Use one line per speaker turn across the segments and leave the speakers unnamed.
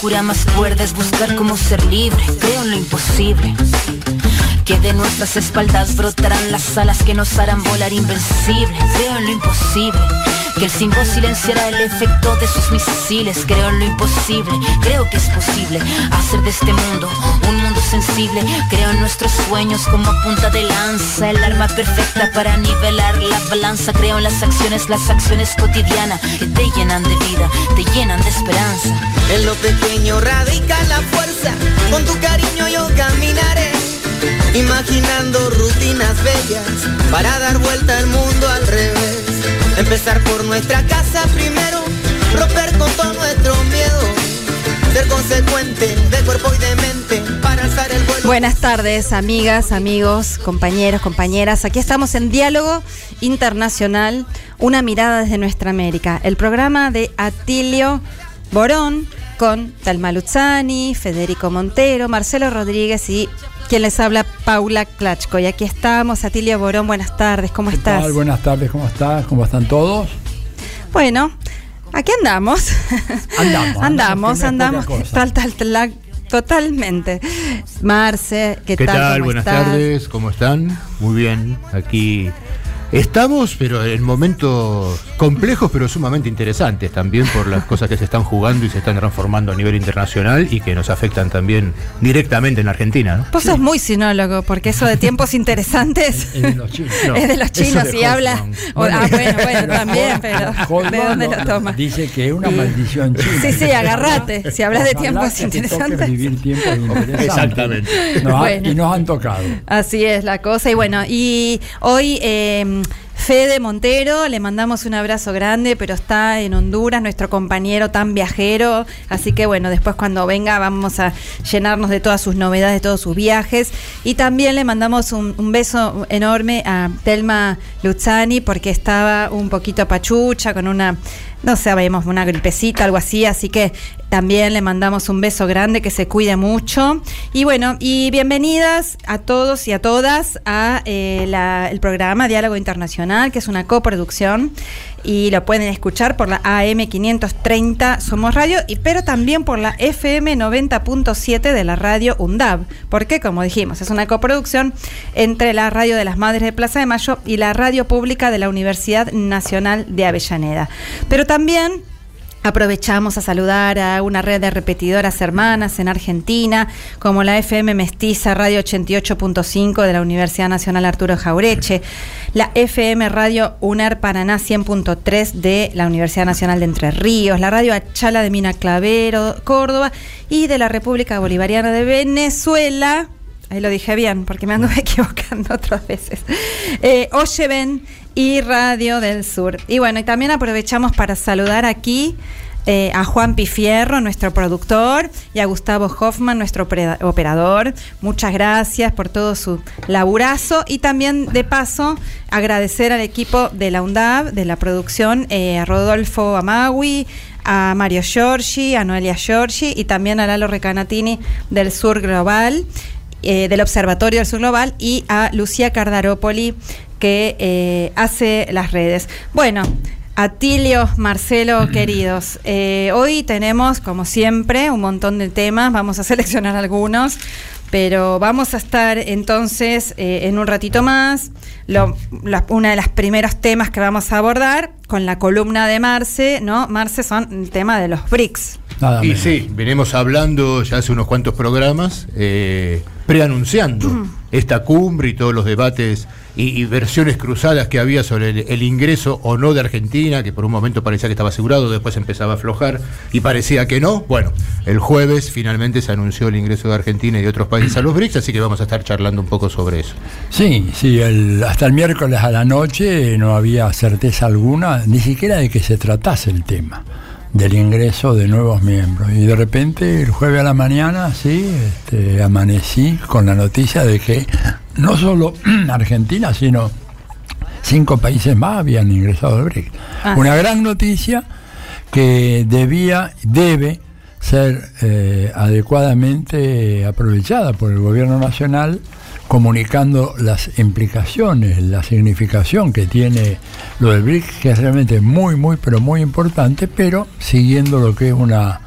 Locura más cuerda es buscar cómo ser libre, creo en lo imposible. Que de nuestras espaldas brotarán las alas que nos harán volar invencibles, creo en lo imposible. Que el símbolo silenciará el efecto de sus misiles, creo en lo imposible, creo que es posible hacer de este mundo un mundo sensible, creo en nuestros sueños como punta de lanza, el arma perfecta para nivelar la balanza, creo en las acciones, las acciones cotidianas que te llenan de vida, te llenan de esperanza.
En lo pequeño radica la fuerza, con tu cariño yo caminaré. Imaginando rutinas bellas para dar vuelta al mundo al revés. Empezar por nuestra casa primero, romper con todo nuestro miedo. Ser consecuente de cuerpo y de mente para alzar el vuelo.
Buenas tardes, amigas, amigos, compañeros, compañeras. Aquí estamos en Diálogo Internacional, una mirada desde nuestra América. El programa de Atilio Borón con Talma Luzzani, Federico Montero, Marcelo Rodríguez y quien les habla, Paula Klachko. Y aquí estamos, Atilio Borón, buenas tardes, ¿cómo estás?
Buenas tardes, ¿cómo estás? ¿Cómo están todos?
Bueno, aquí andamos.
Andamos.
andamos, andamos. Tal, tal, tal, totalmente. Marce, ¿qué,
¿Qué
tal?
Buenas tardes, ¿cómo están? Muy bien, aquí Estamos, pero en momentos complejos, pero sumamente interesantes también por las cosas que se están jugando y se están transformando a nivel internacional y que nos afectan también directamente en Argentina. ¿no?
Vos sos muy sinólogo, porque eso de tiempos interesantes
Es de los chinos.
es de los chinos y habla. ah, bueno, bueno, también, pero
Goldman
¿de dónde
lo-
lo tomas?
Dice que es una maldición china.
Sí, sí, agarrate. Si hablas de tiempos interesantes.
vivir tiempos interesantes.
Exactamente.
Nos ha-
Bueno.
Y nos han tocado.
Así es la cosa. Y bueno, y hoy eh, um, Fede Montero, le mandamos un abrazo grande, pero está en Honduras, nuestro compañero tan viajero. Así que bueno, después cuando venga vamos a llenarnos de todas sus novedades, de todos sus viajes. Y también le mandamos un, beso enorme a Telma Luzzani, porque estaba un poquito pachucha, con una no sabemos, una gripecita, algo así, así que también le mandamos un beso grande, que se cuide mucho. Y bueno, y bienvenidas a todos y a todas a eh, el programa Diálogo Internacional, que es una coproducción y lo pueden escuchar por la AM 530 Somos Radio, y, pero también por la FM 90.7 de la radio UNDAB, porque como dijimos, es una coproducción entre la radio de las Madres de Plaza de Mayo y la radio pública de la Universidad Nacional de Avellaneda. Pero también Aprovechamos a saludar a una red de repetidoras hermanas en Argentina, como la FM Mestiza Radio 88.5 de la Universidad Nacional Arturo Jaureche, la FM Radio UNER Paraná 100.3 de la Universidad Nacional de Entre Ríos, la Radio Achala de Mina Clavero, Córdoba, y de la República Bolivariana de Venezuela. Ahí lo dije bien, porque me anduve equivocando otras veces. Eh, Oyeven y Radio del Sur. Y bueno, y también aprovechamos para saludar aquí eh, a Juan Pifierro, nuestro productor, y a Gustavo Hoffman, nuestro opera- operador. Muchas gracias por todo su laburazo. Y también, de paso, agradecer al equipo de la UNDAB, de la producción, eh, a Rodolfo Amagui, a Mario Giorgi, a Noelia Giorgi y también a Lalo Recanatini del Sur Global eh, del Observatorio del Sur Global y a Lucía Cardarópoli que eh, hace las redes. Bueno, Atilio, Marcelo, queridos, eh, hoy tenemos, como siempre, un montón de temas, vamos a seleccionar algunos, pero vamos a estar entonces eh, en un ratito más, lo, la- una de los primeros temas que vamos a abordar con la columna de Marce, ¿no? Marce son el tema de los BRICS.
Nada
Y
menos.
sí, venimos hablando ya hace unos cuantos programas, eh, preanunciando esta cumbre y todos los debates y, versiones cruzadas que había sobre el, ingreso o no de Argentina, que por un momento parecía que estaba asegurado, después empezaba a aflojar y parecía que no. Bueno, el jueves finalmente se anunció el ingreso de Argentina y de otros países a los BRICS, así que vamos a estar charlando un poco sobre eso.
Sí, sí, hasta el miércoles a la noche no había certeza alguna, ni siquiera de que se tratase el tema. Del ingreso de nuevos miembros. Y de repente, el jueves a la mañana, sí, este, amanecí con la noticia de que no solo Argentina, sino cinco países más habían ingresado al BRIC.
Ah,
Una gran noticia que debía, debe ser eh, adecuadamente aprovechada por el gobierno nacional comunicando las implicaciones, la significación que tiene lo del BRIC, que es realmente muy, muy, pero muy importante, pero siguiendo lo que es una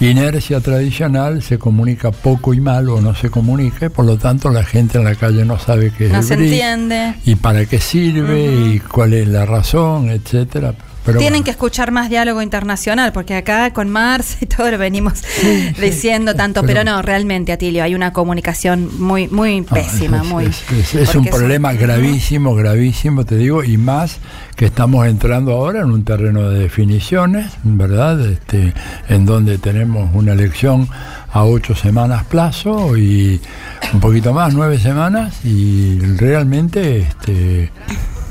inercia tradicional, se comunica poco y mal o no se comunica, y por lo tanto la gente en la calle no sabe qué es
No
el
se
BRIC
entiende.
y para qué sirve y cuál es la razón, etcétera. Pero
Tienen
bueno.
que escuchar más diálogo internacional, porque acá con Mars y todo lo venimos diciendo tanto, pero,
pero-
no, realmente, Atilio, hay una comunicación muy, muy
No,
pésima,
es,
muy.
es- es- es un problema gravísimo, gravísimo, te digo, y más que estamos entrando ahora en un terreno de definiciones, ¿verdad? Este, en donde tenemos una elección a ocho semanas plazo y un poquito más, nueve semanas, y realmente este,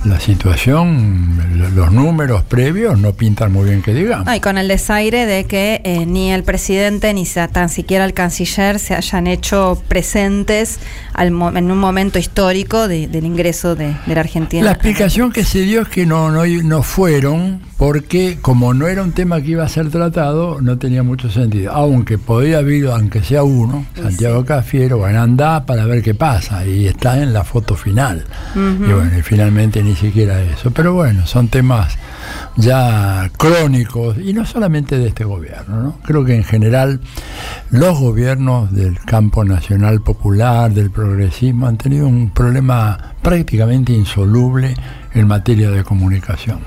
la situación, lo- los números previos no pintan muy bien que digamos.
No, y con el desaire de que eh, ni el presidente ni sa- tan siquiera el canciller se hayan hecho presentes al en un momento histórico de- del ingreso de, de la Argentina.
La explicación que se dio es que no, no, no fueron porque como no era un tema que iba a ser tratado, no tenía mucho sentido. Aunque podía haber, aunque sea uno, Santiago Cafiero, bueno, anda para ver qué pasa y está en la foto final. Y bueno, y finalmente ni siquiera eso. Pero bueno, son temas ya crónicos y no solamente de este gobierno, ¿no? Creo que en general los gobiernos del campo nacional popular, del progresismo, han tenido un problema prácticamente insoluble en materia de comunicación.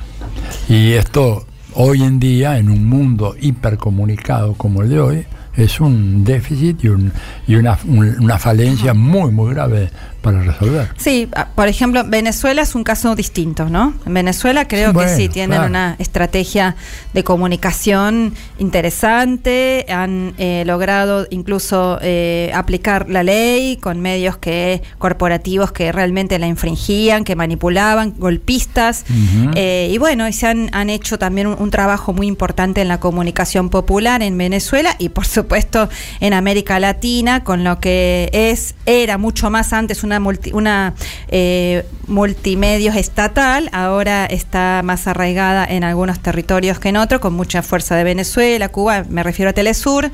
Y esto hoy en día, en un mundo hipercomunicado como el de hoy, es un déficit y, un- y una, un- una falencia muy, muy grave para resolver.
Sí, por ejemplo, Venezuela es un caso distinto, ¿no? En Venezuela creo
Sí,
que sí tienen
claro.
una estrategia de comunicación interesante, han eh, logrado incluso eh, aplicar la ley con medios que corporativos que realmente la infringían, que manipulaban, golpistas, eh, y bueno, y se han, han hecho también un, un trabajo muy importante en la comunicación popular en Venezuela y por supuesto en América Latina, con lo que es, era mucho más antes una, multi- una eh, multimedios estatal, ahora está más arraigada en algunos territorios que en otros, con mucha fuerza de Venezuela, Cuba, me refiero a Telesur,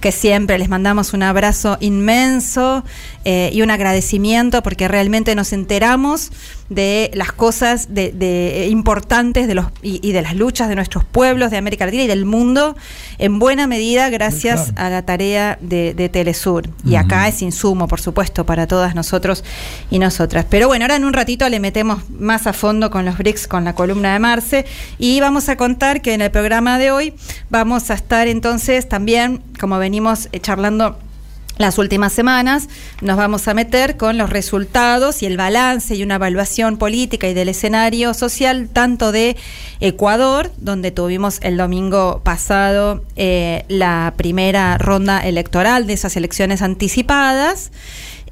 que siempre les mandamos un abrazo inmenso eh, y un agradecimiento porque realmente nos enteramos de las cosas de, de- importantes de los y, y de las luchas de nuestros pueblos de América Latina y del mundo en buena medida gracias
Claro.
a la tarea de, de Telesur. Y acá es insumo por supuesto para todas nosotros y nosotras. Pero bueno ahora en un ratito le metemos más a fondo con los BRICS con la columna de Marce y vamos a contar que en el programa de hoy vamos a estar entonces también como venimos eh, charlando las últimas semanas nos vamos a meter con los resultados y el balance y una evaluación política y del escenario social tanto de Ecuador, donde tuvimos el domingo pasado eh, la primera ronda electoral de esas elecciones anticipadas.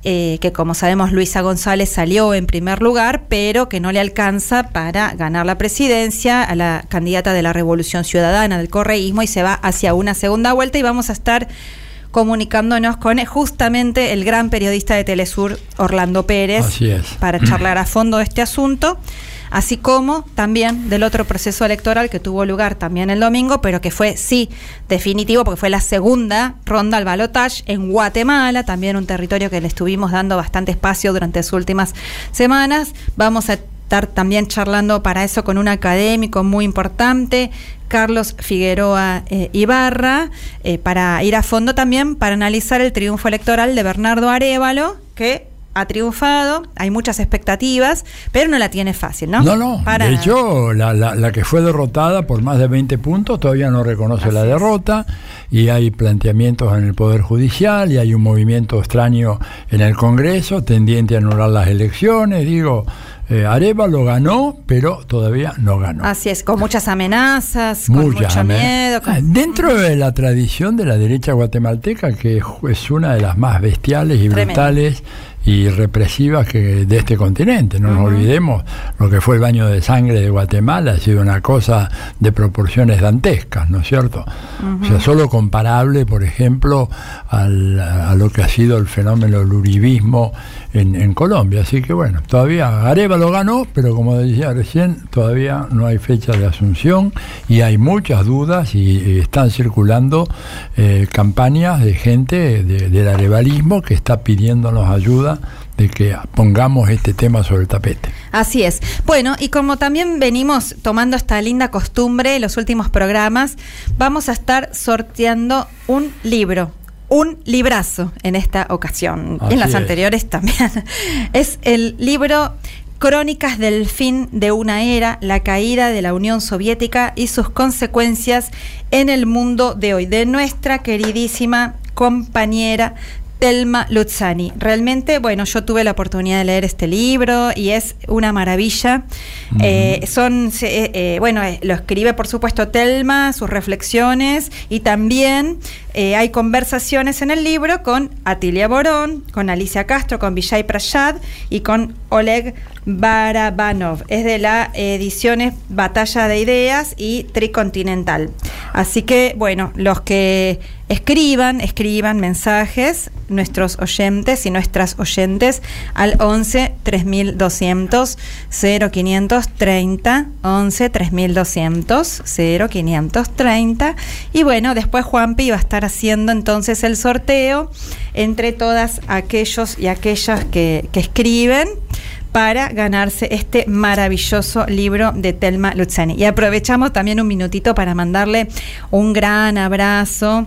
eh, que como sabemos Luisa González salió en primer lugar, pero que no le alcanza para ganar la presidencia a la candidata de la Revolución Ciudadana del correísmo y se va hacia una segunda vuelta y vamos a estar comunicándonos con eh, justamente el gran periodista de Telesur, Orlando Pérez,
Así es.
para charlar a fondo de este asunto, así como también del otro proceso electoral que tuvo lugar también el domingo, pero que fue, sí, definitivo, porque fue la segunda ronda al balotage en Guatemala, también un territorio que le estuvimos dando bastante espacio durante las últimas semanas. Vamos a estar también charlando para eso con un académico muy importante, Carlos Figueroa eh, Ibarra, eh, para ir a fondo también para analizar el triunfo electoral de Bernardo Arevalo, que ha triunfado, hay muchas expectativas, pero no la tiene fácil, ¿no?
No, no.
Para
de hecho, la, la- la que fue derrotada por más de 20 puntos todavía no reconoce la
es.
derrota y hay planteamientos en el Poder Judicial y hay un movimiento extraño en el Congreso tendiente a anular las elecciones. Digo, Eh, Areva lo ganó, pero todavía no ganó.
Así es, con muchas amenazas, con mucho miedo. con-
Ah, Dentro de la tradición de la derecha guatemalteca, que es una de las más bestiales y
Tremendo.
brutales y represivas que de este continente. No nos olvidemos lo que fue el baño de sangre de Guatemala, ha sido una cosa de proporciones dantescas, ¿no es cierto? O sea, solo comparable, por ejemplo, al- a lo que ha sido el fenómeno del uribismo en, en Colombia. Así que bueno, todavía Areva lo ganó, pero como decía recién, todavía no hay fecha de asunción y hay muchas dudas y, están circulando eh, campañas de gente de- del arevalismo que está pidiéndonos ayuda de que pongamos este tema sobre el tapete.
Así es. Bueno, y como también venimos tomando esta linda costumbre en los últimos programas, vamos a estar sorteando un libro. Un librazo en esta ocasión. y en las
es.
anteriores también. Es el libro Crónicas del fin de una era, la caída de la Unión Soviética y sus consecuencias en el mundo de hoy, de nuestra queridísima compañera Telma Luzzani. Realmente, bueno, yo tuve la oportunidad de leer este libro y es una maravilla. Eh, son, eh, eh, bueno, eh, lo escribe por supuesto Telma, sus reflexiones y también hay conversaciones en el libro con Atilia Borón, con Alicia Castro, con Vijay Prashad y con Oleg Barabanov. Es de la ediciones Batalla de Ideas y Tricontinental. Así que, bueno, los que escriban, escriban mensajes, nuestros oyentes y nuestras oyentes al 11 3200 0530 11 3200 0530 y bueno, después Juanpi va a estar haciendo entonces el sorteo entre todas aquellos y aquellas que, que escriben para ganarse este maravilloso libro de Telma Luzzani. Y aprovechamos también un minutito para mandarle un gran abrazo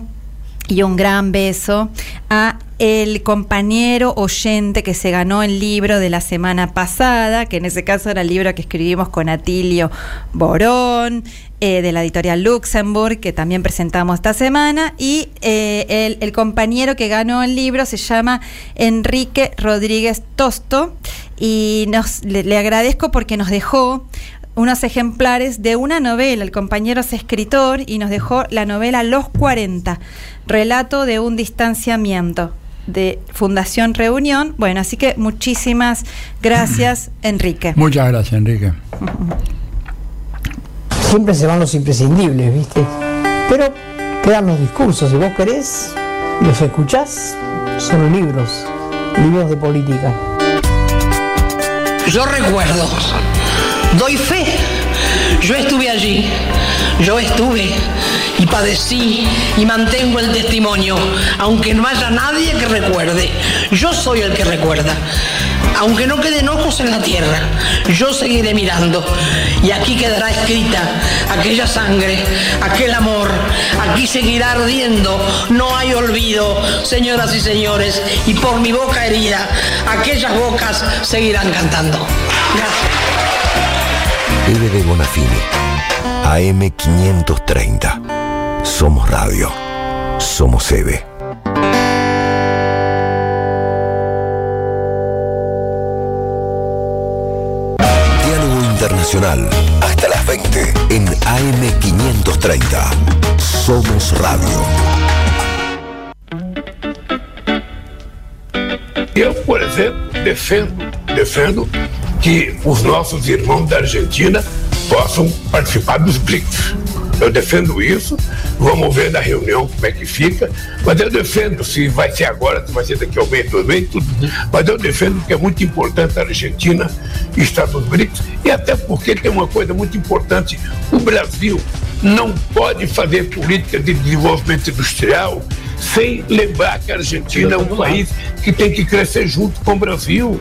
y un gran beso a el compañero oyente que se ganó el libro de la semana pasada, que en ese caso era el libro que escribimos con Atilio Borón, eh, de la editorial Luxemburg, que también presentamos esta semana, y eh, el, compañero que ganó el libro se llama Enrique Rodríguez Tosto, y nos, le agradezco porque nos dejó unos ejemplares de una novela. El compañero es escritor y nos dejó la novela Los 40, relato de un distanciamiento de Fundación Reunión. Bueno, así que muchísimas gracias, Enrique.
Muchas gracias, Enrique.
Siempre se van los imprescindibles, ¿viste? Pero quedan los discursos, si vos querés, los escuchás, son libros, libros de política.
Yo recuerdo, doy fe, yo estuve allí, yo estuve y padecí y mantengo el testimonio, aunque no haya nadie que recuerde, yo soy el que recuerda. Aunque no queden ojos en la tierra, yo seguiré mirando y aquí quedará escrita aquella sangre, aquel amor, aquí seguirá ardiendo, no hay olvido, señoras y señores, y por mi boca herida, aquellas bocas seguirán cantando. Gracias.
De Bonafini. AM 530. Somos radio. Somos Eve. Diálogo Internacional. Hasta las 20 en AM 530. Somos radio.
Eu, por exemplo, defendo, defendo que os nossos irmãos da Argentina possam participar dos BRICS. Eu defendo isso, vamos ver na reunião como é que fica, mas eu defendo se vai ser agora, se vai ser daqui ao mês, dois meses, tudo. Mas eu defendo que é muito importante a Argentina estar nos BRICS, e até porque tem uma coisa muito importante, o Brasil não pode fazer política de desenvolvimento industrial sem lembrar que a Argentina é um país que tem que crescer junto com o Brasil.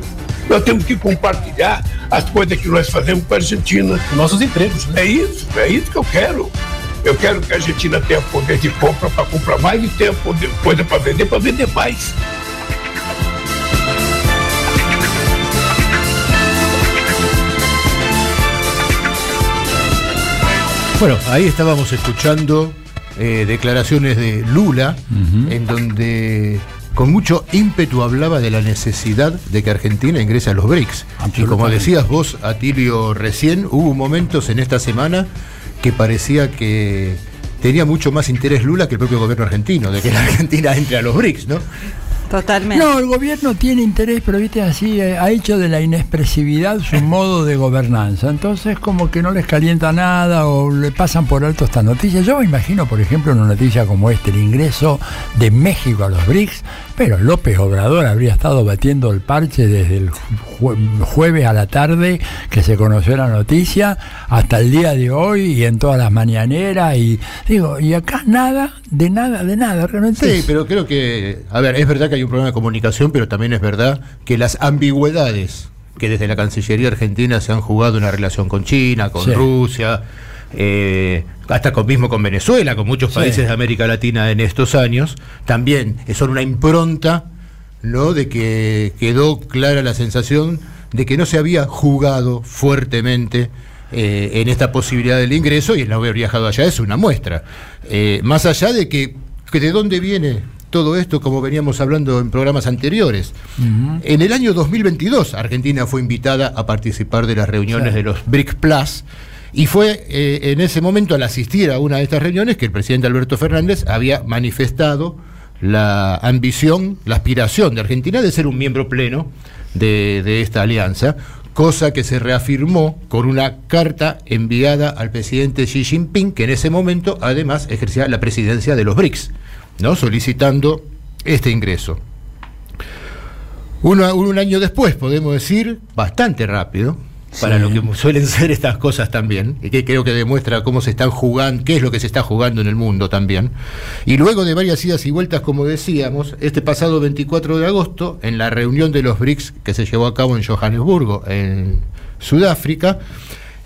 Nós temos que compartilhar as coisas que nós fazemos com a Argentina.
Nossos empregos, né?
É isso, é isso que eu quero. Eu quero que a Argentina tenha poder de compra para comprar mais e tenha poder, coisa para vender para vender mais.
Bueno, ahí estábamos escuchando eh, declaraciones de Lula, en donde con mucho ímpetu hablaba de la necesidad de que Argentina ingrese a los BRICS. Y como decías vos, Atilio, recién, hubo momentos en esta semana que parecía que tenía mucho más interés Lula que el propio gobierno argentino, de que la Argentina entre a los BRICS, ¿no?
Totalmente.
No, el gobierno tiene interés, pero viste así, eh, ha hecho de la inexpresividad su modo de gobernanza. Entonces como que no les calienta nada o le pasan por alto esta noticia. Yo me imagino, por ejemplo, una noticia como este, el ingreso de México a los BRICS, pero López Obrador habría estado batiendo el parche desde el jue- jueves a la tarde que se conoció la noticia hasta el día de hoy y en todas las mañaneras y digo, y acá nada, de nada, de nada, realmente.
Sí,
es-
pero creo que, a ver, es verdad que hay un problema de comunicación, pero también es verdad que las ambigüedades que desde la Cancillería Argentina se han jugado en la relación con China, con
Sí.
Rusia, eh, hasta con, mismo con Venezuela, con muchos
Sí.
países de América Latina en estos años, también son una impronta, ¿no? De que quedó clara la sensación de que no se había jugado fuertemente eh, en esta posibilidad del ingreso y el no haber viajado allá es una muestra. Eh, más allá de que, que de dónde viene todo esto, como veníamos hablando en programas anteriores. En el año 2022, Argentina fue invitada a participar de las reuniones de los BRIC Plus. Y fue eh, en ese momento, al asistir a una de estas reuniones, que el presidente Alberto Fernández había manifestado la ambición, la aspiración de Argentina de ser un miembro pleno de, esta alianza, cosa que se reafirmó con una carta enviada al presidente Xi Jinping, que en ese momento además ejercía la presidencia de los BRICS, ¿no? solicitando este ingreso. Un año después, podemos decir, bastante rápido, para lo que suelen ser estas cosas también, y que creo que demuestra cómo se están jugando, qué es lo que se está jugando en el mundo también. Y luego de varias idas y vueltas, como decíamos, este pasado 24 de agosto, en la reunión de los BRICS que se llevó a cabo en Johannesburgo, en Sudáfrica,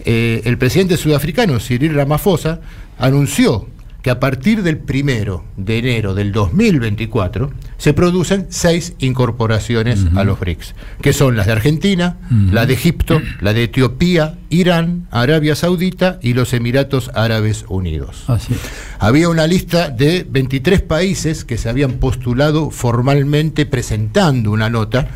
eh, el presidente sudafricano, Cyril Ramaphosa, anunció que a partir del primero de enero del 2024 se producen seis incorporaciones a los BRICS, que son las de Argentina, la de Egipto, la de Etiopía, Irán, Arabia Saudita y los Emiratos Árabes Unidos.
Así.
Había una lista de 23 países que se habían postulado formalmente presentando una nota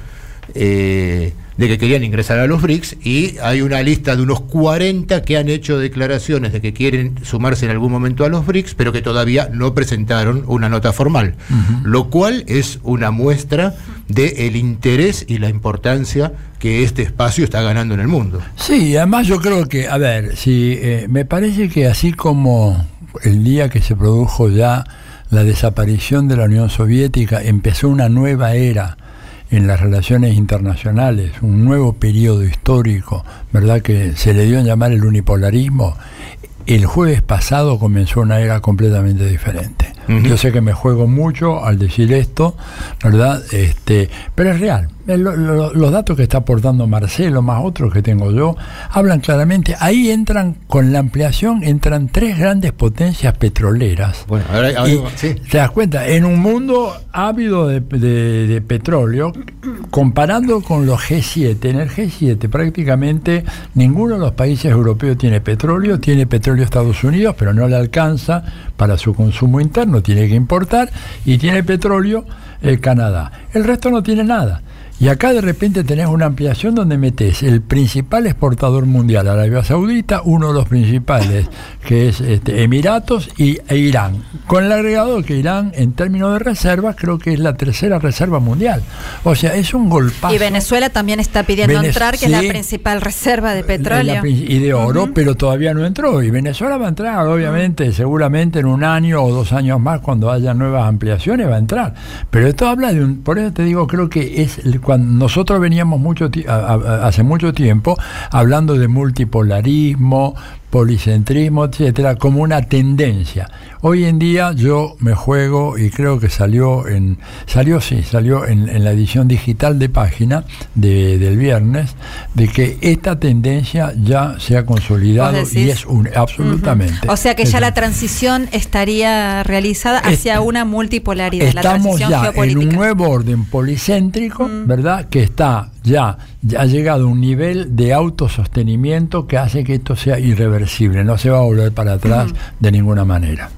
eh, de que querían ingresar a los BRICS y hay una lista de unos 40 que han hecho declaraciones de que quieren sumarse en algún momento a los BRICS, pero que todavía no presentaron una nota formal, lo cual es una muestra del interés y la importancia que este espacio está ganando en el mundo.
Sí, además yo creo que, a ver, si eh, me parece que así como el día que se produjo ya la desaparición de la Unión Soviética, empezó una nueva era en las relaciones internacionales, un nuevo periodo histórico, ¿verdad? Que se le dio en llamar el unipolarismo. El jueves pasado comenzó una era completamente diferente. Yo sé que me juego mucho al decir esto, ¿verdad? Este, pero es real. Eh, lo- lo- los datos que está aportando Marcelo, más otros que tengo yo, hablan claramente. Ahí entran, con la ampliación, entran tres grandes potencias petroleras.
Bueno, ahora, ahora-
Y
sí.
te das cuenta, en un mundo ávido de, de- de petróleo, comparando con los G7, en el G7 prácticamente ninguno de los países europeos tiene petróleo, tiene petróleo Estados Unidos, pero no le alcanza para su consumo interno, tiene que importar, y tiene petróleo eh, Canadá. El resto no tiene nada. Y acá de repente tenés una ampliación donde metes el principal exportador mundial, Arabia Saudita, uno de los principales, que es este, Emiratos y, e Irán. Con el agregado que Irán, en términos de reservas, creo que es la tercera reserva mundial. O sea, es un golpazo.
Y Venezuela también está pidiendo
Venez-
entrar, que es la principal reserva de
La-
petróleo.
y de oro, pero todavía no entró. Y Venezuela va a entrar, obviamente, seguramente en un año o dos años más, cuando haya nuevas ampliaciones, va a entrar. Pero esto habla de un. Por eso te digo, creo que es el- nosotros veníamos mucho hace mucho tiempo hablando de multipolarismo, policentrismo, etcétera, como una tendencia. Hoy en día yo me juego y creo que salió en salió sí, salió en, en la edición digital de página de- del viernes de que esta tendencia ya se ha consolidado y es un absolutamente.
O sea que ya la transición estaría realizada hacia una multipolaridad, la
Estamos
transición
ya en
geopolítica.
un nuevo orden policéntrico, ¿verdad? Que está ya, ya ha llegado a un nivel de autosostenimiento que hace que esto sea irreversible, no se va a volver para atrás de ninguna manera.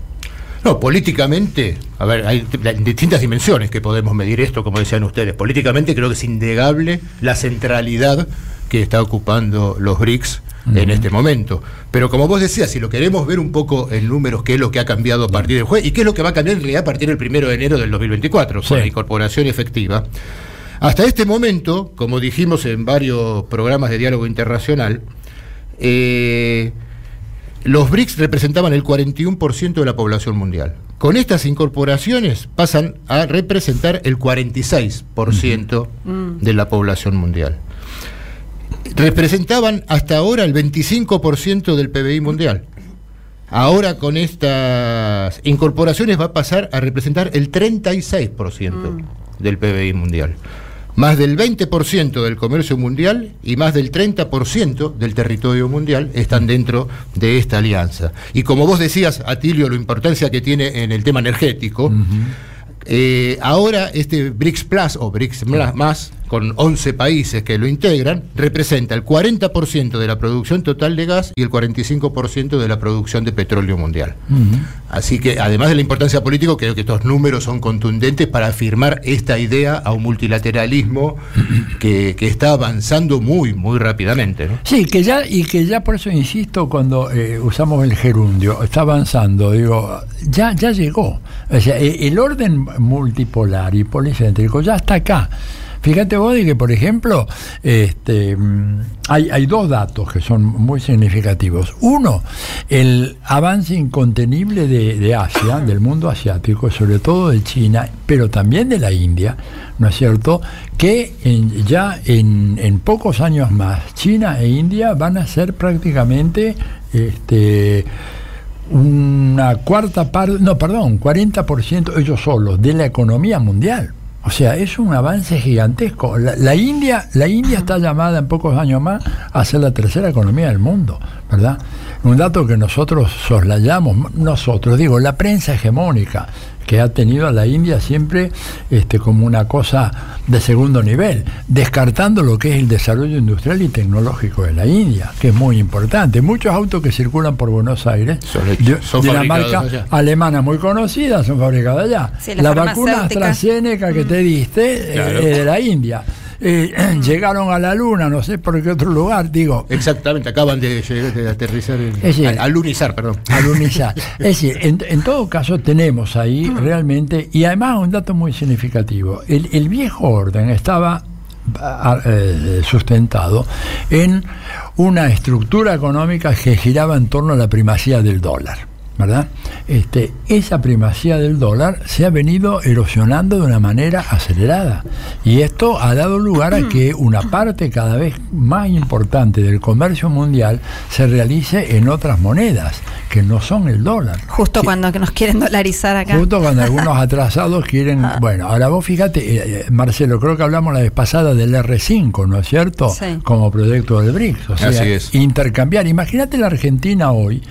No, políticamente, a ver, hay distintas dimensiones que podemos medir esto, como decían ustedes. Políticamente creo que es innegable la centralidad que está ocupando los BRICS en este momento. Pero como vos decías, si lo queremos ver un poco en números, qué es lo que ha cambiado a partir del jueves y qué es lo que va a cambiar en realidad a partir del primero de enero del 2024, con la incorporación efectiva. Hasta este momento, como dijimos en varios programas de diálogo internacional, eh, los BRICS representaban el 41% de la población mundial. Con estas incorporaciones pasan a representar el 46% de la población mundial. Representaban hasta ahora el 25% del PBI mundial. Ahora con estas incorporaciones va a pasar a representar el 36% del PBI mundial más del 20% del comercio mundial y más del 30% del territorio mundial están dentro de esta alianza. Y como vos decías, Atilio, la importancia que tiene en el tema energético, eh, ahora este BRICS Plus o BRICS más con 11 países que lo integran, representa el 40% de la producción total de gas y el 45% de la producción de petróleo mundial. Así que, además de la importancia política, creo que estos números son contundentes para afirmar esta idea a un multilateralismo que, está avanzando muy, muy rápidamente.
Sí, que ya, y que ya por eso insisto cuando eh, usamos el gerundio, está avanzando, digo, ya, ya llegó. O sea, e, el orden multipolar y policéntrico ya está acá. Fíjate vos de que, por ejemplo, este, mm, hay, dos datos que son muy significativos. Uno, el avance incontenible de, Asia, del mundo asiático, sobre todo de China, pero también de la India, ¿no es cierto? Que ya en, pocos años más, China e India van a ser prácticamente... Este, una cuarta parte, no, perdón, 40% ellos solos de la economía mundial. O sea, es un avance gigantesco. La, India, la India está llamada en pocos años más a ser la tercera economía del mundo, ¿verdad? Un dato que nosotros soslayamos, nosotros, digo, la prensa hegemónica, que ha tenido a la India siempre este, como una cosa de segundo nivel, descartando lo que es el desarrollo industrial y tecnológico de la India, que es muy importante. Muchos autos que circulan por Buenos Aires, son, de, una marca alemana muy conocida, son fabricados allá. la, vacuna AstraZeneca que te diste eh, es de la India. Eh, llegaron a la luna, no sé por qué otro lugar, digo.
Exactamente, acaban de, de aterrizar, el, alunizar, perdón.
Alunizar. es decir, en, todo caso tenemos ahí realmente, y además un dato muy significativo, el, el viejo orden estaba eh, sustentado en una estructura económica que giraba en torno a la primacía del dólar. ¿Verdad? Este, esa primacía del dólar se ha venido erosionando de una manera acelerada y esto ha dado lugar a que una parte cada vez más importante del comercio mundial se realice en otras monedas que no son el dólar.
Justo cuando nos quieren dolarizar acá.
Justo cuando algunos atrasados quieren... Ah. Bueno, ahora vos fíjate, eh, eh, Marcelo, creo que hablamos la vez pasada del R5, ¿no es cierto? Como proyecto del BRICS. O sea, intercambiar. Imagínate la Argentina hoy,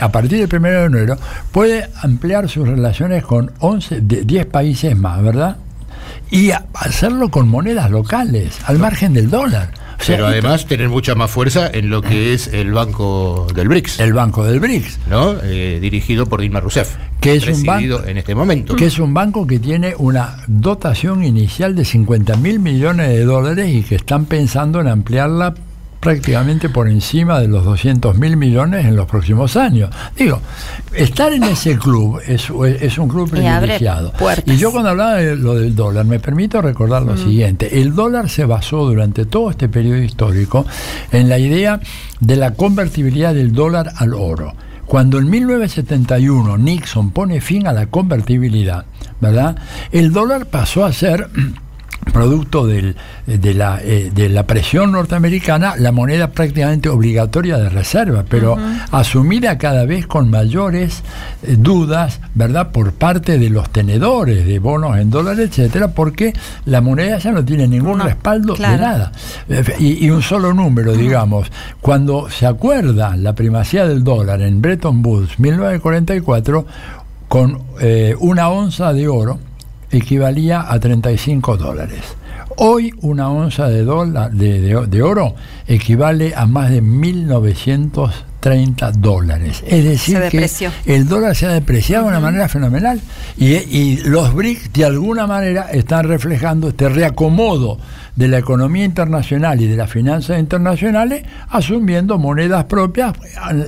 a partir el primero de enero, puede ampliar sus relaciones con 11, 10 países más, ¿verdad? Y hacerlo con monedas locales, al margen del dólar.
Pero además tener mucha más fuerza en lo que es el banco del BRICS.
El banco del BRICS.
¿no? Eh, dirigido por Dilma Rousseff.
Que es un banco
en este momento.
Que es un banco que tiene una dotación inicial de 50 mil millones de dólares y que están pensando en ampliarla prácticamente por encima de los 200 mil millones en los próximos años. Digo, estar en ese club es, un club privilegiado. Y, yo cuando hablaba de lo del dólar, me permito recordar lo mm. siguiente. El dólar se basó durante todo este periodo histórico en la idea de la convertibilidad del dólar al oro. Cuando en 1971 Nixon pone fin a la convertibilidad, ¿verdad? El dólar pasó a ser producto del, de, la, eh, de, la, presión norteamericana, la moneda prácticamente obligatoria de reserva, pero asumida cada vez con mayores eh, dudas, ¿verdad?, por parte de los tenedores de bonos en dólares, etcétera, porque la moneda ya no tiene ningún respaldo de nada. Y, un solo número, digamos, cuando se acuerda la primacía del dólar en Bretton Woods 1944, con eh, una onza de oro, equivalía a 35 dólares. Hoy una onza de, de, oro equivale a más de 1.900 30 dólares. Es decir, que el dólar se ha depreciado de una manera fenomenal. Y, y los BRICS, de alguna manera, están reflejando este reacomodo de la economía internacional y de las finanzas internacionales, asumiendo monedas propias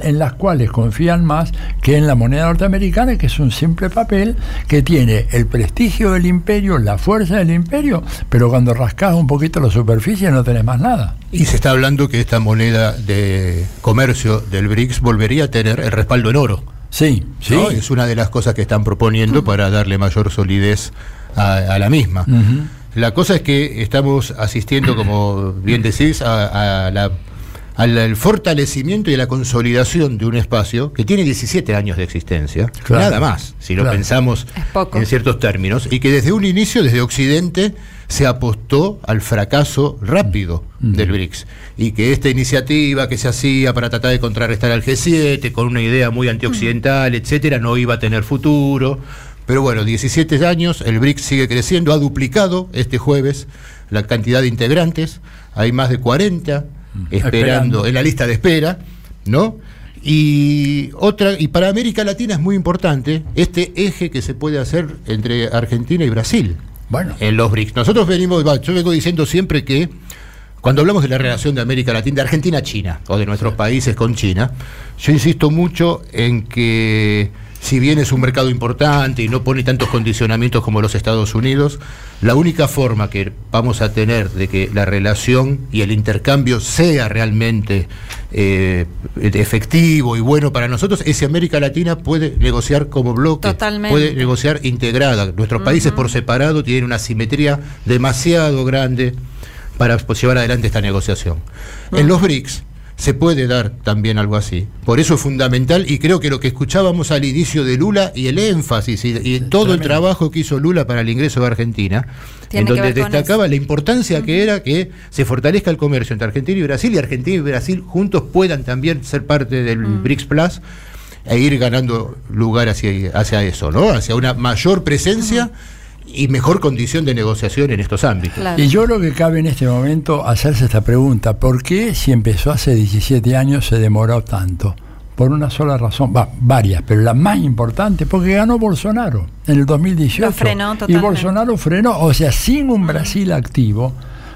en las cuales confían más que en la moneda norteamericana, que es un simple papel que tiene el prestigio del imperio, la fuerza del imperio, pero cuando rascas un poquito la superficie no tenés más nada.
Y se está hablando que esta moneda de comercio del BRICS volvería a tener el respaldo en oro.
Sí, sí.
¿no? Es una de las cosas que están proponiendo para darle mayor solidez a, a la misma. La cosa es que estamos asistiendo, como bien decís, a, a la- al al fortalecimiento y a la consolidación de un espacio que tiene 17 años de existencia,
Claro.
nada más, si lo
Claro.
pensamos en ciertos términos, y que desde un inicio, desde Occidente, se apostó al fracaso rápido del BRICS. Y que esta iniciativa que se hacía para tratar de contrarrestar al G7, con una idea muy antioxidental, etcétera, no iba a tener futuro. Pero bueno, 17 años, el BRICS sigue creciendo, ha duplicado este jueves la cantidad de integrantes, hay más de 40 esperando,
Esperando.
en la lista de espera, ¿no? Y otra, y para América Latina es muy importante este eje que se puede hacer entre Argentina y Brasil
Bueno,
en los BRICS. Nosotros venimos, yo vengo diciendo siempre que cuando hablamos de la relación de América Latina, de Argentina a China, o de nuestros países con China, yo insisto mucho en que si bien es un mercado importante y no pone tantos condicionamientos como los Estados Unidos, la única forma que vamos a tener de que la relación y el intercambio sea realmente eh, efectivo y bueno para nosotros es si América Latina puede negociar como bloque,
Totalmente.
puede negociar integrada. Nuestros países por separado tienen una simetría demasiado grande para pues, llevar adelante esta negociación. En los BRICS se puede dar también algo así. Por eso es fundamental y creo que lo que escuchábamos al inicio de Lula y el énfasis y, y todo el trabajo que hizo Lula para el ingreso de Argentina,
Tiene
en donde destacaba la importancia que era que se fortalezca el comercio entre Argentina y Brasil y Argentina y Brasil juntos puedan también ser parte del BRICS Plus e ir ganando lugar hacia, hacia eso, ¿no? Hacia una mayor presencia y mejor condición de negociación en estos ámbitos.
Claro.
Y yo creo que cabe en este momento hacerse esta pregunta, ¿por qué si empezó hace 17 años se demoró tanto? Por una sola razón, va, varias, pero la más importante, porque ganó Bolsonaro en el 2018.
Lo frenó
y
totalmente.
Bolsonaro frenó, o sea, sin un Brasil activo,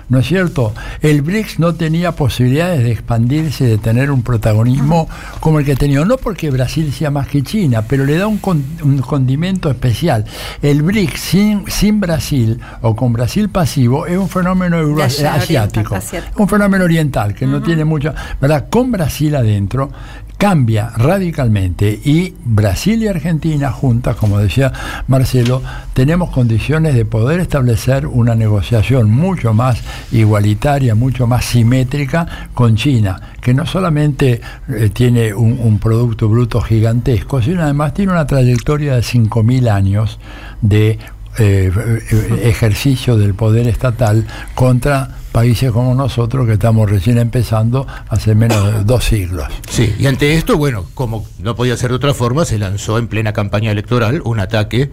¿no es cierto? El BRICS no tenía posibilidades de expandirse, de tener un protagonismo como el que tenía. No porque Brasil sea más que China, pero le da un, con- un condimento especial. El BRICS sin, sin Brasil o con Brasil pasivo es un fenómeno euro-
oriental, asiático.
Un fenómeno oriental que no tiene mucho. ¿Verdad? Con Brasil adentro cambia radicalmente y Brasil y Argentina juntas, como decía Marcelo, tenemos condiciones de poder establecer una negociación mucho más igualitaria, mucho más simétrica con China, que no solamente eh, tiene un, un producto bruto gigantesco, sino además tiene una trayectoria de 5.000 años de eh, eh, ejercicio del poder estatal contra países como nosotros que estamos recién empezando hace menos de dos siglos.
Sí, y ante esto, bueno, como no podía ser de otra forma, se lanzó en plena campaña electoral un ataque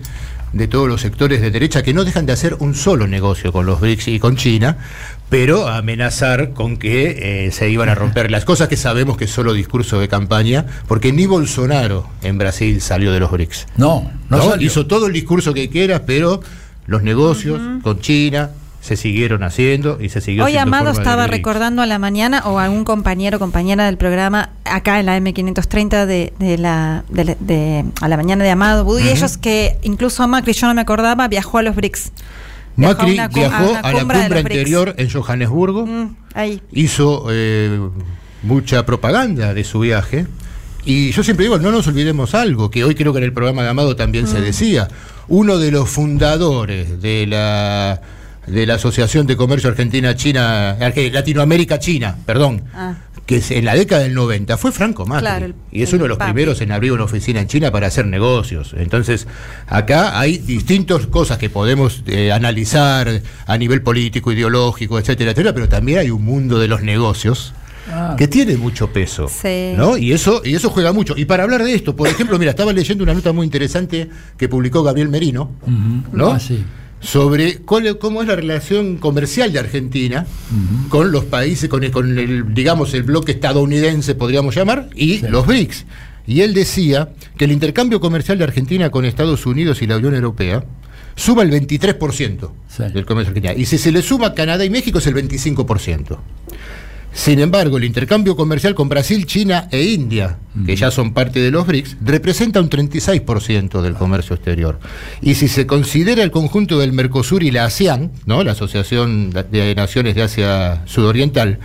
de todos los sectores de derecha que no dejan de hacer un solo negocio con los BRICS y con China, pero amenazar con que eh, se iban a romper las cosas que sabemos que es solo discurso de campaña, porque ni Bolsonaro en Brasil salió de los BRICS.
No, no,
¿no?
salió.
Hizo todo el discurso que quieras, pero los negocios con China se siguieron haciendo y se siguió
Hoy Amado estaba recordando a la mañana, o algún compañero o compañera del programa, acá en la M530 de, de la, de, la- de- a la mañana de Amado Budo, y ellos que incluso Macri, yo no me acordaba, viajó a los BRICS. Viajó a
Macri viajó a, la
cumbre
anterior en Johannesburgo,
Mm, ahí.
hizo eh, mucha propaganda de su viaje. Y yo siempre digo, no nos olvidemos algo, que hoy creo que en el programa de Amado también
Mm.
se decía. Uno de los fundadores de la, de la Asociación de Comercio Argentina-China, Arge- Latinoamérica-China, perdón,
Ah.
que es en la década del 90 fue Franco Macri.
Claro, el-
y es uno de los
papi.
primeros en abrir una oficina en China para hacer negocios. Entonces, acá hay distintas cosas que podemos eh, analizar a nivel político, ideológico, etcétera, etcétera, pero también hay un mundo de los negocios
Ah.
que tiene mucho peso.
Sí.
¿no? Y eso, y eso juega mucho. Y para hablar de esto, por ejemplo, mira, estaba leyendo una nota muy interesante que publicó Gabriel Merino. ¿no?
Ah, sí.
Sobre cuál- cómo es la relación comercial de Argentina con los países, con el, con el, digamos, el bloque estadounidense, podríamos llamar, y los BRICS. Y él decía que el intercambio comercial de Argentina con Estados Unidos y la Unión Europea suma el 23% del comercio argentino. Y si se le suma Canadá y México es el 25%. Sin embargo, el intercambio comercial con Brasil, China e India, que ya son parte de los BRICS, representa un 36% del comercio exterior. Y si se considera el conjunto del Mercosur y la ASEAN, ¿no? la Asociación de Naciones de Asia Sudoriental,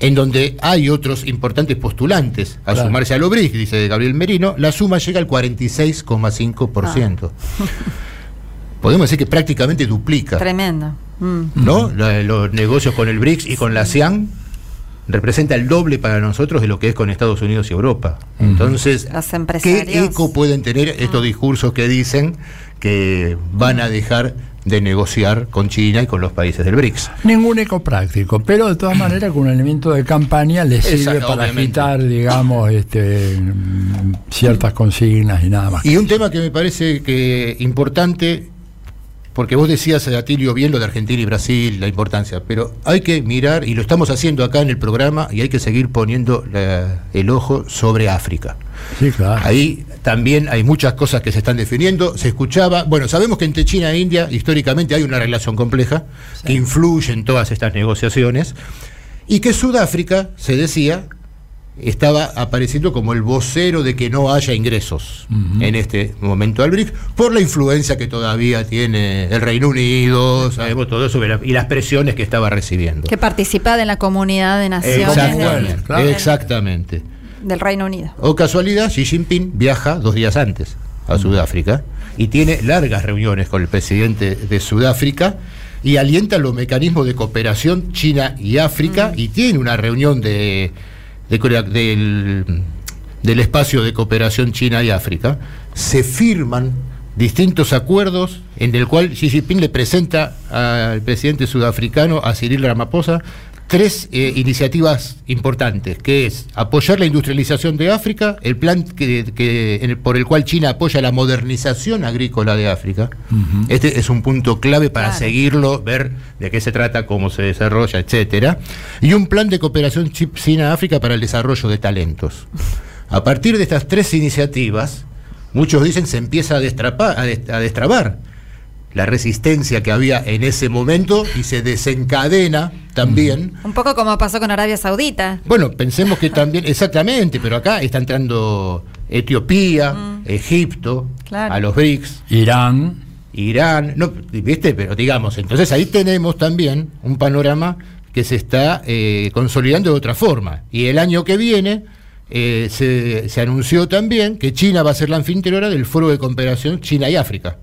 en donde hay otros importantes postulantes a
Claro.
sumarse a los BRICS, dice Gabriel Merino, la suma llega al 46,5%. Podemos decir que prácticamente duplica.
Tremendo. Mm.
¿no? La- los negocios con el BRICS y con la ASEAN representa el doble para nosotros de lo que es con Estados Unidos y Europa. Entonces,
Los
¿qué eco pueden tener estos discursos que dicen que van a dejar de negociar con China y con los países del BRICS?
Ningún eco práctico, pero de todas maneras con un elemento de campaña le sirve para
obviamente.
agitar, digamos, este, ciertas consignas y nada más.
Y un tema que me parece que importante, porque vos decías, Atilio, bien lo de Argentina y Brasil, la importancia, pero hay que mirar, y lo estamos haciendo acá en el programa, y hay que seguir poniendo la- el ojo sobre África.
Sí, claro.
Ahí también hay muchas cosas que se están definiendo. Se escuchaba, bueno, sabemos que entre China e India históricamente hay una relación compleja que influye en todas estas negociaciones y que Sudáfrica, se decía, estaba apareciendo como el vocero de que no haya ingresos en este momento al BRICS por la influencia que todavía tiene el Reino Unido, sabemos todo eso y las presiones que estaba recibiendo.
Que participa de la comunidad de naciones
Exactamente,
del,
exactamente.
del Reino Unido.
O casualidad, Xi Jinping viaja dos días antes a Sudáfrica y tiene largas reuniones con el presidente de Sudáfrica y alienta los mecanismos de cooperación China y África y tiene una reunión de, de del, del espacio de cooperación China y África. Se firman distintos acuerdos en el cual Xi Jinping le presenta al presidente sudafricano, a Cyril Ramaphosa, tres eh, iniciativas importantes, que es apoyar la industrialización de África, el plan que, que- en el- por el cual China apoya la modernización agrícola de África. Este es un punto clave para
Claro.
seguirlo, ver de qué se trata, cómo se desarrolla, etcétera. Y un plan de cooperación Chi- China-África para el desarrollo de talentos. A partir de estas tres iniciativas, muchos dicen se empieza a, destrapar, a, des- a destrabar la resistencia que había en ese momento y se desencadena también.
Un poco como pasó con Arabia Saudita.
Bueno, pensemos que también, exactamente, pero acá está entrando Etiopía, Egipto,
Claro.
a los BRICS,
Irán,
Irán, no, ¿viste? Pero digamos, entonces ahí tenemos también un panorama que se está eh, consolidando de otra forma. Y el año que viene eh, se, se anunció también que China va a ser la anfitriona del Foro de Cooperación China y África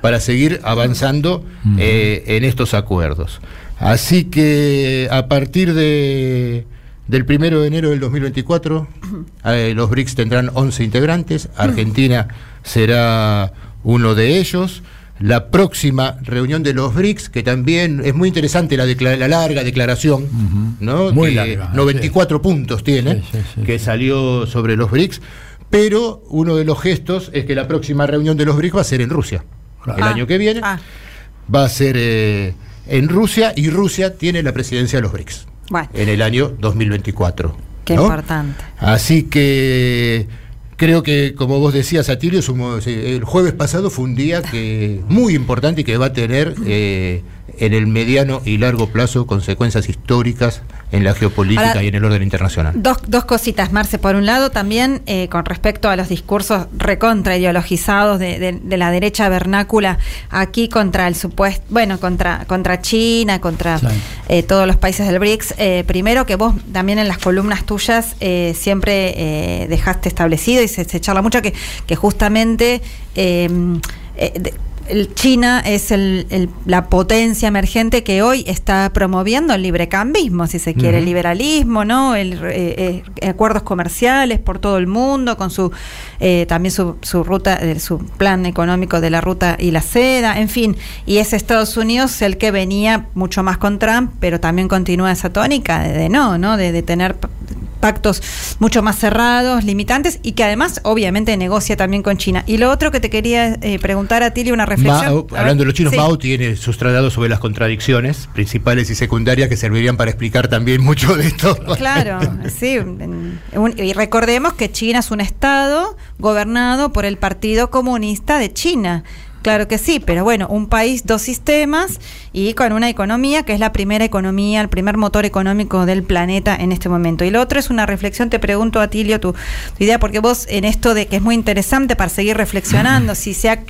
para seguir avanzando eh, en estos acuerdos. Así que a partir de, del primero de enero del 2024, eh, los BRICS tendrán 11 integrantes, Argentina será uno de ellos. La próxima reunión de los BRICS, que también es muy interesante la, la larga declaración, ¿no?
Muy
Que
larga,
94 puntos tiene,
Sí, sí, sí,
que
sí.
salió sobre los BRICS, pero uno de los gestos es que la próxima reunión de los BRICS va a ser en Rusia. El
Ah,
año que viene
ah.
va a ser eh, en Rusia y Rusia tiene la presidencia de los BRICS
Bueno,
en el año 2024.
qué
¿no?
importante.
Así que creo que, como vos decías, Atilio, el jueves pasado fue un día que muy importante y que va a tener eh, en el mediano y largo plazo consecuencias históricas en la geopolítica
Ahora-
y en el orden internacional.
Dos, dos cositas, Marce. Por un lado, también eh, con respecto a los discursos recontra ideologizados de, de- de la derecha vernácula aquí contra el supuesto, bueno, contra, contra China, contra
Sí.
eh, todos los países del BRICS. Eh, primero que vos también en las columnas tuyas eh, siempre eh, dejaste establecido y se, se charla mucho que, que justamente eh, eh, de- el China es el- el- la potencia emergente que hoy está promoviendo el librecambismo, si se quiere, el liberalismo, ¿no? El, eh, eh, acuerdos comerciales por todo el mundo, con su eh, también su, su ruta, eh, su plan económico de la ruta y la seda, en fin. Y es Estados Unidos el que venía mucho más con Trump, pero también continúa esa tónica de, de no, ¿no? De, de tener pactos mucho más cerrados, limitantes y que además obviamente negocia también con China. Y lo otro que te quería eh, preguntar a Tilly, una reflexión.
Mao, hablando de los chinos, Mao tiene sus tratados sobre las contradicciones principales y secundarias que servirían para explicar también mucho de esto.
Claro, sí. y recordemos que China es un Estado gobernado por el Partido Comunista de China. Claro que sí, pero bueno, un país, dos sistemas y con una economía que es la primera economía, el primer motor económico del planeta en este momento. Y lo otro es una reflexión, te pregunto a Tilio tu, tu idea, porque vos en esto de que es muy interesante para seguir reflexionando, si se ha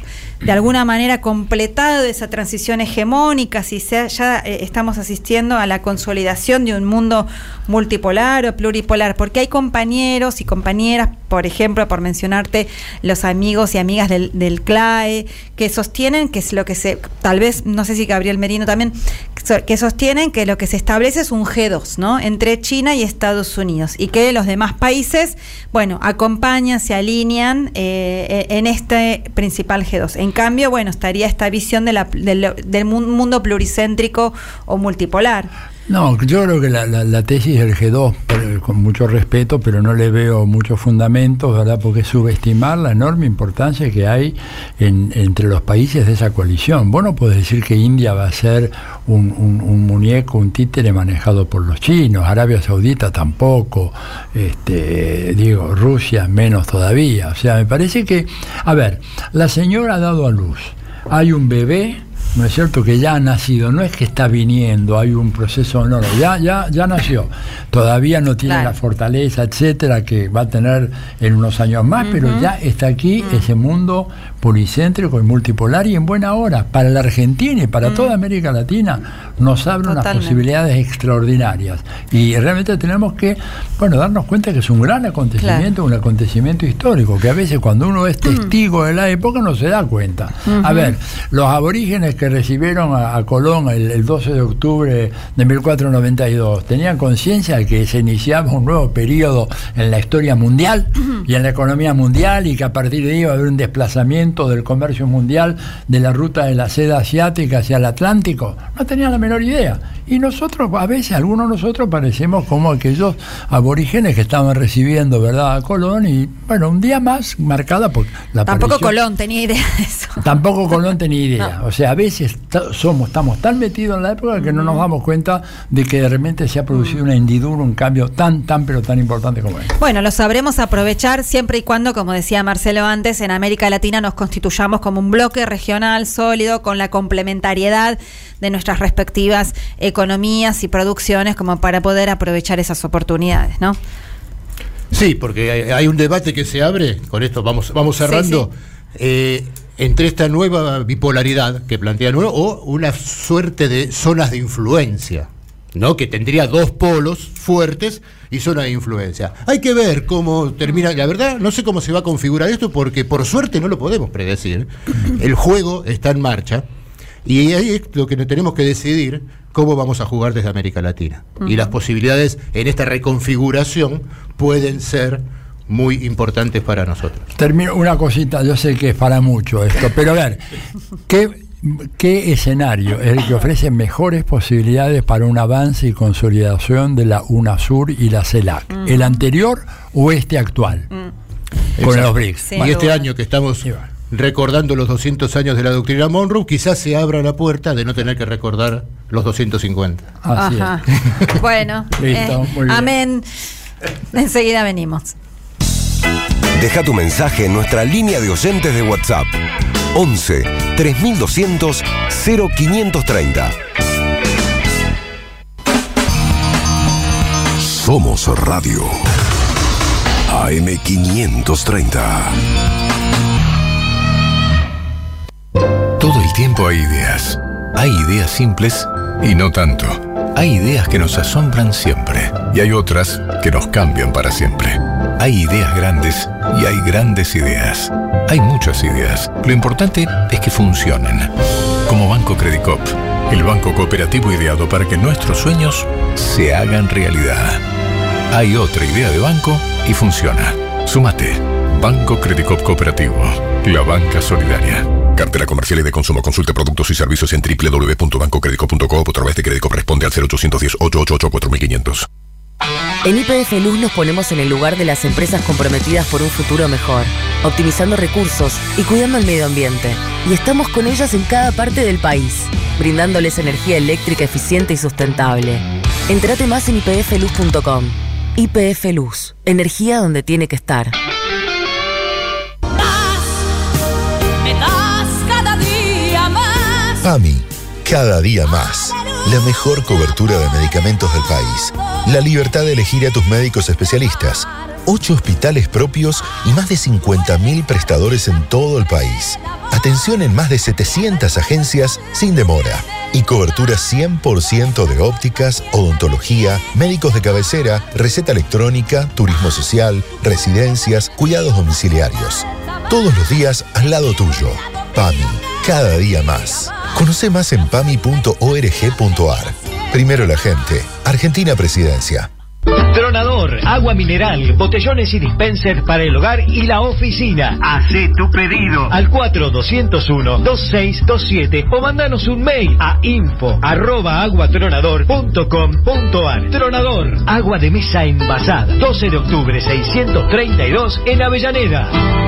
de alguna manera completado esa transición hegemónica, si ya eh, estamos asistiendo a la consolidación de un mundo multipolar o pluripolar, porque hay compañeros y compañeras, por ejemplo, por mencionarte los amigos y amigas del, del CLAE, que sostienen que es lo que se, tal vez, no sé si Gabriel Merino también, que sostienen que lo que se establece es un G2, ¿no? Entre China y Estados Unidos, y que los demás países, bueno, acompañan, se alinean eh, en este principal G2. En cambio, bueno, estaría esta visión de la, del mundo pluricéntrico o multipolar.
No, yo creo que la, la, la tesis del G2, por, con mucho respeto, pero no le veo muchos fundamentos, ¿verdad? Porque es subestimar la enorme importancia que hay en, entre los países de esa coalición. Vos no podés decir que India va a ser un, un, un, muñeco, un títere manejado por los chinos, Arabia Saudita tampoco, este, digo, Rusia menos todavía. O sea, me parece que, a ver, la señora ha dado a luz, hay un bebé, ¿no es cierto? Que ya ha nacido, no es que está viniendo, hay un proceso, no, no, ya, ya, ya nació. Todavía no tiene
Claro.
la fortaleza, etcétera, que va a tener en unos años más, pero ya está aquí ese mundo policéntrico y multipolar y en buena hora. Para la Argentina y para toda América Latina nos abre unas
Totalmente.
posibilidades extraordinarias. Y realmente tenemos que, bueno, darnos cuenta que es un gran acontecimiento, un acontecimiento histórico, que a veces cuando uno es testigo de la época no se da cuenta. A ver, los aborígenes que recibieron a, a Colón el, el 12 de octubre de 1492, ¿tenían conciencia de que se iniciaba un nuevo periodo en la historia mundial y en la economía mundial y que a partir de ahí iba a haber un desplazamiento del comercio mundial de la ruta de la seda asiática hacia el Atlántico? No tenían la menor idea. Y nosotros, a veces, algunos de nosotros parecemos como aquellos aborígenes que estaban recibiendo, ¿verdad?, a Colón y, bueno, un día más marcada por la
Tampoco
aparición-
Colón tenía idea de eso.
Tampoco Colón tenía idea. O sea, a veces somos, estamos tan metidos en la época que no nos damos cuenta de que de repente se ha producido una hendidura, un cambio tan, tan, pero tan importante como este.
Bueno, lo sabremos aprovechar siempre y cuando, como decía Marcelo antes, en América Latina nos constituyamos como un bloque regional sólido con la complementariedad de nuestras respectivas economías y producciones como para poder aprovechar esas oportunidades, ¿no?
Sí, porque hay, un debate que se abre, con esto vamos, vamos
Sí,
cerrando, eh, entre esta nueva bipolaridad que plantea Nuevo o una suerte de zonas de influencia, ¿no? Que tendría dos polos fuertes y zona de influencia. Hay que ver cómo termina, la verdad, no sé cómo se va a configurar esto porque por suerte no lo podemos predecir. El juego está en marcha. Y ahí es lo que tenemos que decidir cómo vamos a jugar desde América Latina. Y las posibilidades en esta reconfiguración pueden ser muy importantes para nosotros.
Termino una cosita, yo sé que es para mucho esto, pero a ver, ¿qué, qué escenario es el que ofrece mejores posibilidades para un avance y consolidación de la UNASUR y la CELAC? ¿El anterior o este actual? Con
Exacto.
los BRICS.
Sin
y este año que estamos recordando los 200 años de la doctrina Monroe, quizás se abra la puerta de no tener que recordar los 250.
Así es.
Bueno,
Listo,
eh,
muy bien.
amén. Enseguida venimos.
Deja tu mensaje en nuestra línea de oyentes de WhatsApp. 11 3200 0530. Somos Radio. AM530.
Todo el tiempo hay ideas. Hay ideas simples y no tanto. Hay ideas que nos asombran siempre y hay otras que nos cambian para siempre. Hay ideas grandes y hay grandes ideas. Hay muchas ideas. Lo importante es que funcionen. Como Banco Credicop, el banco cooperativo ideado para que nuestros sueños se hagan realidad. Hay otra idea de banco y funciona. Sumate. Banco Credicop Cooperativo. La banca solidaria.
Cartera comercial y de consumo. Consulte productos y servicios en www.bancocredico.com o a través de Credicop responde al 0810 888 4500.
En IPF Luz nos ponemos en el lugar de las empresas comprometidas por un futuro mejor, optimizando recursos y cuidando el medio ambiente. Y estamos con ellas en cada parte del país, brindándoles energía eléctrica eficiente y sustentable. Entrate más en ipfluz.com. IPF Luz, energía donde tiene que estar.
PAMI, cada día más. La mejor cobertura de medicamentos del país. La libertad de elegir a tus médicos especialistas. Ocho hospitales propios y más de 50.000 prestadores en todo el país. Atención en más de 700 agencias sin demora. Y cobertura 100% de ópticas, odontología, médicos de cabecera, receta electrónica, turismo social, residencias, cuidados domiciliarios. Todos los días al lado tuyo. PAMI, cada día más. Conoce más en pami.org.ar. Primero la gente. Argentina Presidencia.
Tronador, agua mineral, botellones y dispensers para el hogar y la oficina. Hacé tu pedido al 4201-2627 o mandanos un mail a info arroba aguatronador.com.ar. Tronador, agua de mesa envasada. 12 de octubre 632 en Avellaneda.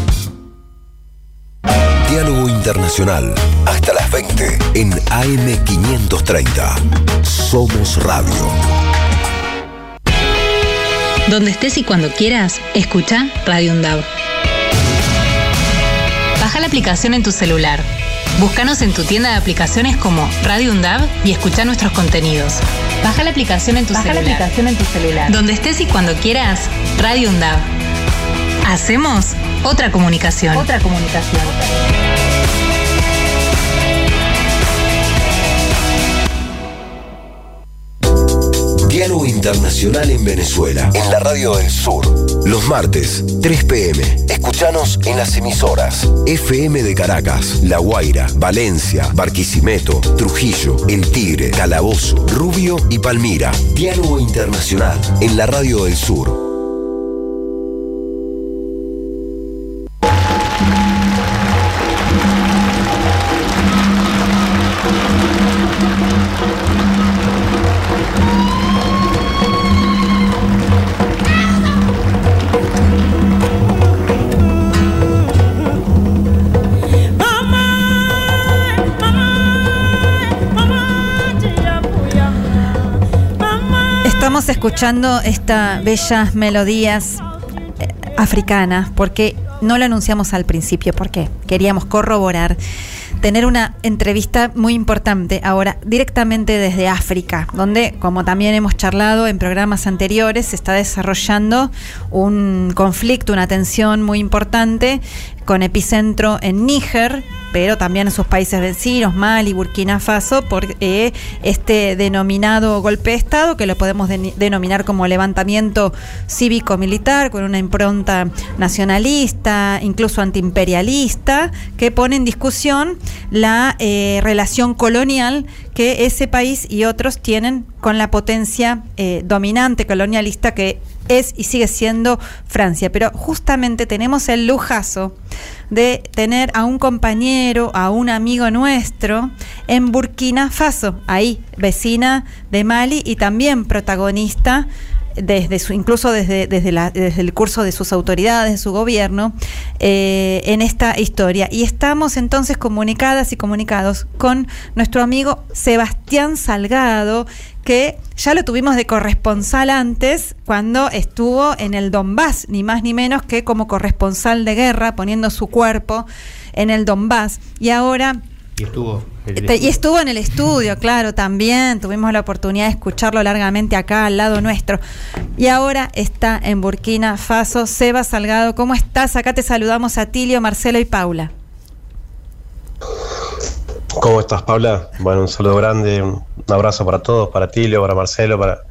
Diálogo Internacional. Hasta las 20 en AM530. Somos Radio.
Donde estés y cuando quieras, escucha Radio UNDAV. Baja la aplicación en tu celular. Búscanos en tu tienda de aplicaciones como Radio UNDAV y escucha nuestros contenidos. Baja la aplicación en tu
Baja la
celular.
aplicación en tu celular.
Donde estés y cuando quieras, Radio UNDAV. Hacemos otra comunicación.
Otra comunicación.
Diálogo Internacional en Venezuela. En la Radio del Sur. Los martes, 3 pm. Escuchanos en las emisoras. FM de Caracas, La Guaira, Valencia, Barquisimeto, Trujillo, El Tigre, Calabozo, Rubio y Palmira. Diálogo Internacional en la Radio del Sur.
Escuchando estas bellas melodías eh, africanas porque no lo anunciamos al principio, porque queríamos corroborar, tener una entrevista muy importante ahora directamente desde África, donde, como también hemos charlado en programas anteriores, se está desarrollando un conflicto, una tensión muy importante con epicentro en Níger, pero también en sus países vecinos, Mali, Burkina Faso, por eh, este denominado golpe de Estado, que lo podemos de- denominar como levantamiento cívico-militar, con una impronta nacionalista, incluso antiimperialista, que pone en discusión la eh, relación colonial que ese país y otros tienen con la potencia eh, dominante colonialista que es y sigue siendo Francia. Pero justamente tenemos el lujazo de tener a un compañero, a un amigo nuestro en Burkina Faso, ahí, vecina de Mali y también protagonista desde su, incluso desde, desde, el curso de sus autoridades, de su gobierno, eh, en esta historia. Y estamos entonces comunicadas y comunicados con nuestro amigo Sebastián Salgado, que ya lo tuvimos de corresponsal antes, cuando estuvo en el Donbass, ni más ni menos que como corresponsal de guerra, poniendo su cuerpo en el Donbass. Y ahora
Y estuvo. el-
Te- Y estuvo en el estudio, claro, también. Tuvimos la oportunidad de escucharlo largamente acá al lado nuestro. Y ahora está en Burkina Faso. Seba Salgado, ¿cómo estás? Acá te saludamos a Tilio, Marcelo y Paula.
¿Cómo estás, Paula? Bueno, un saludo grande, un abrazo para todos, para Tilio, para Marcelo, para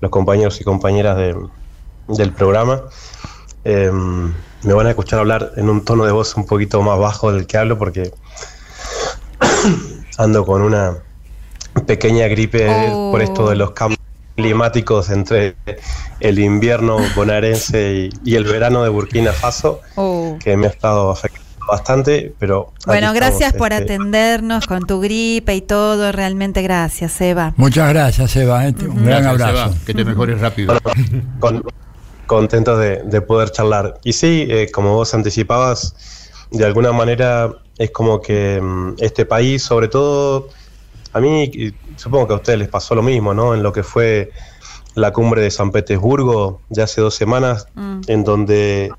los compañeros y compañeras de- del programa. Eh, me van a escuchar hablar en un tono de voz un poquito más bajo del que hablo porque ando con una pequeña gripe
Oh.
por esto de los cambios climáticos entre el invierno bonaerense y, y el verano de Burkina Faso, que me ha estado afectando bastante, pero...
Bueno, gracias
estamos,
por
este,
atendernos con tu gripe y todo. Realmente gracias, Seba.
Muchas gracias, Eva. ¿eh? Un gran
Gracias,
abrazo.
Que te mejores rápido.
con- contentos de, de poder charlar. Y sí, eh, como vos anticipabas, de alguna manera es como que mm, este país, sobre todo, a mí y supongo que a ustedes les pasó lo mismo, ¿no? En lo que fue la cumbre de San Petersburgo de hace dos semanas, en donde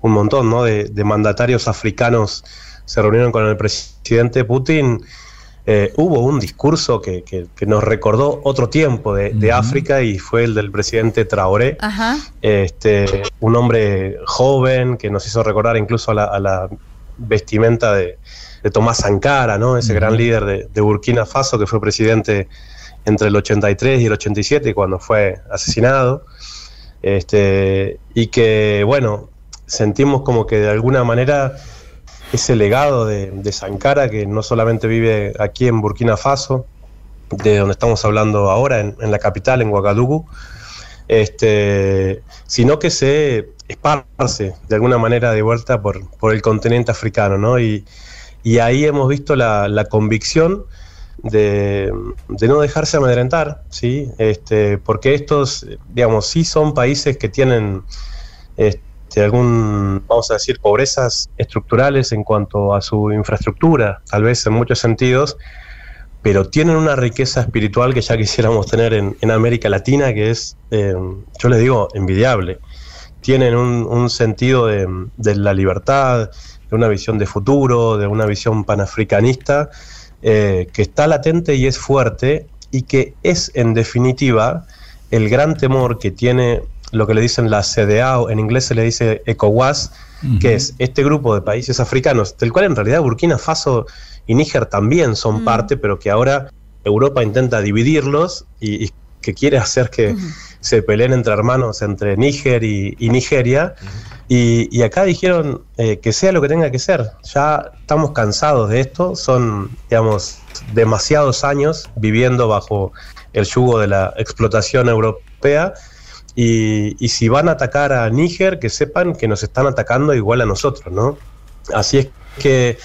un montón ¿no? de, de mandatarios africanos se reunieron con el presidente Putin. Eh, hubo un discurso que, que- que nos recordó otro tiempo de, de África y fue el del presidente Traoré,
Ajá.
este, un hombre joven que nos hizo recordar incluso a la, a la vestimenta de, de Tomás Sankara, ¿no? ese gran líder de, de Burkina Faso que fue presidente entre el 83 y el 87 cuando fue asesinado. Este, y que, bueno, sentimos como que de alguna manera ese legado de, de Sankara, que no solamente vive aquí en Burkina Faso, de donde estamos hablando ahora, en, en la capital, en Ouagadougou, este, sino que se esparce de alguna manera de vuelta por, por el continente africano, ¿no? Y, y ahí hemos visto la, la convicción de, de no dejarse amedrentar, ¿sí? Este, porque estos, digamos, sí son países que tienen algún, vamos a decir, pobrezas estructurales en cuanto a su infraestructura, tal vez en muchos sentidos, pero tienen una riqueza espiritual que ya quisiéramos tener en, en América Latina, que es, eh, yo les digo, envidiable. Tienen un, un sentido de, de la libertad, de una visión de futuro, de una visión panafricanista, eh, que está latente y es fuerte, y que es, en definitiva, el gran temor que tiene lo que le dicen la CDA, o en inglés se le dice ECOWAS, que es este grupo de países africanos, del cual en realidad Burkina Faso y Níger también son parte, pero que ahora Europa intenta dividirlos y, y que quiere hacer que se peleen entre hermanos, entre Níger y, y Nigeria. Y, y acá dijeron eh, que sea lo que tenga que ser. Ya estamos cansados de esto. Son, digamos, demasiados años viviendo bajo el yugo de la explotación europea. Y, si van a atacar a Níger, que sepan que nos están atacando igual a nosotros, ¿no? Así es que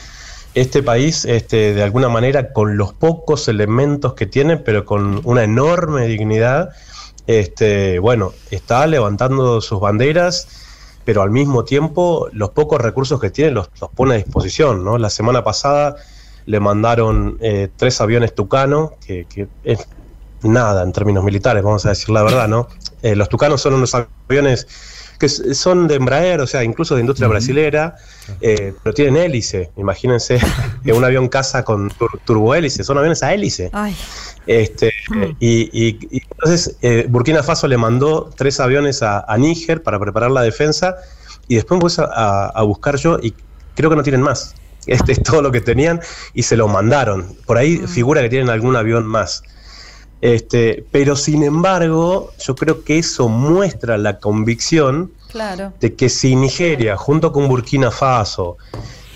este país, este, de alguna manera, con los pocos elementos que tiene, pero con una enorme dignidad, este, bueno, está levantando sus banderas, pero al mismo tiempo los pocos recursos que tiene los, los pone a disposición, ¿no? La semana pasada le mandaron eh, tres aviones Tucano, que, que es nada en términos militares, vamos a decir la verdad, ¿no? Eh, los Tucanos son unos aviones que son de Embraer, o sea, incluso de industria brasilera, eh, pero tienen hélice. Imagínense que un avión caza con tur- turbohélice, son aviones a hélice.
Ay.
Este, y, y- y entonces eh, Burkina Faso le mandó tres aviones a, a Níger para preparar la defensa y después me puse a, a buscar yo y creo que no tienen más. Este es todo lo que tenían y se lo mandaron. Por ahí figura que tienen algún avión más. Este, pero sin embargo, yo creo que eso muestra la convicción
Claro.
de que si Nigeria, junto con Burkina Faso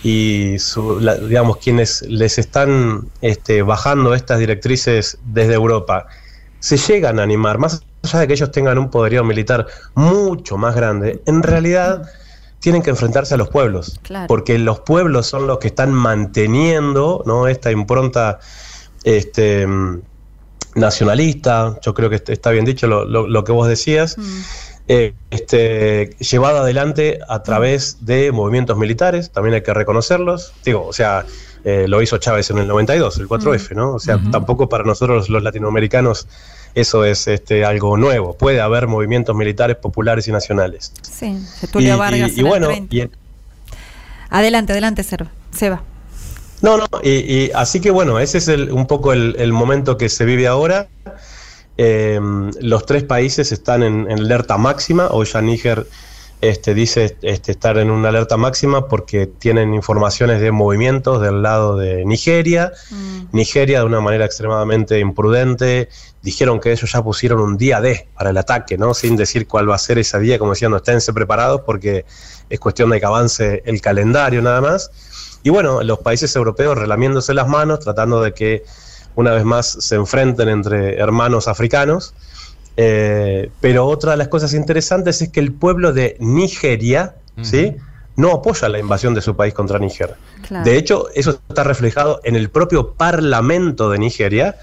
y su- la- digamos quienes les están este, bajando estas directrices desde Europa, se llegan a animar, más allá de que ellos tengan un poderío militar mucho más grande, en realidad tienen que enfrentarse a los pueblos,
Claro.
porque los pueblos son los que están manteniendo ¿no? esta impronta este, nacionalista, yo creo que está bien dicho lo, lo- lo que vos decías, eh, este, llevada adelante a través de movimientos militares, también hay que reconocerlos, digo, o sea, eh, lo hizo Chávez en el 92, el 4F, ¿no? O sea, tampoco para nosotros los latinoamericanos eso es este, algo nuevo, puede haber movimientos militares populares y nacionales.
Sí, Getulio
Y-
Vargas.
y, bueno,
30.
y en-
Adelante, adelante. Seba.
No, no, y, y así que bueno, ese es el- un poco el, el momento que se vive ahora. Eh, los tres países están en, en alerta máxima. Hoy ya Níger este, dice este, estar en una alerta máxima porque tienen informaciones de movimientos del lado de Nigeria. Nigeria, de una manera extremadamente imprudente, dijeron que ellos ya pusieron un día D para el ataque, ¿no? Sin decir cuál va a ser ese día, como diciendo, esténse preparados porque es cuestión de que avance el calendario nada más. Y bueno, los países europeos relamiéndose las manos, tratando de que una vez más se enfrenten entre hermanos africanos. Eh, pero otra de las cosas interesantes es que el pueblo de Nigeria, ¿sí? No apoya la invasión de su país contra Níger.
Claro.
De hecho, eso está reflejado en el propio Parlamento de Nigeria,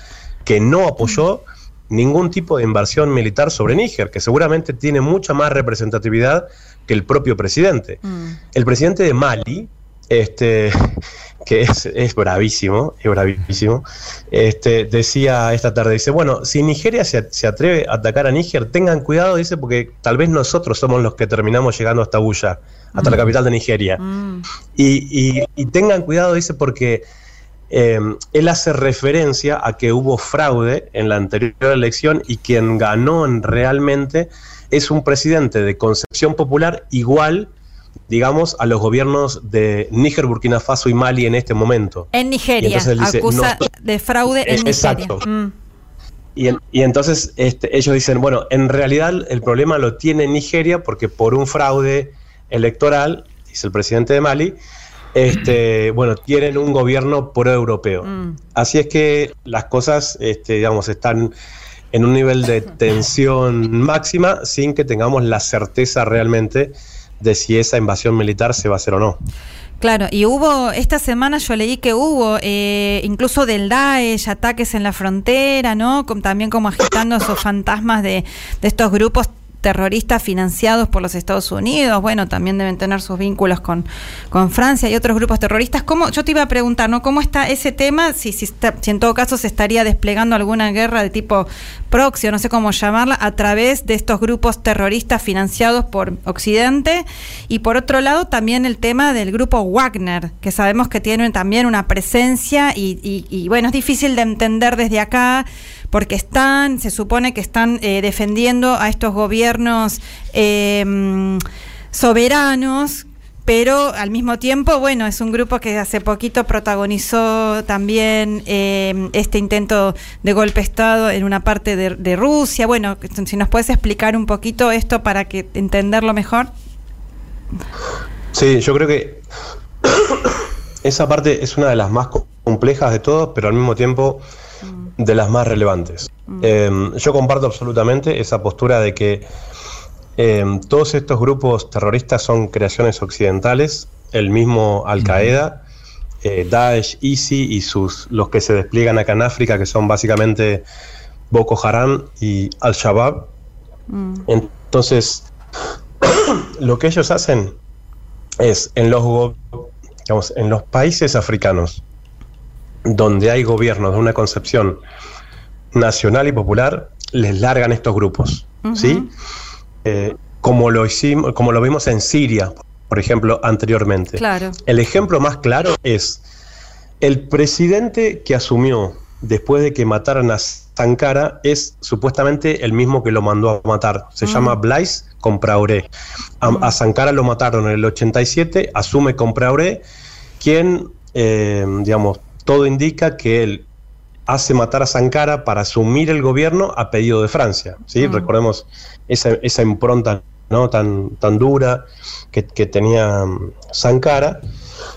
que no apoyó ningún tipo de invasión militar sobre Níger, que seguramente tiene mucha más representatividad que el propio presidente. El presidente de Mali, este, que es, es bravísimo, es bravísimo, este, decía esta tarde, dice, bueno, si Nigeria se, se atreve a atacar a Níger, tengan cuidado, dice, porque tal vez nosotros somos los que terminamos llegando hasta Buya, hasta la capital de Nigeria. Y, y- y tengan cuidado, dice, porque eh, él hace referencia a que hubo fraude en la anterior elección y quien ganó en- realmente es un presidente de concepción popular igual, digamos, a los gobiernos de Níger, Burkina Faso y Mali en este momento.
En Nigeria,
dice,
acusa
no-
de fraude en
exacto.
Nigeria. Mm.
Y, en- y entonces este, ellos dicen, bueno, en realidad el problema lo tiene Nigeria porque por un fraude electoral, dice el presidente de Mali, este, bueno, tienen un gobierno proeuropeo. Así es que las cosas, este, digamos, están en un nivel de tensión máxima sin que tengamos la certeza realmente de si esa invasión militar se va a hacer o no.
Claro, y hubo, esta semana yo leí que hubo eh, incluso del Daesh, ataques en la frontera, ¿no? También como agitando esos fantasmas de, de estos grupos terroristas financiados por los Estados Unidos, bueno, también deben tener sus vínculos con, con Francia y otros grupos terroristas. ¿Cómo, yo te iba a preguntar, ¿no? ¿Cómo está ese tema? Si, si, está- si en todo caso se estaría desplegando alguna guerra de tipo proxy, no sé cómo llamarla, a través de estos grupos terroristas financiados por Occidente. Y por otro lado, también el tema del grupo Wagner, que sabemos que tiene también una presencia y, y- y, bueno, es difícil de entender desde acá porque están, se supone que están eh, defendiendo a estos gobiernos eh, soberanos, pero al mismo tiempo, bueno, es un grupo que hace poquito protagonizó también eh, este intento de golpe de Estado en una parte de, de Rusia. Bueno, si nos puedes explicar un poquito esto para que entenderlo mejor.
Sí, yo creo que esa parte es una de las más co- complejas de todas, pero al mismo tiempo de las más relevantes. Eh, yo comparto absolutamente esa postura de que eh, todos estos grupos terroristas son creaciones occidentales, el mismo Al Qaeda, eh, Daesh, ISI y sus los que se despliegan acá en África, que son básicamente Boko Haram y Al-Shabaab. Entonces, lo que ellos hacen es en los, digamos, en los países africanos donde hay gobiernos de una concepción nacional y popular, les largan estos grupos, ¿sí? Eh, como lo hicimos, como lo vimos en Siria, por ejemplo, anteriormente.
Claro.
El ejemplo más claro es el presidente que asumió después de que mataran a Sankara es supuestamente el mismo que lo mandó a matar. Se llama Blaise Compaoré. A, a Sankara lo mataron en el 87, asume Compaoré, quien, eh, digamos, todo indica que él hace matar a Sankara para asumir el gobierno a pedido de Francia. ¿sí? Recordemos esa, esa impronta ¿no? tan, tan dura que, que tenía mm, Sankara.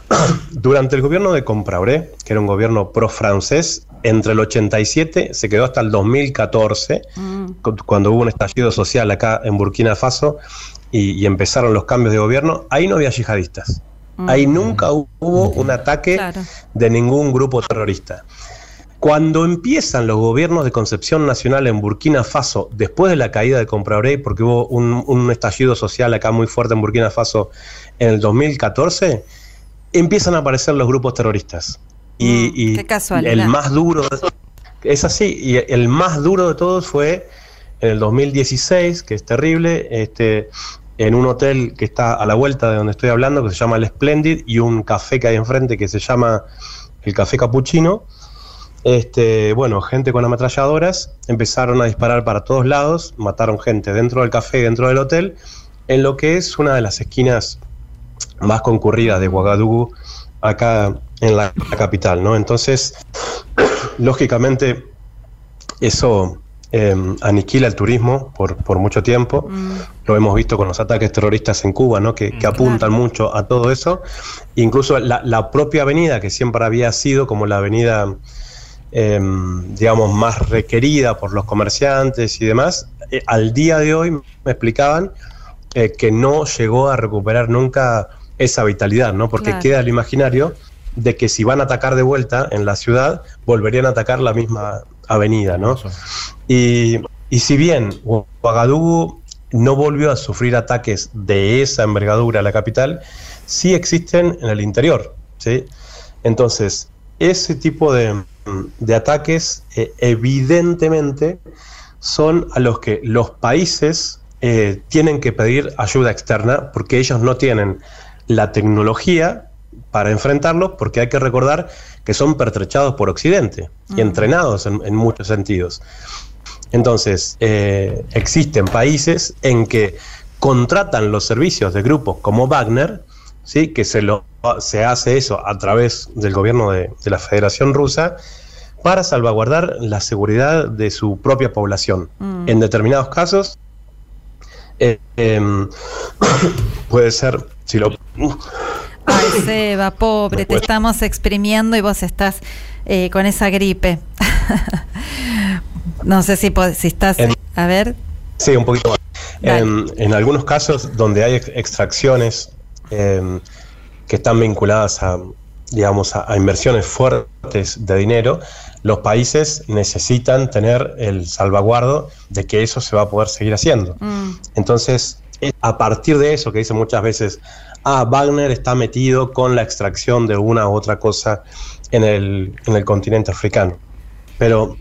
Durante el gobierno de Compaoré, que era un gobierno pro-francés, entre el 87 se quedó hasta el 2014, cu- cuando hubo un estallido social acá en Burkina Faso y, y empezaron los cambios de gobierno, ahí no había yihadistas. Ahí nunca hubo un ataque
Claro.
de ningún grupo terrorista. Cuando empiezan los gobiernos de concepción nacional en Burkina Faso, después de la caída de Comprabrey, porque hubo un, un estallido social acá muy fuerte en Burkina Faso en el 2014, empiezan a aparecer los grupos terroristas. Y, y
qué casualidad.
el más duro, es así, y el más duro de todos fue en el 2016, que es terrible, este, en un hotel que está a la vuelta de donde estoy hablando, que se llama El Splendid, y un café que hay enfrente que se llama el Café Capuchino. Este, bueno, gente con ametralladoras empezaron a disparar para todos lados, mataron gente dentro del café, dentro del hotel, en lo que es una de las esquinas más concurridas de Ouagadougou, acá en la capital, ¿no? Entonces, lógicamente, eso eh, aniquila el turismo por, por mucho tiempo. Lo hemos visto con los ataques terroristas en Cuba, ¿no? que, que apuntan mucho a todo eso. Incluso la, la propia avenida, que siempre había sido como la avenida, eh, digamos, más requerida por los comerciantes y demás, eh, al día de hoy me explicaban eh, que no llegó a recuperar nunca esa vitalidad, ¿no? porque
Claro.
queda el imaginario de que si van a atacar de vuelta en la ciudad, volverían a atacar la misma avenida, ¿no? Y, y si bien Ouagadougou no volvió a sufrir ataques de esa envergadura a la capital, sí existen en el interior, ¿sí? Entonces, ese tipo de, de ataques eh, evidentemente son a los que los países eh, tienen que pedir ayuda externa porque ellos no tienen la tecnología para enfrentarlos porque hay que recordar que son pertrechados por Occidente y entrenados en, en muchos sentidos. Entonces, eh, existen países en que contratan los servicios de grupos como Wagner, ¿sí? que se, lo, se hace eso a través del gobierno de, de la Federación Rusa, para salvaguardar la seguridad de su propia población.
Mm.
En determinados casos, eh, em, puede ser, si lo...
Ay, Seba, pobre, te estamos exprimiendo y vos estás eh, con esa gripe. no sé si, si estás...
En-
A ver.
Sí, un poquito más. En, en algunos casos donde hay ex- extracciones em, que están vinculadas a, digamos, a, a inversiones fuertes de dinero, los países necesitan tener el salvaguardo de que eso se va a poder seguir haciendo. Entonces, es a partir de eso que dicen muchas veces, ah, Wagner está metido con la extracción de una u otra cosa en el, en el continente africano. Pero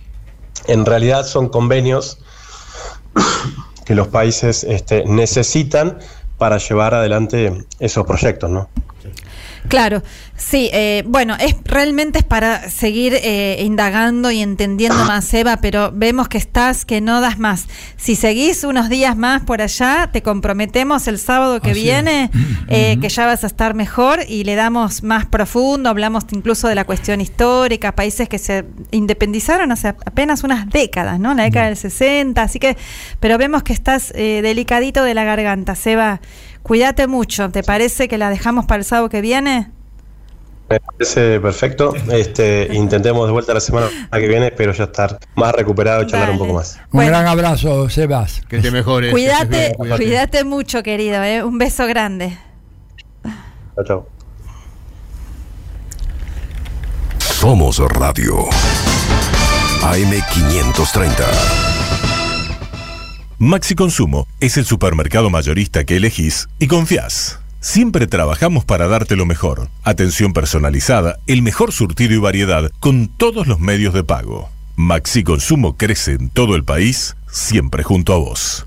en realidad son convenios que los países este, necesitan para llevar adelante esos proyectos, ¿no?
Claro, sí, eh, bueno, es realmente es para seguir eh, indagando y entendiendo más, Eva, pero vemos que estás, que no das más. Si seguís unos días más por allá, te comprometemos el sábado que
Así
viene, eh, que ya vas a estar mejor y le damos más profundo, hablamos incluso de la cuestión histórica, países que se independizaron hace apenas unas décadas, ¿no? La década del 60, así que, pero vemos que estás eh, delicadito de la garganta, Seba. Cuídate mucho, ¿te parece que la dejamos para el sábado que viene?
Me parece perfecto. Este, intentemos de vuelta la semana que viene, espero ya estar más recuperado y charlar un poco más.
Un gran abrazo, Sebas.
Que te mejores.
Cuídate, cuídate mucho, querido, ¿eh? un beso grande.
Chao, chao.
Somos Radio. AM530.
Maxi Consumo es el supermercado mayorista que elegís y confías. Siempre trabajamos para darte lo mejor. Atención personalizada, el mejor surtido y variedad con todos los medios de pago. Maxi Consumo crece en todo el país, siempre junto a vos.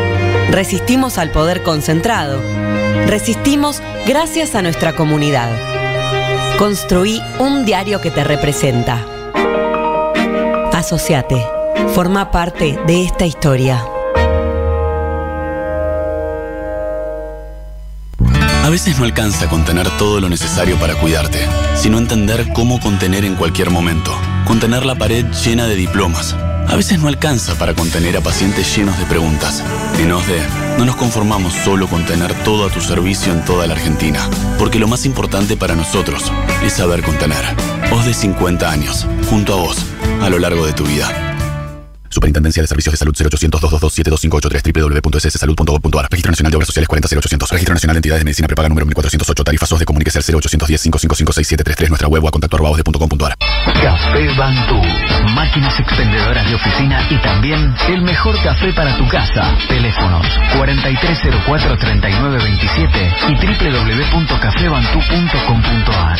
Resistimos al poder concentrado. Resistimos gracias a nuestra comunidad. Construí un diario que te representa. Asociate. Forma parte de esta historia.
A veces no alcanza con tener todo lo necesario para cuidarte, sino entender cómo contener en cualquier momento. Contener la pared llena de diplomas, A veces no alcanza para contener a pacientes llenos de preguntas. En OSDE no nos conformamos solo con tener todo a tu servicio en toda la Argentina, porque lo más importante para nosotros es saber contener. OSDE 50 años, junto a vos, a lo largo de tu vida.
Superintendencia de Servicios de Salud 0800 222 7583 www.sssalud.gov.ar Registro Nacional de Obras Sociales 40800 Registro Nacional de Entidades de Medicina Prepaga número 1408 Tarifas SOS de Comuníquese al 0810 555 6733 Nuestra web o a contacto
Café Bantú. Máquinas expendedoras de oficina y también el mejor café para tu casa. Teléfonos 4304-3927 y www.cafebantú.com.ar.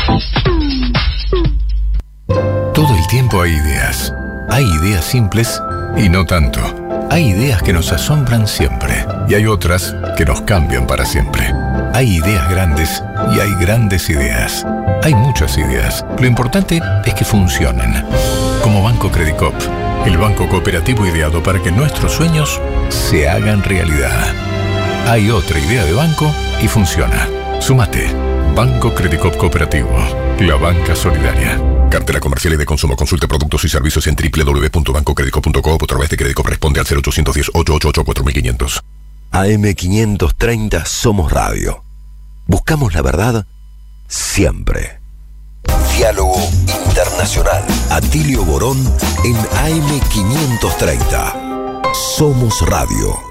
Todo el tiempo hay ideas. Hay ideas simples y no tanto. Hay ideas que nos asombran siempre y hay otras que nos cambian para siempre. Hay ideas grandes y hay grandes ideas. Hay muchas ideas. Lo importante es que funcionen. Como Banco Credicop, el banco cooperativo ideado para que nuestros sueños se hagan realidad. Hay otra idea de banco y funciona. Sumate. Banco Credicop Cooperativo. La banca solidaria.
Cartera comercial y de consumo. Consulte productos y servicios en www.bancocredico.com o a través de Crédito responde al 0810 888 4500.
AM530 Somos Radio. Buscamos la verdad siempre. Diálogo Internacional. Atilio Borón en AM530. Somos Radio.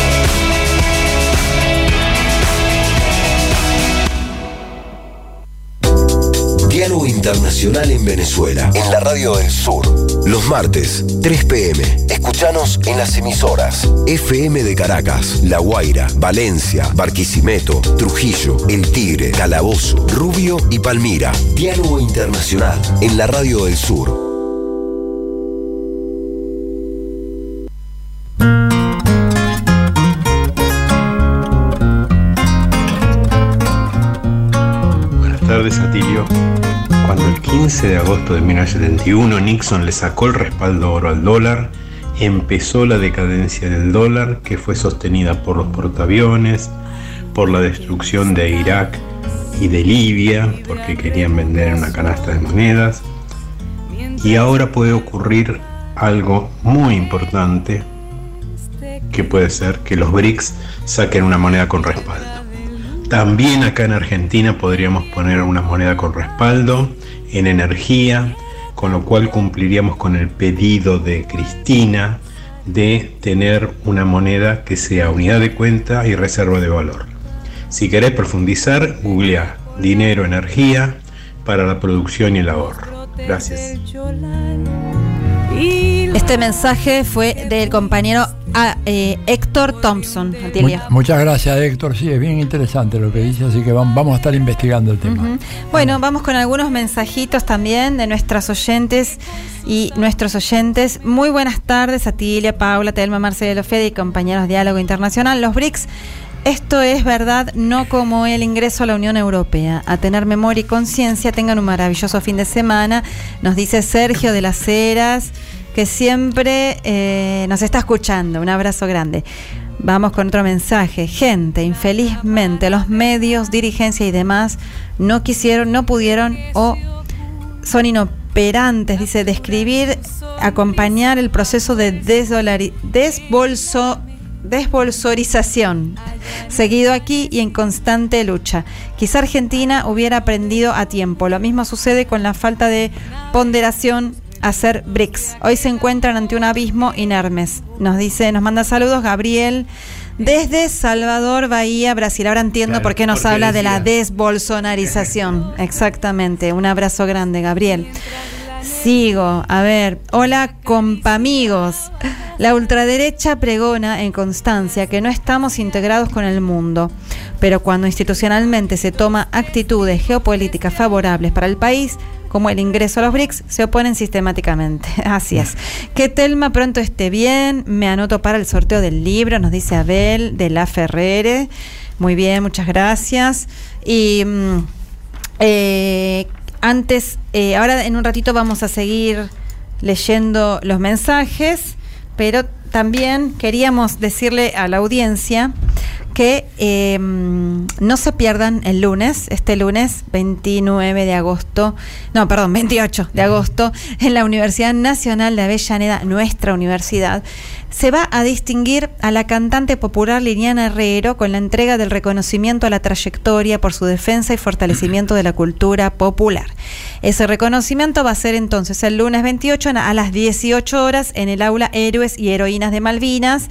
Diálogo Internacional en Venezuela. En la Radio del Sur. Los martes, 3 pm. Escuchanos en las emisoras. FM de Caracas, La Guaira, Valencia, Barquisimeto, Trujillo, El Tigre, Calabozo, Rubio y Palmira. Diálogo Internacional en la Radio del Sur.
Tardes, Atilio. Cuando el 15 de agosto de 1971 Nixon le sacó el respaldo oro al dólar, empezó la decadencia del dólar que fue sostenida por los portaaviones, por la destrucción de Irak y de Libia, porque querían vender una canasta de monedas. Y ahora puede ocurrir algo muy importante, que puede ser que los BRICS saquen una moneda con respaldo. También acá en Argentina podríamos poner una moneda con respaldo en energía, con lo cual cumpliríamos con el pedido de Cristina de tener una moneda que sea unidad de cuenta y reserva de valor. Si querés profundizar, googlea dinero, energía para la producción y el ahorro. Gracias.
Este mensaje fue del compañero ah, eh, Héctor Thompson,
muchas gracias, Héctor. Sí, es bien interesante lo que dice, así que vam- vamos a estar investigando el tema.
Bueno, vamos con algunos mensajitos también de nuestras oyentes y nuestros oyentes. Muy buenas tardes, Atilia, Paula, Telma, Marcelo, Fede y compañeros de Diálogo Internacional. Los BRICS, esto es verdad, no como el ingreso a la Unión Europea. A tener memoria y conciencia, tengan un maravilloso fin de semana. Nos dice Sergio de las Heras, que siempre eh, nos está escuchando. Un abrazo grande. Vamos con otro mensaje. Gente, infelizmente los medios, dirigencia y demás no quisieron, no pudieron o son inoperantes, dice, describir, acompañar el proceso de desbolso, desbolsorización, seguido aquí y en constante lucha. Quizá Argentina hubiera aprendido a tiempo. Lo mismo sucede con la falta de ponderación hacer BRICS. Hoy se encuentran ante un abismo inermes. Nos dice, nos manda saludos Gabriel Desde Salvador, Bahía, Brasil. Ahora entiendo
Claro,
por qué nos habla de la desbolsonarización. Exactamente. Un abrazo grande, Gabriel. Sigo, a ver, hola compamigos. La ultraderecha pregona en constancia que no estamos integrados con el mundo, pero cuando institucionalmente se toma actitudes geopolíticas favorables para el país, como el ingreso a los BRICS, se oponen sistemáticamente. Así es. Que Telma pronto esté bien, me anoto para el sorteo del libro, nos dice Abel de la Ferrere. Muy bien, muchas gracias. Y mm, eh, antes, eh, ahora en un ratito vamos a seguir leyendo los mensajes, pero también queríamos decirle a la audiencia que eh, no se pierdan el lunes, este lunes 29 de agosto, no, perdón, 28 de agosto, en la Universidad Nacional de Avellaneda, nuestra universidad, se va a distinguir a la cantante popular Liliana Herrero con la entrega del reconocimiento a la trayectoria por su defensa y fortalecimiento de la cultura popular. Ese reconocimiento va a ser entonces el lunes 28 a las 18 horas en el aula Héroes y Heroínas de Malvinas.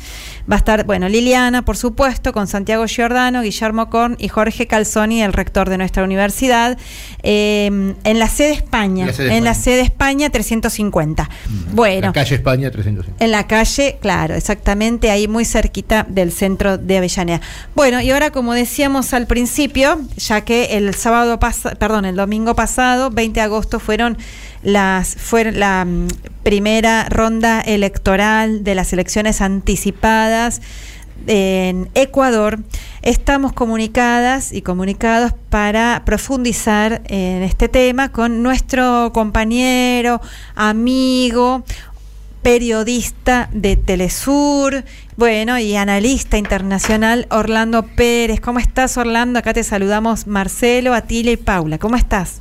Va a estar, bueno, Liliana, por supuesto, con Santiago Giordano, Guillermo Korn y Jorge Calzoni, el rector de nuestra universidad, eh, en la sede España,
En la sede
en la
España.
sede España 350. Bueno.
La calle España 305.
En la calle, claro, exactamente ahí muy cerquita del centro de Avellaneda. Bueno, y ahora como decíamos al principio, ya que el sábado pasado, perdón, el domingo pasado, 20 de agosto fueron las fue la mm, primera ronda electoral de las elecciones anticipadas en Ecuador. Estamos comunicadas y comunicados para profundizar en este tema con nuestro compañero, amigo, periodista de Telesur, bueno, y analista internacional Orlando Pérez. ¿Cómo estás, Orlando? Acá te saludamos Marcelo, Atila y Paula. ¿Cómo estás?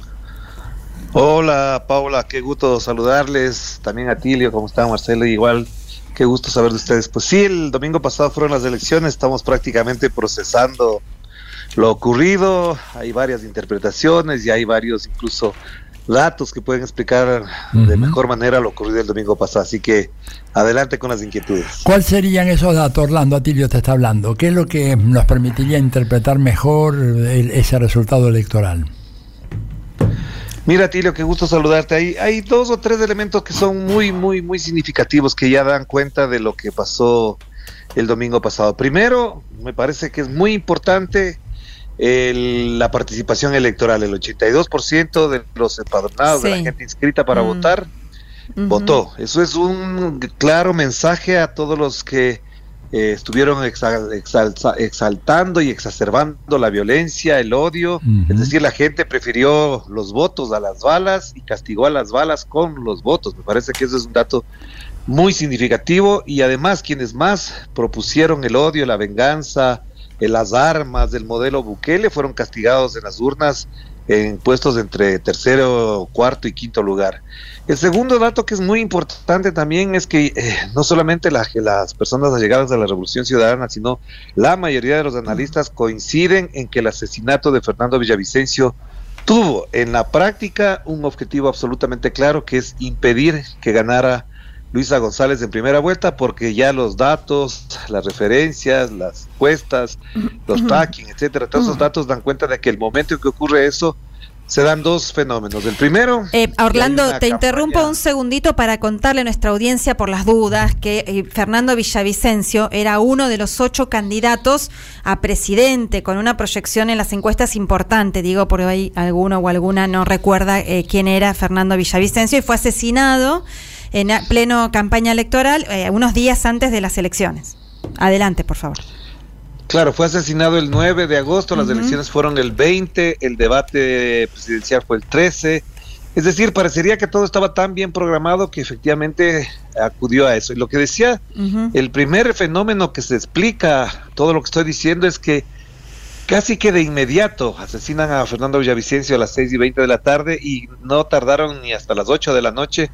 Hola Paula, qué gusto saludarles. También a Tilio, ¿cómo está Marcelo? Igual, qué gusto saber de ustedes. Pues sí, el domingo pasado fueron las elecciones, estamos prácticamente procesando lo ocurrido. Hay varias interpretaciones y hay varios incluso datos que pueden explicar de mejor manera lo ocurrido el domingo pasado. Así que adelante con las inquietudes.
¿Cuáles serían esos datos, Orlando? Atilio te está hablando. ¿Qué es lo que nos permitiría interpretar mejor el- ese resultado electoral?
Mira, Tilio, qué gusto saludarte. Hay, hay dos o tres elementos que son muy, muy, muy significativos que ya dan cuenta de lo que pasó el domingo pasado. Primero, me parece que es muy importante el- la participación electoral. El 82% de los empadronados, de la gente inscrita para
Mm.
votar, votó. Eso es un claro mensaje a todos los que eh, estuvieron exal- exaltando y exacerbando la violencia, el odio. Es decir, la gente prefirió los votos a las balas y castigó a las balas con los votos. Me parece que eso es un dato muy significativo y además quienes más propusieron el odio, la venganza, las armas del modelo Bukele fueron castigados en las urnas en puestos entre tercero, cuarto y quinto lugar. El segundo dato que es muy importante también es que eh, no solamente las personas allegadas a la Revolución Ciudadana, sino la mayoría de los analistas coinciden en que el asesinato de Fernando Villavicencio tuvo en la práctica un objetivo absolutamente claro, que es impedir que ganara Luisa González en primera vuelta, porque ya los datos, las referencias, las encuestas, los tracking, etcétera, todos esos datos dan cuenta de que el momento en que ocurre eso, se dan dos fenómenos. El primero,
Eh, Orlando, te interrumpo un segundito para contarle a nuestra audiencia por las dudas que eh, Fernando Villavicencio era uno de los ocho candidatos a presidente con una proyección en las encuestas importante, digo, porque hay alguno o alguna no recuerda eh, quién era Fernando Villavicencio y fue asesinado en pleno campaña electoral eh, unos días antes de las elecciones. Adelante, por favor.
Claro, fue asesinado el 9 de agosto, las elecciones fueron el 20, el debate presidencial fue el 13. Es decir, parecería que todo estaba tan bien programado que efectivamente acudió a eso. Y lo que decía, el primer fenómeno que se explica todo lo que estoy diciendo es que casi que de inmediato asesinan a Fernando Villavicencio a las 6 y 20 de la tarde y no tardaron ni hasta las 8 de la noche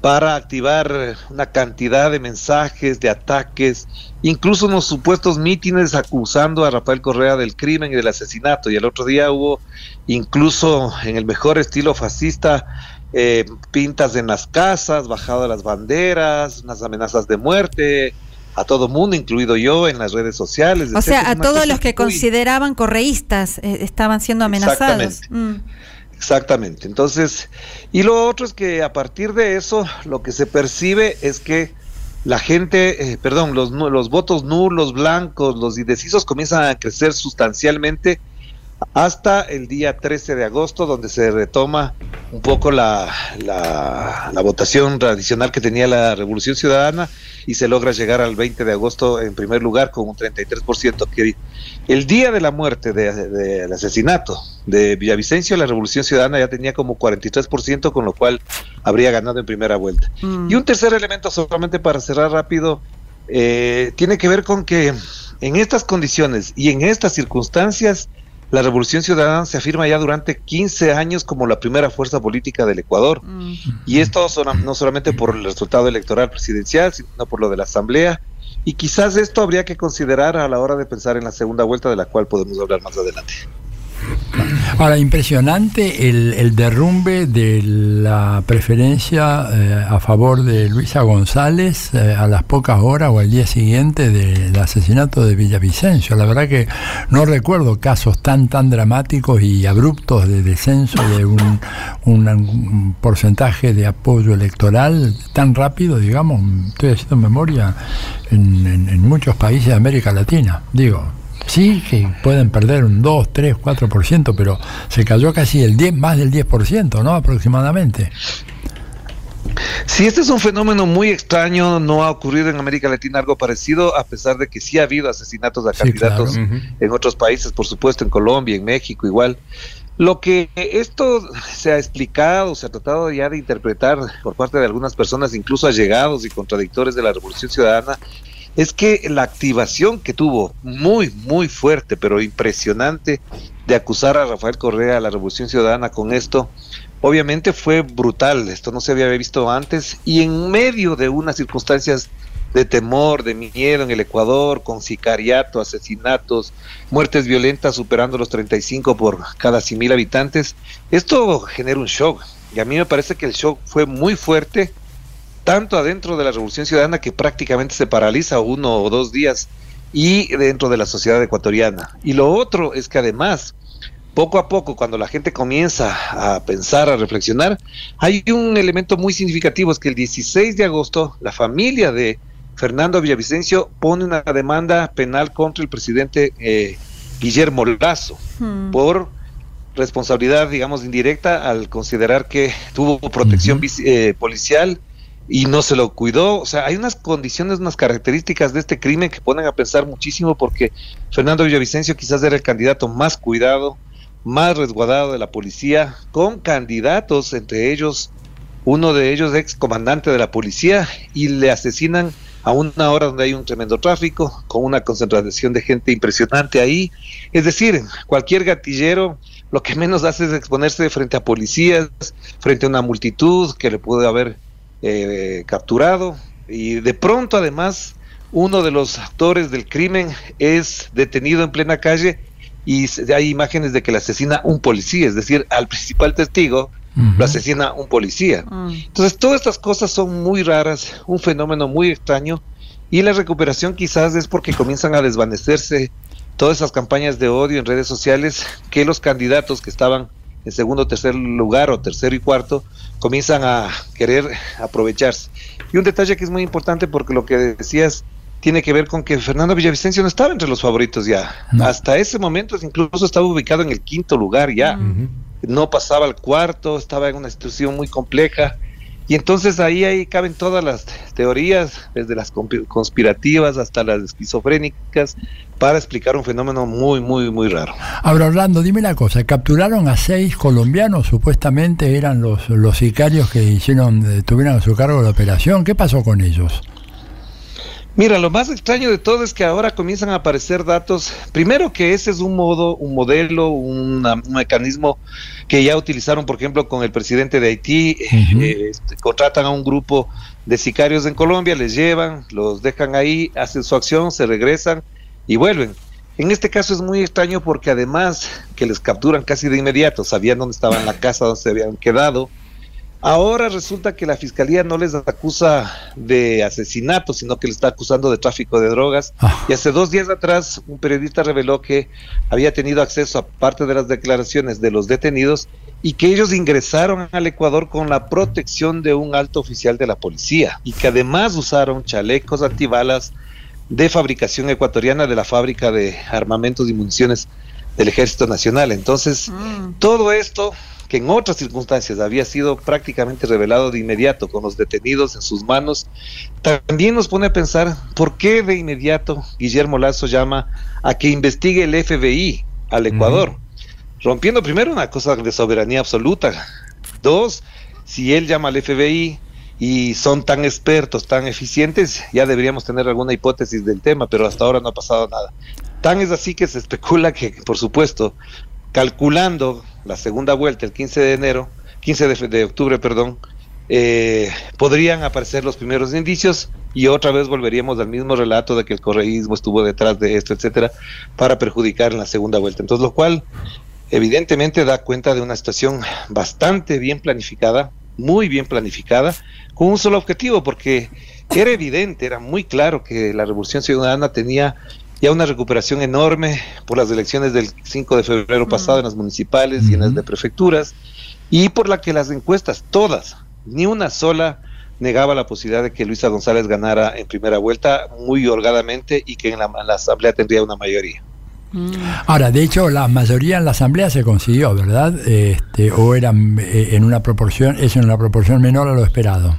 para activar una cantidad de mensajes, de ataques, incluso unos supuestos mítines acusando a Rafael Correa del crimen y del asesinato. Y el otro día hubo incluso en el mejor estilo fascista eh, pintas en las casas, bajado las banderas, unas amenazas de muerte, a todo mundo, incluido yo, en las redes sociales.
O sea, a todos los que
muy-
consideraban correístas eh, estaban siendo amenazados.
Exactamente.
Mm.
Exactamente. Entonces, y lo otro es que a partir de eso, lo que se percibe es que la gente, eh, perdón, los, los votos nulos, blancos, los indecisos comienzan a crecer sustancialmente hasta el día 13 de agosto, donde se retoma un poco la, la, la votación tradicional que tenía la Revolución Ciudadana y se logra llegar al 20 de agosto en primer lugar con un 33%. Que el día de la muerte de- del asesinato de Villavicencio, la Revolución Ciudadana ya tenía como 43%, con lo cual habría ganado en primera vuelta. Y un tercer elemento, solamente para cerrar rápido, eh, tiene que ver con que en estas condiciones y en estas circunstancias, la Revolución Ciudadana se afirma ya durante 15 años como la primera fuerza política del Ecuador. Y esto no solamente por el resultado electoral presidencial, sino por lo de la Asamblea. Y quizás esto habría que considerar a la hora de pensar en la segunda vuelta, de la cual podemos hablar más adelante.
Ahora, impresionante el, el derrumbe de la preferencia eh, a favor de Luisa González eh, a las pocas horas o al día siguiente del asesinato de Villavicencio. La verdad que no recuerdo casos tan tan dramáticos y abruptos de descenso de un, porcentaje de apoyo electoral tan rápido, digamos, estoy haciendo memoria en- en muchos países de América Latina. Digo, Sí, que pueden perder un 2, 3, 4%, pero se cayó casi el 10, más del 10%, ¿no? Aproximadamente.
Sí, este es un fenómeno muy extraño, no ha ocurrido en América Latina algo parecido, a pesar de que sí ha habido asesinatos a
Sí,
candidatos
claro.
En otros países, por supuesto, en Colombia, en México igual. Lo que esto se ha explicado, se ha tratado ya de interpretar por parte de algunas personas, incluso allegados y contradictores de la Revolución Ciudadana, es que la activación que tuvo muy, muy fuerte, pero impresionante, de acusar a Rafael Correa, a la Revolución Ciudadana con esto, obviamente fue brutal, esto no se había visto antes, y en medio de unas circunstancias de temor, de miedo en el Ecuador, con sicariato, asesinatos, muertes violentas superando los 35 por cada 100 mil habitantes, esto genera un shock. Y a mí me parece que el shock fue muy fuerte, tanto adentro de la Revolución Ciudadana que prácticamente se paraliza uno o dos días, y dentro de la sociedad ecuatoriana. Y lo otro es que además, poco a poco, cuando la gente comienza a pensar, a reflexionar, hay un elemento muy significativo, es que el 16 de agosto la familia de Fernando Villavicencio pone una demanda penal contra el presidente eh, Guillermo Lazo por responsabilidad, digamos, indirecta al considerar que tuvo protección eh, policial y no se lo cuidó. O sea, hay unas condiciones, unas características de este crimen que ponen a pensar muchísimo porque Fernando Villavicencio quizás era el candidato más cuidado, más resguardado de la policía, con candidatos, entre ellos, uno de ellos ex comandante de la policía, y le asesinan a una hora donde hay un tremendo tráfico, con una concentración de gente impresionante ahí. Es decir, cualquier gatillero lo que menos hace es exponerse frente a policías, frente a una multitud que le puede haber eh, capturado. Y de pronto, además, uno de los actores del crimen es detenido en plena calle y hay imágenes de que le asesina un policía, es decir, al principal testigo lo asesina un policía. Entonces, todas estas cosas son muy raras, un fenómeno muy extraño, y la recuperación quizás es porque comienzan a desvanecerse todas esas campañas de odio en redes sociales que los candidatos que estaban en segundo, tercer lugar o tercero y cuarto comienzan a querer aprovecharse. Y un detalle que es muy importante porque lo que decías tiene que ver con que Fernando Villavicencio no estaba entre los favoritos ya. Hasta ese momento incluso estaba ubicado en el quinto lugar ya. No pasaba al cuarto, estaba en una situación muy compleja. Y entonces ahí, ahí caben todas las teorías, desde las conspirativas hasta las esquizofrénicas, para explicar un fenómeno muy, muy, muy raro.
Ahora, Orlando, dime una cosa. Capturaron a seis colombianos, supuestamente eran los, los sicarios que hicieron, eh, tuvieron a su cargo la operación. ¿Qué pasó con ellos?
Mira, lo más extraño de todo es que ahora comienzan a aparecer datos. Primero que ese es un modo, un modelo, una- un mecanismo que ya utilizaron, por ejemplo, con el presidente de Haití. Eh, este, contratan a un grupo de sicarios en Colombia, les llevan, los dejan ahí, hacen su acción, se regresan y vuelven. En este caso es muy extraño porque además que les capturan casi de inmediato, sabían dónde estaba en la casa, dónde se habían quedado, Ahora resulta que la fiscalía no les acusa de asesinato, sino que le está acusando de tráfico de drogas. Y hace dos días atrás, un periodista reveló que había tenido acceso a parte de las declaraciones de los detenidos y que ellos ingresaron al Ecuador con la protección de un alto oficial de la policía y que además usaron chalecos antibalas de fabricación ecuatoriana de la fábrica de armamentos y municiones del Ejército Nacional. Entonces, todo esto que en otras circunstancias había sido prácticamente revelado de inmediato con los detenidos en sus manos, también nos pone a pensar por qué de inmediato Guillermo Lazo llama a que investigue el FBI al Ecuador, rompiendo primero una cosa de soberanía absoluta. Dos, si él llama al FBI y son tan expertos, tan eficientes, ya deberíamos tener alguna hipótesis del tema, pero hasta ahora no ha pasado nada. Tan es así que se especula que, por supuesto, calculando la segunda vuelta el 15 de enero, 15 de, de octubre, perdón, eh, podrían aparecer los primeros indicios y otra vez volveríamos al mismo relato de que el correísmo estuvo detrás de esto, etcétera, para perjudicar en la segunda vuelta. Entonces, lo cual evidentemente da cuenta de una situación bastante bien planificada, muy bien planificada, con un solo objetivo, porque era evidente, era muy claro que la Revolución Ciudadana tenía ya una recuperación enorme por las elecciones del 5 de febrero pasado en las municipales y en las de prefecturas, y por la que las encuestas, todas, ni una sola negaba la posibilidad de que Luisa González ganara en primera vuelta muy holgadamente y que en la, en la asamblea tendría una mayoría.
Ahora, de hecho, la mayoría en la asamblea se consiguió, ¿verdad? Este, o era eh, en una proporción, es en una proporción menor a lo esperado.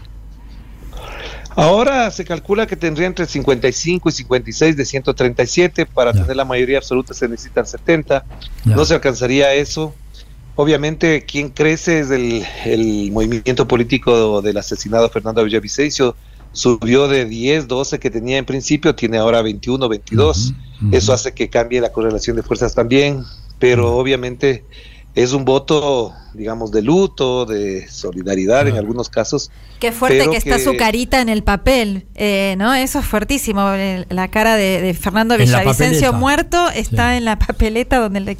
Ahora se calcula que tendría entre 55 y 56 de 137. Para tener la mayoría absoluta se necesitan 70. No se alcanzaría eso. Obviamente, quien crece es el, el movimiento político del asesinado Fernando Villavicencio. Subió de 10, 12 que tenía en principio, tiene ahora 21, 22. Eso hace que cambie la correlación de fuerzas también. Pero obviamente es un voto, digamos, de luto, de solidaridad en algunos casos.
Qué fuerte que está su carita en el papel, eh, ¿no? Eso es fuertísimo. La cara de, de Fernando
En la
Villavicencio muerto está en la papeleta donde le...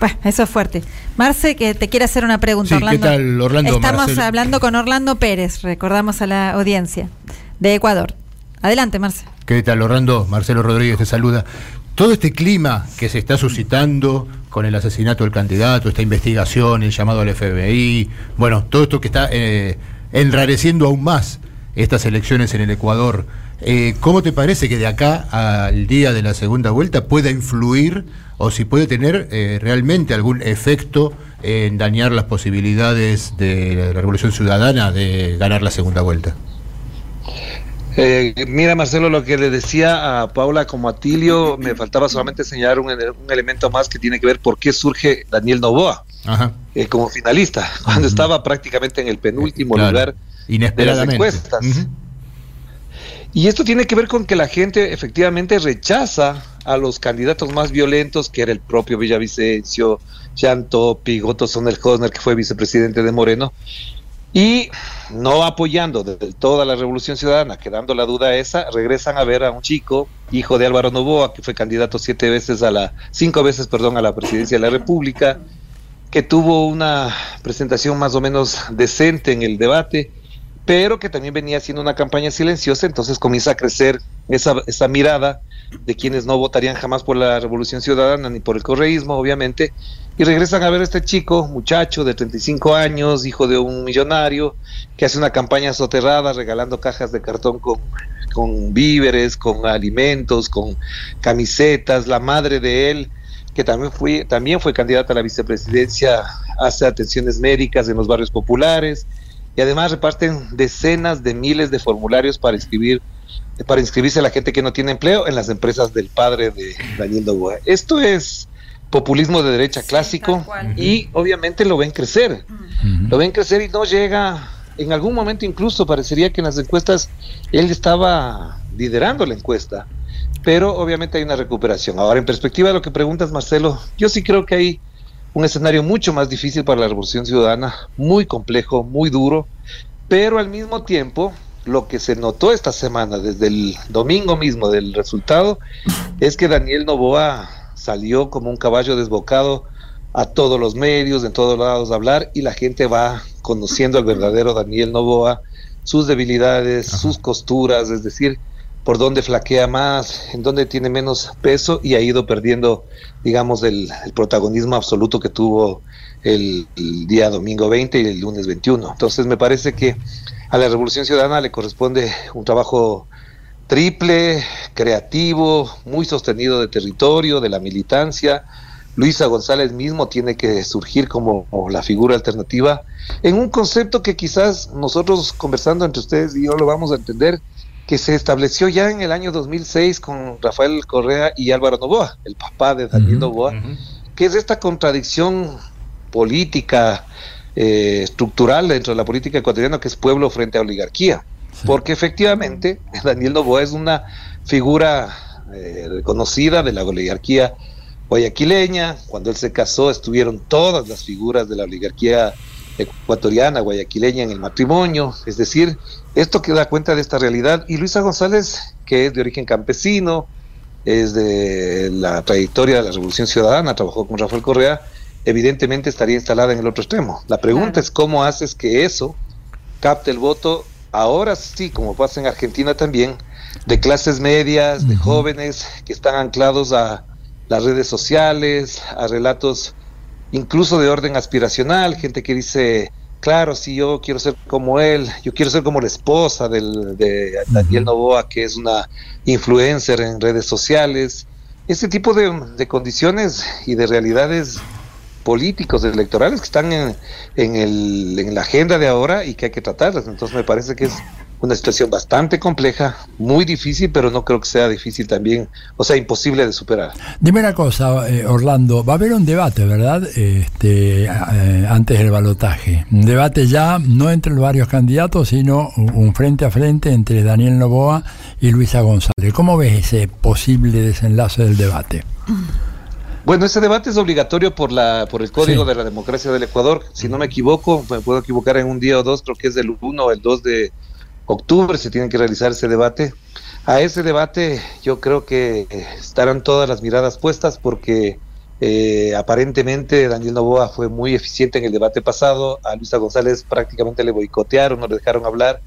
Bueno, eso es fuerte. Marce, que te quiere hacer una pregunta,
Sí, ¿qué
Orlando.
tal, Orlando?
Estamos hablando con Orlando Pérez, recordamos a la audiencia, de Ecuador. Adelante, Marce.
¿Qué tal, Orlando? Marcelo Rodríguez te saluda. Todo este clima que se está suscitando con el asesinato del candidato, esta investigación, el llamado al FBI, bueno, todo esto que está eh, enrareciendo aún más estas elecciones en el Ecuador, eh, ¿cómo te parece que de acá al día de la segunda vuelta pueda influir o si puede tener eh, realmente algún efecto en dañar las posibilidades de la Revolución Ciudadana de ganar la segunda vuelta?
Eh, mira, Marcelo, lo que le decía a Paula como a Tilio, me faltaba solamente señalar un, ele- un elemento más que tiene que ver por qué surge Daniel Novoa
Ajá.
eh, como finalista, cuando estaba prácticamente en el penúltimo
Claro.
lugar de las encuestas. Y esto tiene que ver con que la gente efectivamente rechaza a los candidatos más violentos, que era el propio Villavicencio, Jean Topi, Goto Sonel Hosner, que fue vicepresidente de Moreno, y no apoyando del todo a la Revolución Ciudadana, quedando la duda esa, regresan a ver a un chico, hijo de Álvaro Novoa, que fue candidato siete veces a la, cinco veces, perdón, a la presidencia de la República, que tuvo una presentación más o menos decente en el debate, pero que también venía haciendo una campaña silenciosa, entonces comienza a crecer esa, esa mirada de quienes no votarían jamás por la Revolución Ciudadana ni por el correísmo, obviamente, y regresan a ver a este chico, muchacho de 35 años, hijo de un millonario, que hace una campaña soterrada regalando cajas de cartón con, con víveres, con alimentos, con camisetas, la madre de él, que también fue, también fue candidata a la vicepresidencia, hace atenciones médicas en los barrios populares, y además reparten decenas de miles de formularios para inscribir para inscribirse a la gente que no tiene empleo en las empresas del padre de Daniel Novoa. Esto es populismo de derecha clásico y obviamente lo ven crecer. Lo ven crecer y no llega, en algún momento incluso parecería que en las encuestas él estaba liderando la encuesta, pero obviamente hay una recuperación. Ahora, en perspectiva de lo que preguntas, Marcelo, yo sí creo que hay un escenario mucho más difícil para la Revolución Ciudadana, muy complejo, muy duro, pero al mismo tiempo lo que se notó esta semana, desde el domingo mismo del resultado, es que Daniel Novoa salió como un caballo desbocado a todos los medios, en todos lados a hablar, y la gente va conociendo al verdadero Daniel Novoa, sus debilidades, sus costuras, es decir, por dónde flaquea más, en dónde tiene menos peso y ha ido perdiendo, digamos, el, protagonismo absoluto que tuvo el, el, día domingo 20 y el lunes 21. Entonces me parece que a la Revolución Ciudadana le corresponde un trabajo triple, creativo, muy sostenido de territorio, de la militancia. Luisa González mismo tiene que surgir como, como la figura alternativa en un concepto que quizás nosotros conversando entre ustedes y yo lo vamos a entender, que se estableció ya en el año 2006 con Rafael Correa y Álvaro Novoa, el papá de Daniel Novoa, que es esta contradicción política, eh, estructural dentro de la política ecuatoriana, que es pueblo frente a oligarquía. Porque efectivamente Daniel Novoa es una figura eh, reconocida de la oligarquía guayaquileña. Cuando él se casó estuvieron todas las figuras de la oligarquía ecuatoriana, guayaquileña en el matrimonio. Es decir, esto que da cuenta de esta realidad. Y Luisa González, que es de origen campesino, es de la trayectoria de la Revolución Ciudadana, trabajó con Rafael Correa, evidentemente estaría instalada en el otro extremo. La pregunta claro. es cómo haces que eso capte el voto, ahora sí, como pasa en Argentina también, de clases medias, de jóvenes que están anclados a las redes sociales, a relatos incluso de orden aspiracional, gente que dice, claro, si yo quiero ser como él, yo quiero ser como la esposa del, de Daniel Novoa, que es una influencer en redes sociales. Ese tipo de, de condiciones y de realidades políticos electorales que están en, en, el, en, la agenda de ahora y que hay que tratarlas. Entonces me parece que es una situación bastante compleja, muy difícil, pero no creo que sea difícil también, o sea, imposible de superar.
Dime una cosa, eh, Orlando, va a haber un debate, ¿verdad? Este, eh, antes del balotaje. Un debate ya no entre los varios candidatos, sino un frente a frente entre Daniel Novoa y Luisa González. ¿Cómo ves ese posible desenlace del debate?
Bueno, ese debate es obligatorio por la por el Código sí. de la Democracia del Ecuador. Si no me equivoco, me puedo equivocar en un día o dos, creo que es del 1 o el 2 de octubre se tiene que realizar ese debate. A ese debate yo creo que estarán todas las miradas puestas porque eh, aparentemente Daniel Novoa fue muy eficiente en el debate pasado, a Luisa González prácticamente le boicotearon, no le dejaron hablar,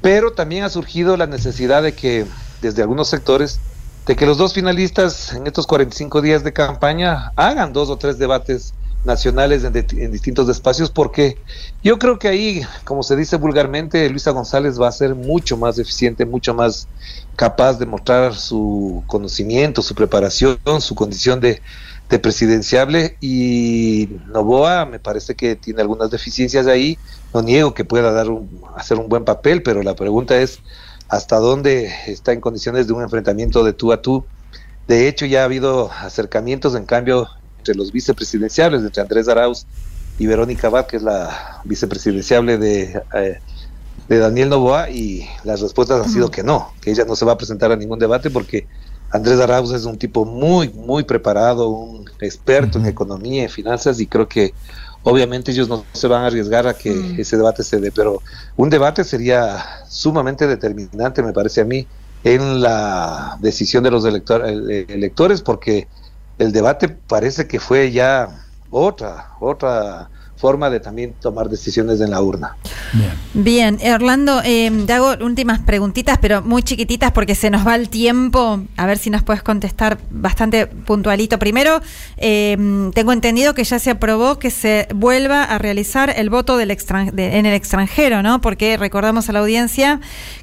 pero también ha surgido la necesidad de que desde algunos sectores de que los dos finalistas en estos 45 días de campaña hagan dos o tres debates nacionales en, de, en, distintos espacios, porque yo creo que ahí, como se dice vulgarmente, Luisa González va a ser mucho más eficiente, mucho más capaz de mostrar su conocimiento, su preparación, su condición de, de presidenciable y Novoa me parece que tiene algunas deficiencias ahí, no niego que pueda dar un, hacer un buen papel, pero la pregunta es hasta dónde está en condiciones de un enfrentamiento de tú a tú. De hecho, ya ha habido acercamientos, en cambio, entre los vicepresidenciables, entre Andrés Arauz y Verónica es la vicepresidenciable de, eh, de Daniel Novoa, y las respuestas han sido que no, que ella no se va a presentar a ningún debate porque Andrés Arauz es un tipo muy, muy preparado, un experto en economía, en finanzas, y creo que obviamente ellos no se van a arriesgar a que mm. ese debate se dé, pero un debate sería sumamente determinante, me parece a mí, en la decisión de los elector electores, porque el debate parece que fue ya otra, otra forma de también tomar decisiones en la urna.
Bien, Bien Orlando, eh, te hago últimas preguntitas, pero muy chiquititas porque se nos va el tiempo. A ver si nos puedes contestar bastante puntualito. Primero, eh, tengo entendido que ya se aprobó que se vuelva a realizar el voto del de, en el extranjero, ¿no? Porque recordamos a la audiencia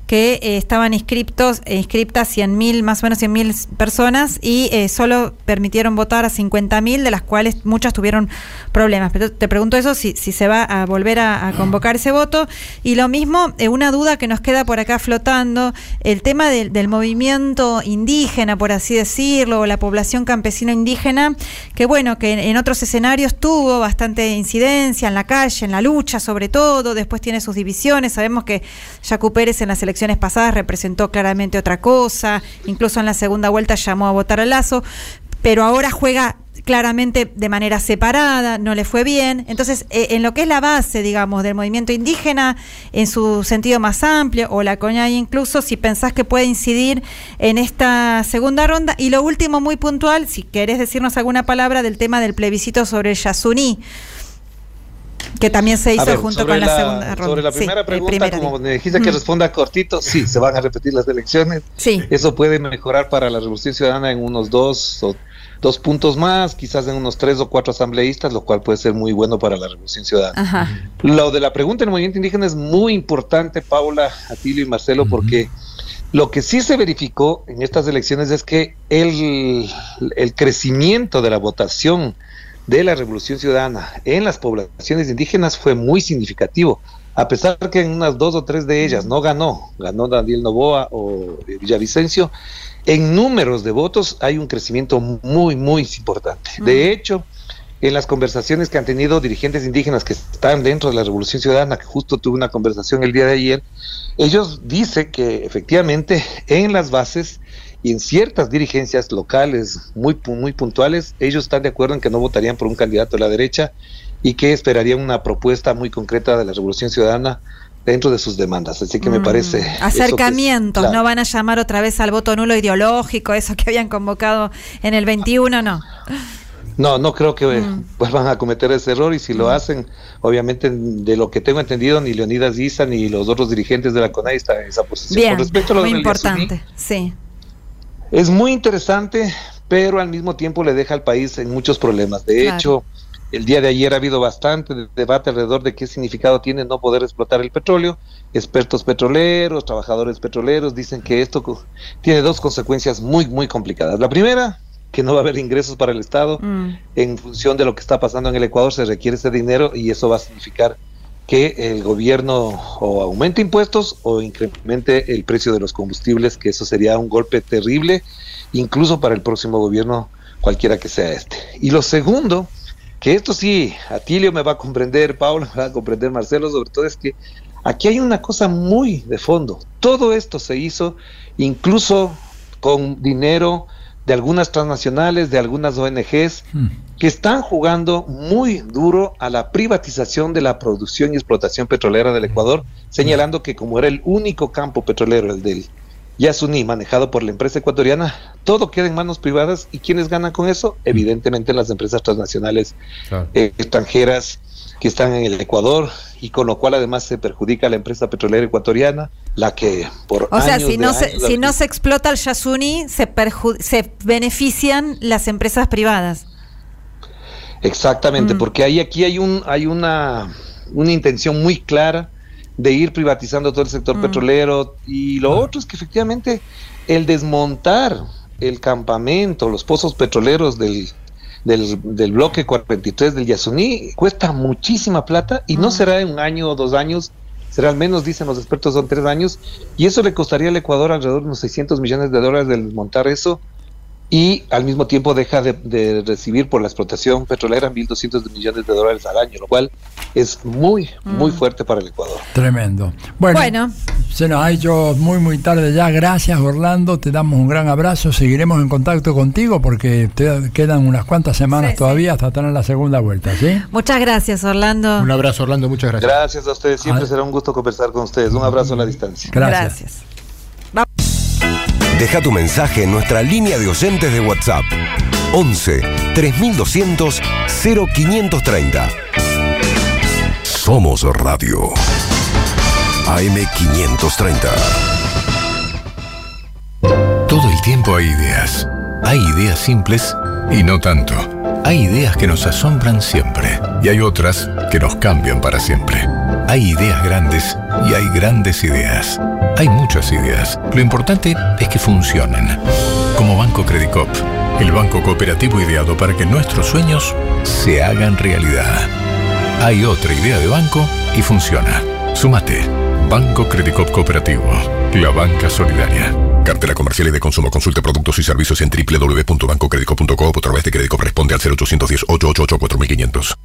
que eh, estaban inscriptos, eh, inscriptas 100.000, más o menos 100.000 personas y eh, solo permitieron votar a 50.000, de las cuales muchas tuvieron problemas. Pero te pregunto eso, si, se va a volver a, convocar ese voto. Y lo mismo, eh, una duda que nos queda por acá flotando, el tema de, del movimiento indígena, por así decirlo, o la población campesina indígena, que bueno, que en, en otros escenarios tuvo bastante incidencia en la calle, en la lucha sobre todo, después tiene sus divisiones, sabemos que Jacu Pérez en la selección elecciones pasadas representó claramente otra cosa, incluso en la segunda vuelta llamó a votar a Lazo, pero ahora juega claramente de manera separada, no le fue bien. Entonces, eh, en lo que es la base, digamos, del movimiento indígena, en su sentido más amplio, o la coña incluso, si pensás que puede incidir en esta segunda ronda. Y lo último, muy puntual, si querés decirnos alguna palabra del tema del plebiscito sobre el Yasuní. Que también se hizo
ver,
junto con la, segunda ronda.
Sobre la primera
eh,
pregunta,
primera,
como me dijiste que
Mm.
responda cortito, sí, se van a repetir las elecciones.
Sí.
Eso puede mejorar para la Revolución Ciudadana en unos dos o dos puntos más, quizás en unos tres o cuatro asambleístas, lo cual puede ser muy bueno para la Revolución Ciudadana.
Ajá.
Lo de la pregunta en el movimiento indígena es muy importante, Paula, Atilio y Marcelo, porque lo que sí se verificó en estas elecciones es que el, el crecimiento de la votación de la Revolución Ciudadana en las poblaciones indígenas fue muy significativo. A pesar que en unas dos o tres de ellas no ganó, ganó Daniel Novoa o Villavicencio, en números de votos hay un crecimiento muy, muy importante. De hecho, en las conversaciones que han tenido dirigentes indígenas que están dentro de la Revolución Ciudadana, que justo tuve una conversación el día de ayer, ellos dicen que efectivamente en las bases y en ciertas dirigencias locales muy, muy puntuales, ellos están de acuerdo en que no votarían por un candidato de la derecha y que esperarían una propuesta muy concreta de la Revolución Ciudadana dentro de sus demandas. Así que me
Mm,
parece... que
Acercamientos,
claro.
no van a llamar otra vez al voto nulo ideológico, eso que habían convocado en el 21, no.
No, no creo que
Mm.
vuelvan a cometer ese error y si lo hacen, obviamente de lo que tengo entendido, ni Leonidas Guisa ni los otros dirigentes de la CONAI están en esa posición.
Bien,
Con respecto a lo
muy importante, sí.
Es muy interesante, pero al mismo tiempo le deja al país en muchos problemas. De
Claro.
hecho, el día de ayer ha habido bastante de- debate alrededor de qué significado tiene no poder explotar el petróleo. Expertos petroleros, trabajadores petroleros dicen que esto tiene dos consecuencias muy, muy complicadas. La primera, que no va a haber ingresos para el Estado.
Mm.
En función de lo que está pasando en el Ecuador, se requiere ese dinero y eso va a significar que el gobierno o aumente impuestos o incremente el precio de los combustibles, que eso sería un golpe terrible, incluso para el próximo gobierno, cualquiera que sea este. Y lo segundo, que esto sí, Atilio me va a comprender, Paula me va a comprender, Marcelo, sobre todo es que aquí hay una cosa muy de fondo. Todo esto se hizo incluso con dinero de algunas transnacionales, de algunas ONGs, que están jugando muy duro a la privatización de la producción y explotación petrolera del Ecuador, señalando que como era el único campo petrolero, el del Yasuní, manejado por la empresa ecuatoriana, todo queda en manos privadas y ¿quiénes ganan con eso? Evidentemente las empresas transnacionales eh, extranjeras que están en el Ecuador y con lo cual además se perjudica a la empresa petrolera ecuatoriana, la que por
O sea, si
de
no, se,
años
si no se explota el Yasuni, se, se benefician las empresas privadas.
Exactamente,
Mm.
porque ahí aquí hay un hay una una intención muy clara de ir privatizando todo el sector
Mm.
petrolero. Y lo otro es que efectivamente el desmontar el campamento, los pozos petroleros del del, del bloque 43 del Yasuní cuesta muchísima plata y no será en un año o dos años, será al menos, dicen los expertos, son tres años, y eso le costaría al Ecuador alrededor de unos 600 millones de dólares de desmontar eso, y al mismo tiempo deja de, de recibir por la explotación petrolera 1.200 millones de dólares al año, lo cual es muy, muy fuerte para el Ecuador.
Tremendo. Bueno,
Bueno.
se nos ha hecho muy, muy tarde ya. Gracias, Orlando. Te damos un gran abrazo. Seguiremos en contacto contigo porque te quedan unas cuantas semanas todavía hasta tener la segunda vuelta, ¿sí?
Muchas gracias, Orlando.
Un abrazo, Orlando, muchas gracias.
Gracias a ustedes, siempre será un gusto conversar con ustedes. Un abrazo a la distancia.
Gracias.
Deja tu mensaje en nuestra línea de oyentes de WhatsApp. 11 3200 0530. Somos Radio. AM530.
Todo el tiempo hay ideas. Hay ideas simples y no tanto. Hay ideas que nos asombran siempre y hay otras que nos cambian para siempre. Hay ideas grandes y hay grandes ideas. Hay muchas ideas. Lo importante es que funcionen. Como Banco Credicop, el banco cooperativo ideado para que nuestros sueños se hagan realidad. Hay otra idea de banco y funciona. Sumate. Banco Credicop Cooperativo. La banca solidaria.
Cartera comercial y de consumo. Consulte productos y servicios en www.bancocredico.co o a través de crédito responde al 0810 888 4500.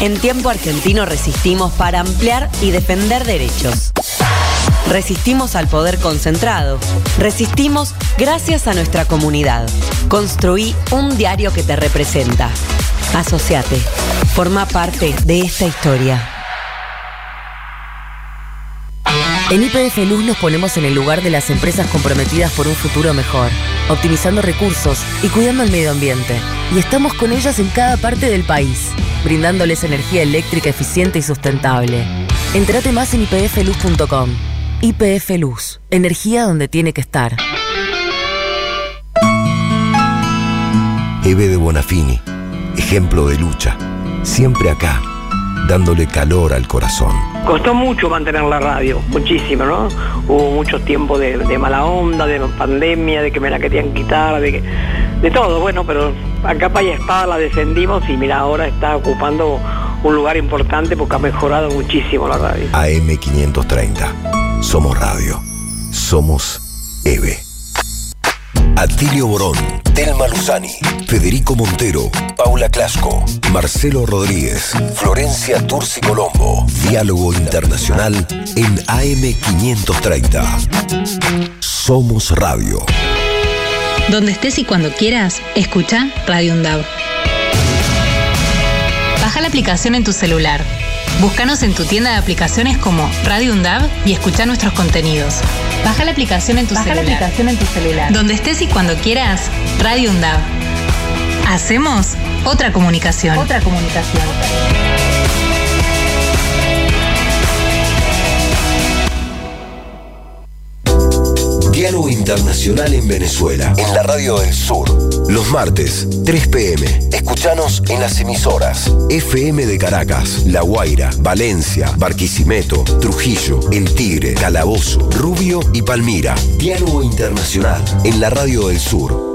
En tiempo argentino resistimos para ampliar y defender derechos. Resistimos al poder concentrado. Resistimos gracias a nuestra comunidad. Construí un diario que te representa. Asociate. Forma parte de esta historia. En IPF Luz nos ponemos en el lugar de las empresas comprometidas por un futuro mejor, optimizando recursos y cuidando el medio ambiente. Y estamos con ellas en cada parte del país, brindándoles energía eléctrica eficiente y sustentable. Entrate más en ipfluz.com. IPF Luz, energía donde tiene que estar.
Eve de Bonafini, ejemplo de lucha, siempre acá, dándole calor al corazón.
Costó mucho mantener la radio, muchísimo, ¿no? Hubo muchos tiempos de, de mala onda, de pandemia, de que me la querían quitar, de que, de todo, bueno, pero a capa y espada la defendimos y mira, ahora está ocupando un lugar importante porque ha mejorado muchísimo la radio.
AM530. Somos radio. Somos EVE. Atilio Borón, Telma Luzani, Federico Montero, Paula Clasco, Marcelo Rodríguez, Florencia Turci Colombo. Diálogo Internacional en AM530. Somos radio.
Donde estés y cuando quieras, escucha Radio UNDAV. Baja la aplicación en tu celular. Búscanos en tu tienda de aplicaciones como Radio UNDAV y escucha nuestros contenidos. Baja la aplicación en tu
Baja la aplicación en tu celular.
Donde estés y cuando quieras, Radio UNDAV. Hacemos otra comunicación.
Otra comunicación.
Diálogo Internacional en Venezuela, en la Radio del Sur. Los martes, 3 pm. Escuchanos en las emisoras FM de Caracas, La Guaira, Valencia, Barquisimeto, Trujillo, El Tigre, Calabozo, Rubio y Palmira. Diálogo Internacional en la Radio del Sur.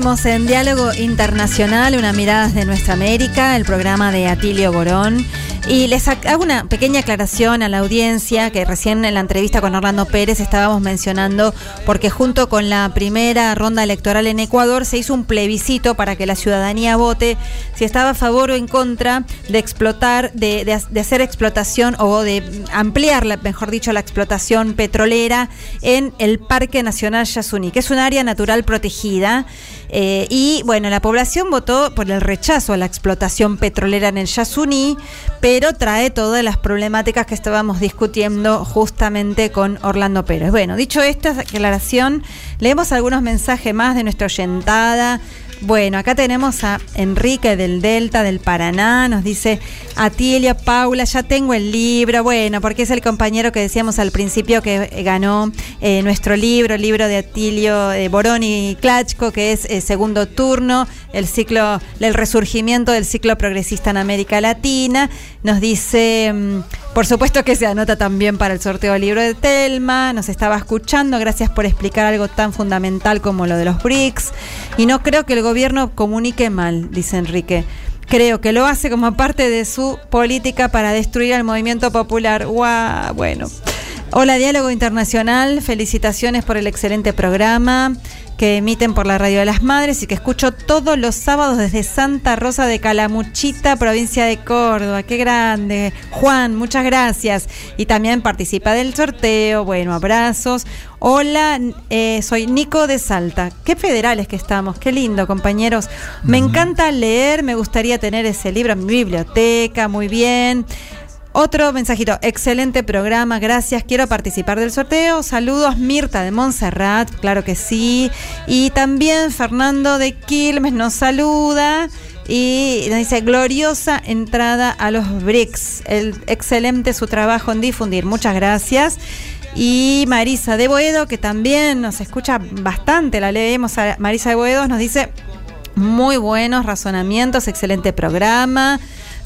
Seguimos en Diálogo Internacional, una mirada de nuestra América, el programa de Atilio Borón. Y les ha- hago una pequeña aclaración a la audiencia que recién en la entrevista con Orlando Pérez estábamos mencionando, porque junto con la primera ronda electoral en Ecuador se hizo un plebiscito para que la ciudadanía vote si estaba a favor o en contra de explotar, de, de- de hacer explotación o de ampliar, mejor dicho, la explotación petrolera en el Parque Nacional Yasuní, que es un área natural protegida. Eh, y bueno, la población votó por el rechazo a la explotación petrolera en el Yasuní, pero trae todas las problemáticas que estábamos discutiendo justamente con Orlando Pérez. Bueno, dicho esta aclaración, leemos algunos mensajes más de nuestra oyentada. Bueno, acá tenemos a Enrique del Delta del Paraná, nos dice Atilia, Paula, ya tengo el libro, bueno, porque es el compañero que decíamos al principio que eh, ganó eh, nuestro libro, el libro de Atilio eh, Borón y Klachko, que es eh, segundo turno, el ciclo, el resurgimiento del ciclo progresista en América Latina. Nos dice, mm, por supuesto que se anota también para el sorteo del libro de Telma, nos estaba escuchando, gracias por explicar algo tan fundamental como lo de los BRICS. Y no creo que el gobierno comunique mal, dice Enrique. Creo que lo hace como parte de su política para destruir al movimiento popular. Guau, bueno. Hola Diálogo Internacional, felicitaciones por el excelente programa que emiten por la Radio de las Madres y que escucho todos los sábados desde Santa Rosa de Calamuchita, provincia de Córdoba. Qué grande. Juan, muchas gracias. Y también participa del sorteo. Bueno, abrazos. Hola, eh, soy Nico de Salta. Qué federales que estamos. Qué lindo, compañeros. Me encanta leer, me gustaría tener ese libro en mi biblioteca. Muy bien. Otro mensajito, excelente programa, gracias, quiero participar del sorteo. Saludos, Mirta de Montserrat, claro que sí. Y también Fernando de Quilmes nos saluda y nos dice gloriosa entrada a los BRICS. El, excelente su trabajo en difundir, muchas gracias. Y Marisa de Boedo, que también nos escucha bastante, la leemos a Marisa de Boedo, nos dice muy buenos razonamientos, excelente programa.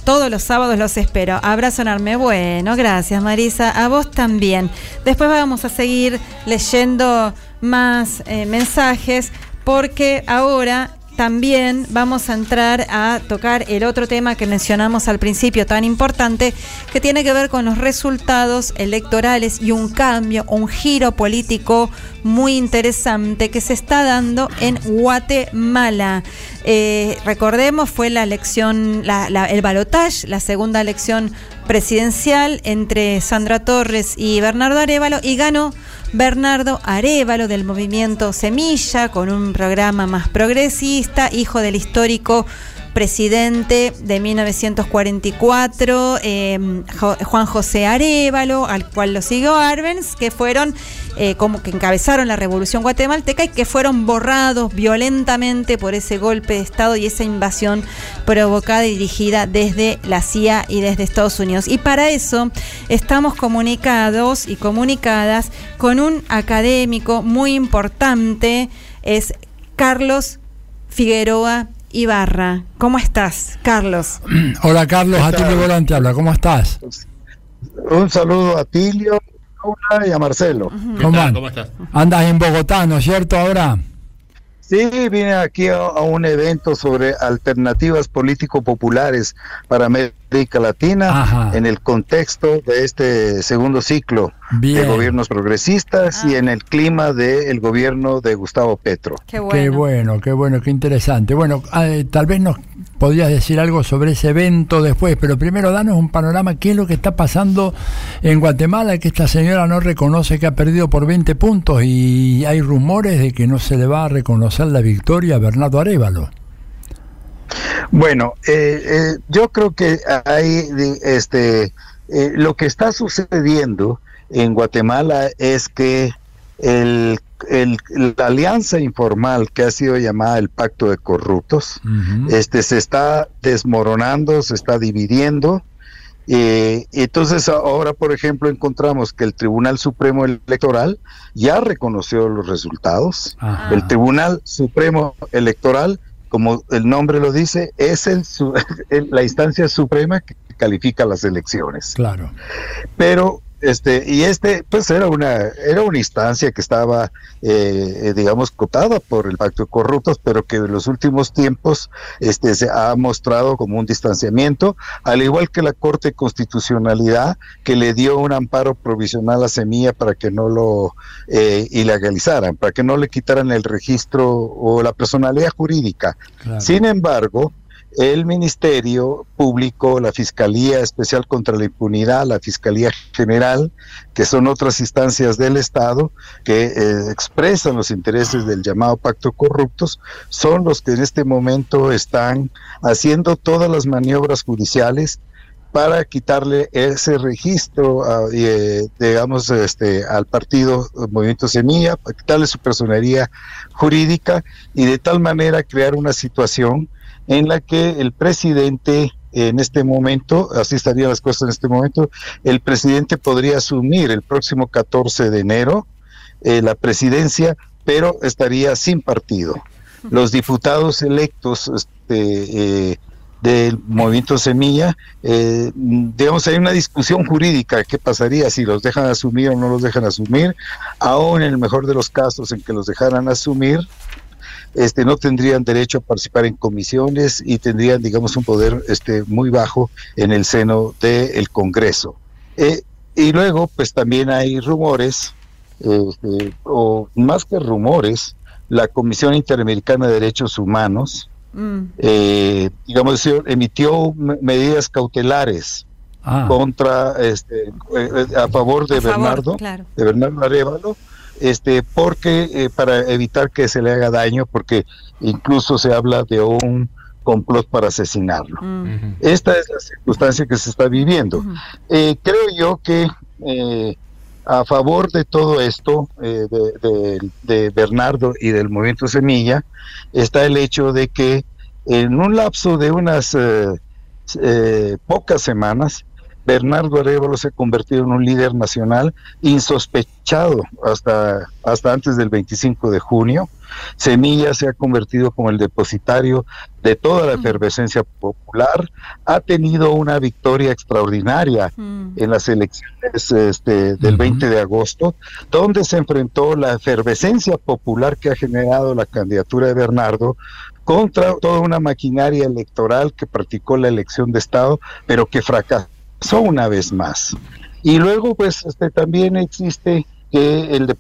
Todos los sábados los espero. Abrazo enorme. Bueno, gracias Marisa. A vos también. Después vamos a seguir leyendo más eh, mensajes porque ahora también vamos a entrar a tocar el otro tema que mencionamos al principio, tan importante, que tiene que ver con los resultados electorales y un cambio, un giro político muy interesante que se está dando en Guatemala. Eh, recordemos, fue la elección, el balotage, la segunda elección presidencial entre Sandra Torres y Bernardo Arevalo y ganó Bernardo Arevalo del movimiento Semilla con un programa más progresista, hijo del histórico presidente de 1944, eh, Juan José Arevalo, al cual lo siguió Arbenz, que fueron eh, como que encabezaron la revolución guatemalteca y que fueron borrados violentamente por ese golpe de Estado y esa invasión provocada y dirigida desde la CIA y desde Estados Unidos. Y para eso estamos comunicados y comunicadas con un académico muy importante, es Carlos Figueroa Ibarra. ¿Cómo estás, Carlos?
Hola, Carlos. Atilio Volante habla. ¿Cómo estás?
Un saludo a Atilio, y a Marcelo.
¿Cómo, ¿Cómo estás? Andas en Bogotá, ¿no es cierto, ahora?
Sí, vine aquí a, un evento sobre alternativas político-populares para América Latina en el contexto de este segundo ciclo de gobiernos progresistas y ah. en el clima del gobierno de Gustavo Petro.
Qué bueno, qué bueno, qué, interesante. Bueno, ah, eh, tal vez nos podrías decir algo sobre ese evento después, pero primero danos un panorama, qué es lo que está pasando en Guatemala, que esta señora no reconoce que ha perdido por 20 puntos y hay rumores de que no se le va a reconocer la victoria a Bernardo Arevalo.
Bueno, eh, eh, yo creo que hay este lo que está sucediendo en Guatemala es que el, la alianza informal que ha sido llamada el pacto de corruptos, este se está desmoronando, se está dividiendo. Eh, entonces ahora, por ejemplo, encontramos que el Tribunal Supremo Electoral ya reconoció los resultados. El Tribunal Supremo Electoral, como el nombre lo dice, es el, la instancia suprema que califica las elecciones.
Claro.
Pero este, y este, pues era una, era una instancia que estaba, eh, digamos, cotada por el pacto de corruptos, pero que en los últimos tiempos este, se ha mostrado como un distanciamiento, al igual que la Corte de Constitucionalidad, que le dio un amparo provisional a Semilla para que no lo eh, ilegalizaran, para que no le quitaran el registro o la personalidad jurídica. Sin embargo, el Ministerio Público, la Fiscalía Especial contra la Impunidad, la Fiscalía General, que son otras instancias del Estado que eh, expresan los intereses del llamado pacto corruptos, son los que en este momento están haciendo todas las maniobras judiciales para quitarle ese registro, eh, digamos, este, al partido Movimiento Semilla, quitarle su personería jurídica y de tal manera crear una situación en la que el presidente en este momento, así estarían las cosas en este momento, el presidente podría asumir el próximo 14 de enero eh, la presidencia, pero estaría sin partido. Los diputados electos este, eh, del movimiento Semilla, eh, digamos, hay una discusión jurídica, qué pasaría si los dejan asumir o no los dejan asumir, aún en el mejor de los casos en que los dejaran asumir, este, no tendrían derecho a participar en comisiones y tendrían, digamos, un poder este, muy bajo en el seno del Congreso. Eh, y luego, pues también hay rumores, este, o más que rumores, la Comisión Interamericana de Derechos Humanos, mm. eh, digamos, emitió medidas cautelares ah. contra, este, eh, a favor de Bernardo, de Bernardo Arevalo, este, porque eh, para evitar que se le haga daño, porque incluso se habla de un complot para asesinarlo. Mm. Esta es la circunstancia que se está viviendo. Eh, creo yo que eh, a favor de todo esto, de, de, Bernardo y del movimiento Semilla, está el hecho de que en un lapso de unas pocas semanas, Bernardo Arevalo se ha convertido en un líder nacional insospechado hasta, hasta antes del 25 de junio. Semilla se ha convertido como el depositario de toda la efervescencia popular, ha tenido una victoria extraordinaria en las elecciones este, del 20 de agosto, donde se enfrentó la efervescencia popular que ha generado la candidatura de Bernardo contra toda una maquinaria electoral que practicó la elección de Estado, pero que fracasó una vez más. Y luego, pues, este, también existe que el,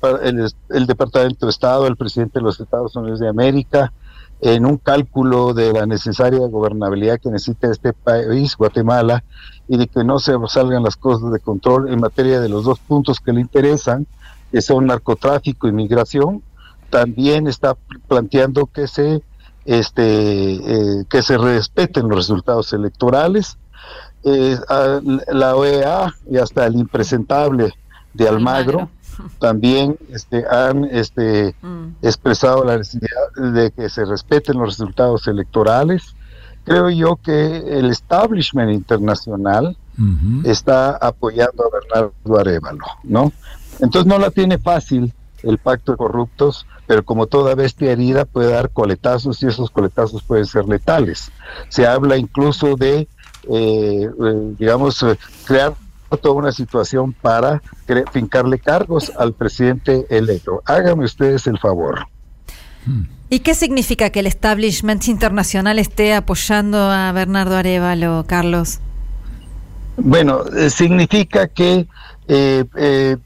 el, Departamento de Estado, el presidente de los Estados Unidos de América, en un cálculo de la necesaria gobernabilidad que necesita este país, Guatemala, y de que no se salgan las cosas de control en materia de los dos puntos que le interesan, que son narcotráfico y migración, también está planteando que se este eh, que se respeten los resultados electorales eh, la OEA y hasta el impresentable de Almagro, también este, han este, mm. expresado la necesidad de que se respeten los resultados electorales. Creo yo que el establishment internacional está apoyando a Bernardo Arevalo, ¿no? Entonces no la tiene fácil el pacto de corruptos, pero como toda bestia herida puede dar coletazos y esos coletazos pueden ser letales. Se habla incluso de eh, eh, digamos, eh, crear toda una situación para fincarle cargos al presidente electo. Háganme ustedes el favor.
¿Y qué significa que el establishment internacional esté apoyando a Bernardo Arevalo, Carlos?
Bueno, significa que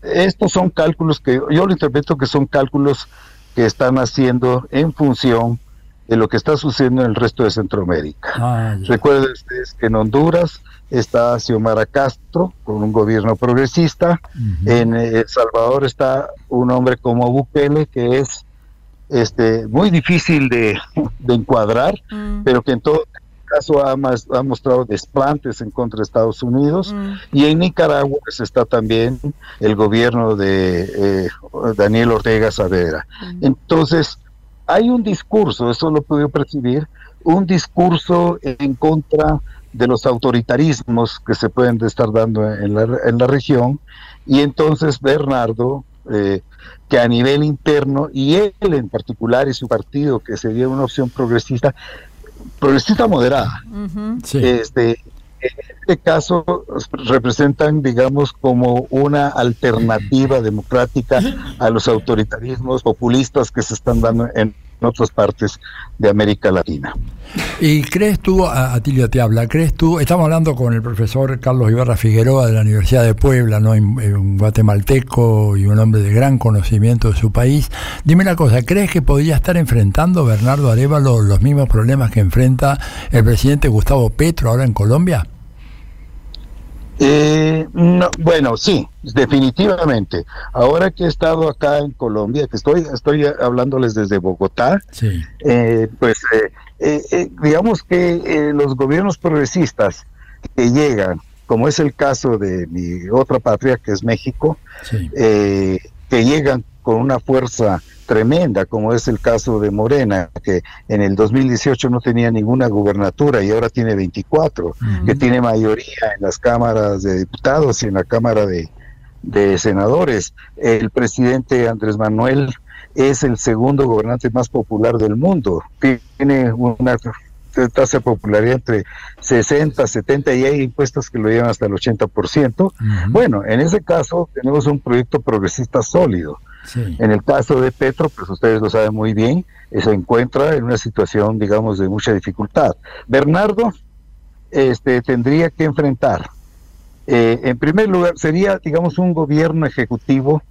estos son cálculos que yo lo interpreto que son cálculos que están haciendo en función de lo que está sucediendo en el resto de Centroamérica. Ah, Recuerden ustedes que en Honduras está Xiomara Castro con un gobierno progresista, en El Salvador está un hombre como Bukele que es este muy difícil de, encuadrar, mm. pero que en todo caso ha, ha, mostrado desplantes en contra de Estados Unidos mm. y en Nicaragua pues, está también el gobierno de eh, Daniel Ortega Saavedra. Mm. Entonces, hay un discurso, eso lo puedo percibir, un discurso en contra de los autoritarismos que se pueden estar dando en la, en la región, y entonces Bernardo, eh, que a nivel interno, y él en particular y su partido, que sería una opción progresista, progresista moderada, este, en este caso representan, digamos, como una alternativa democrática a los autoritarismos populistas que se están dando en otras partes de América Latina.
¿Y crees tú, Atilio te habla, crees tú, estamos hablando con el profesor Carlos Ibarra Figueroa de la Universidad de Puebla, ¿no? un guatemalteco y un hombre de gran conocimiento de su país. Dime una cosa, ¿crees que podría estar enfrentando Bernardo Arevalo los mismos problemas que enfrenta el presidente Gustavo Petro ahora en Colombia?
Eh, no, bueno, sí, definitivamente. Ahora que he estado acá en Colombia, que estoy, estoy hablándoles desde Bogotá, eh, pues eh, eh, digamos que los gobiernos progresistas que llegan, como es el caso de mi otra patria, que es México, que llegan con una fuerza tremenda, como es el caso de Morena, que en el 2018 no tenía ninguna gubernatura y ahora tiene 24, que tiene mayoría en las cámaras de diputados y en la Cámara de, Senadores. El presidente Andrés Manuel es el segundo gobernante más popular del mundo, tiene una tasa de popularidad entre 60, 70 y hay impuestos que lo llevan hasta el 80%. Bueno, en ese caso tenemos un proyecto progresista sólido. En el caso de Petro, pues ustedes lo saben muy bien, se encuentra en una situación, digamos, de mucha dificultad. Bernardo este, tendría que enfrentar, eh, en primer lugar, sería, digamos, un gobierno ejecutivo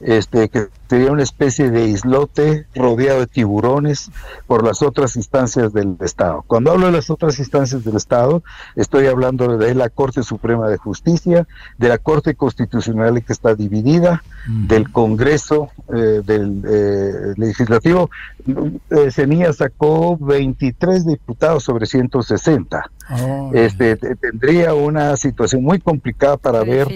este, que sería una especie de islote rodeado de tiburones por las otras instancias del Estado. Cuando hablo de las otras instancias del Estado, estoy hablando de la Corte Suprema de Justicia, de la Corte Constitucional que está dividida, del Congreso, eh, del eh, Legislativo. Eh, Semilla sacó 23 diputados sobre 160. este, tendría una situación muy complicada para ver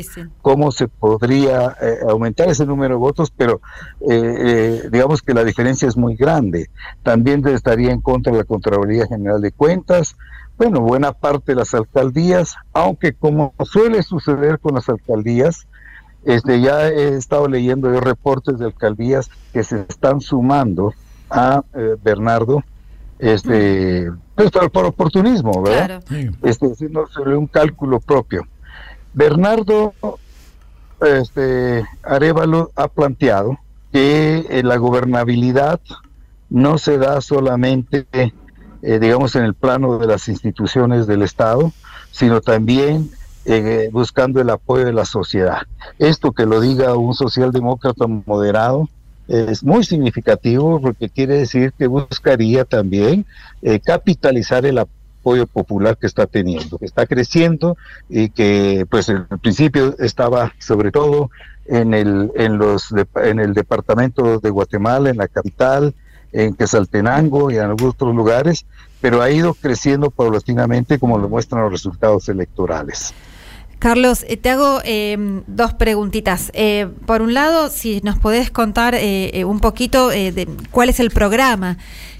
cómo se podría aumentar ese número de votos, pero digamos que la diferencia es muy grande. También estaría en contra de la Contraloría General de Cuentas, bueno, buena parte de las alcaldías, aunque como suele suceder con las alcaldías, este, ya he estado leyendo yo reportes de alcaldías que se están sumando a eh, Bernardo, este, pues por, por oportunismo, ¿verdad? Este, haciendo sobre un cálculo propio. Bernardo este, Arevalo ha planteado que eh, la gobernabilidad no se da solamente, eh, digamos, en el plano de las instituciones del Estado, sino también eh, buscando el apoyo de la sociedad. Esto que lo diga un socialdemócrata moderado es muy significativo porque quiere decir que buscaría también capitalizar el apoyo popular que está teniendo, que está creciendo y que pues en principio estaba sobre todo en el, en los, en el departamento de Guatemala, en la capital, en Quesaltenango y en algunos otros lugares, pero ha ido creciendo paulatinamente como lo muestran los resultados electorales.
Carlos, eh, te hago em, dos preguntitas. Eh, por un lado, si nos podés contar eh, un poquito de cuál es el programa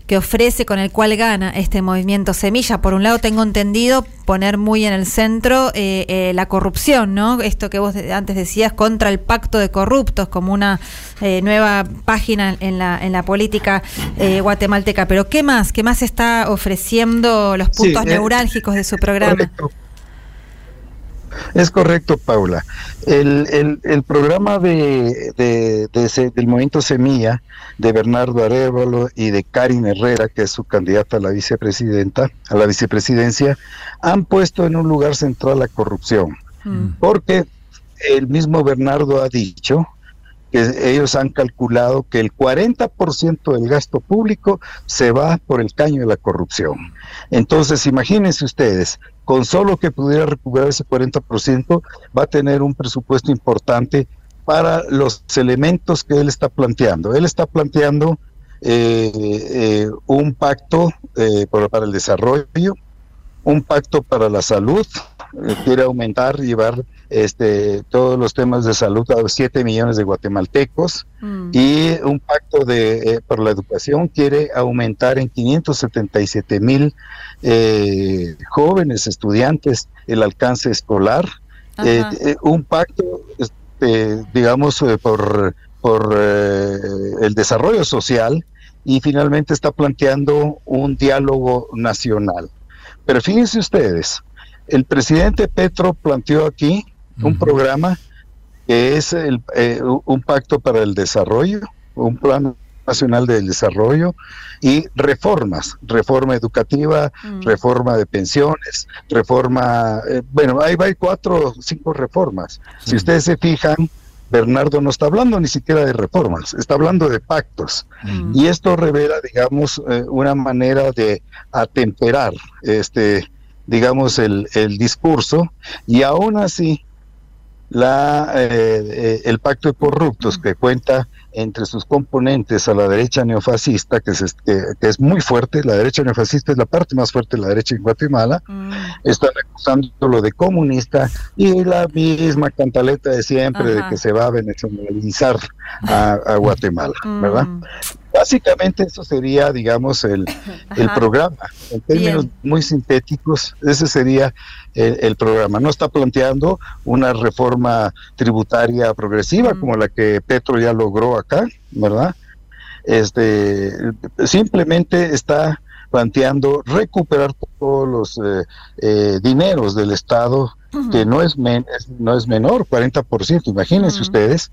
que ofrece, con el cual gana este movimiento Semilla. Por un lado, tengo entendido poner muy en el centro eh, eh, la corrupción, ¿no? Esto que vos antes decías, contra el pacto de corruptos, como una eh, nueva página en la, en la política guatemalteca. Pero ¿qué más? ¿Qué más está ofreciendo los puntos neurálgicos de su programa?
Es correcto, Paula. El, el, programa de, del movimiento Semilla de Bernardo Arevalo y de Karin Herrera, que es su candidata a la vicepresidenta, a la vicepresidencia, han puesto en un lugar central la corrupción. Mm. Porque el mismo Bernardo ha dicho que ellos han calculado que el 40% del gasto público se va por el caño de la corrupción. Entonces, imagínense ustedes, con solo que pudiera recuperar ese 40%, va a tener un presupuesto importante para los elementos que él está planteando. Él está planteando eh, eh, un pacto eh, para el desarrollo, un pacto para la salud, quiere aumentar, llevar este, todos los temas de salud a 7 millones de guatemaltecos mm. y un pacto de, eh, por la educación quiere aumentar en 577 mil eh, jóvenes estudiantes el alcance escolar. Eh, un pacto, este, digamos, por, por el desarrollo social y finalmente está planteando un diálogo nacional. Pero fíjense ustedes, el presidente Petro planteó aquí un programa que es el, eh, un pacto para el desarrollo, un plan nacional del desarrollo y reformas, reforma educativa, mm. reforma de pensiones, reforma, eh, bueno, ahí va hay cuatro o cinco reformas. Si ustedes se fijan, Bernardo no está hablando ni siquiera de reformas, está hablando de pactos. Mm. Y esto revela, digamos, eh, una manera de atemperar este digamos, el, el discurso, y aún así la, eh, eh, el pacto de corruptos que cuenta entre sus componentes a la derecha neofascista, que es, que, es muy fuerte, la derecha neofascista es la parte más fuerte de la derecha en Guatemala, mm. están acusándolo de comunista y la misma cantaleta de siempre de que se va a venezuelizar a, Guatemala, ¿verdad? Mm. Básicamente eso sería, digamos, el, el programa. En términos muy sintéticos, ese sería el, programa. No está planteando una reforma tributaria progresiva como la que Petro ya logró acá, ¿verdad? Este, simplemente está planteando recuperar todos los eh, eh, dineros del Estado, que no es, no es menor, 40%, imagínense ustedes,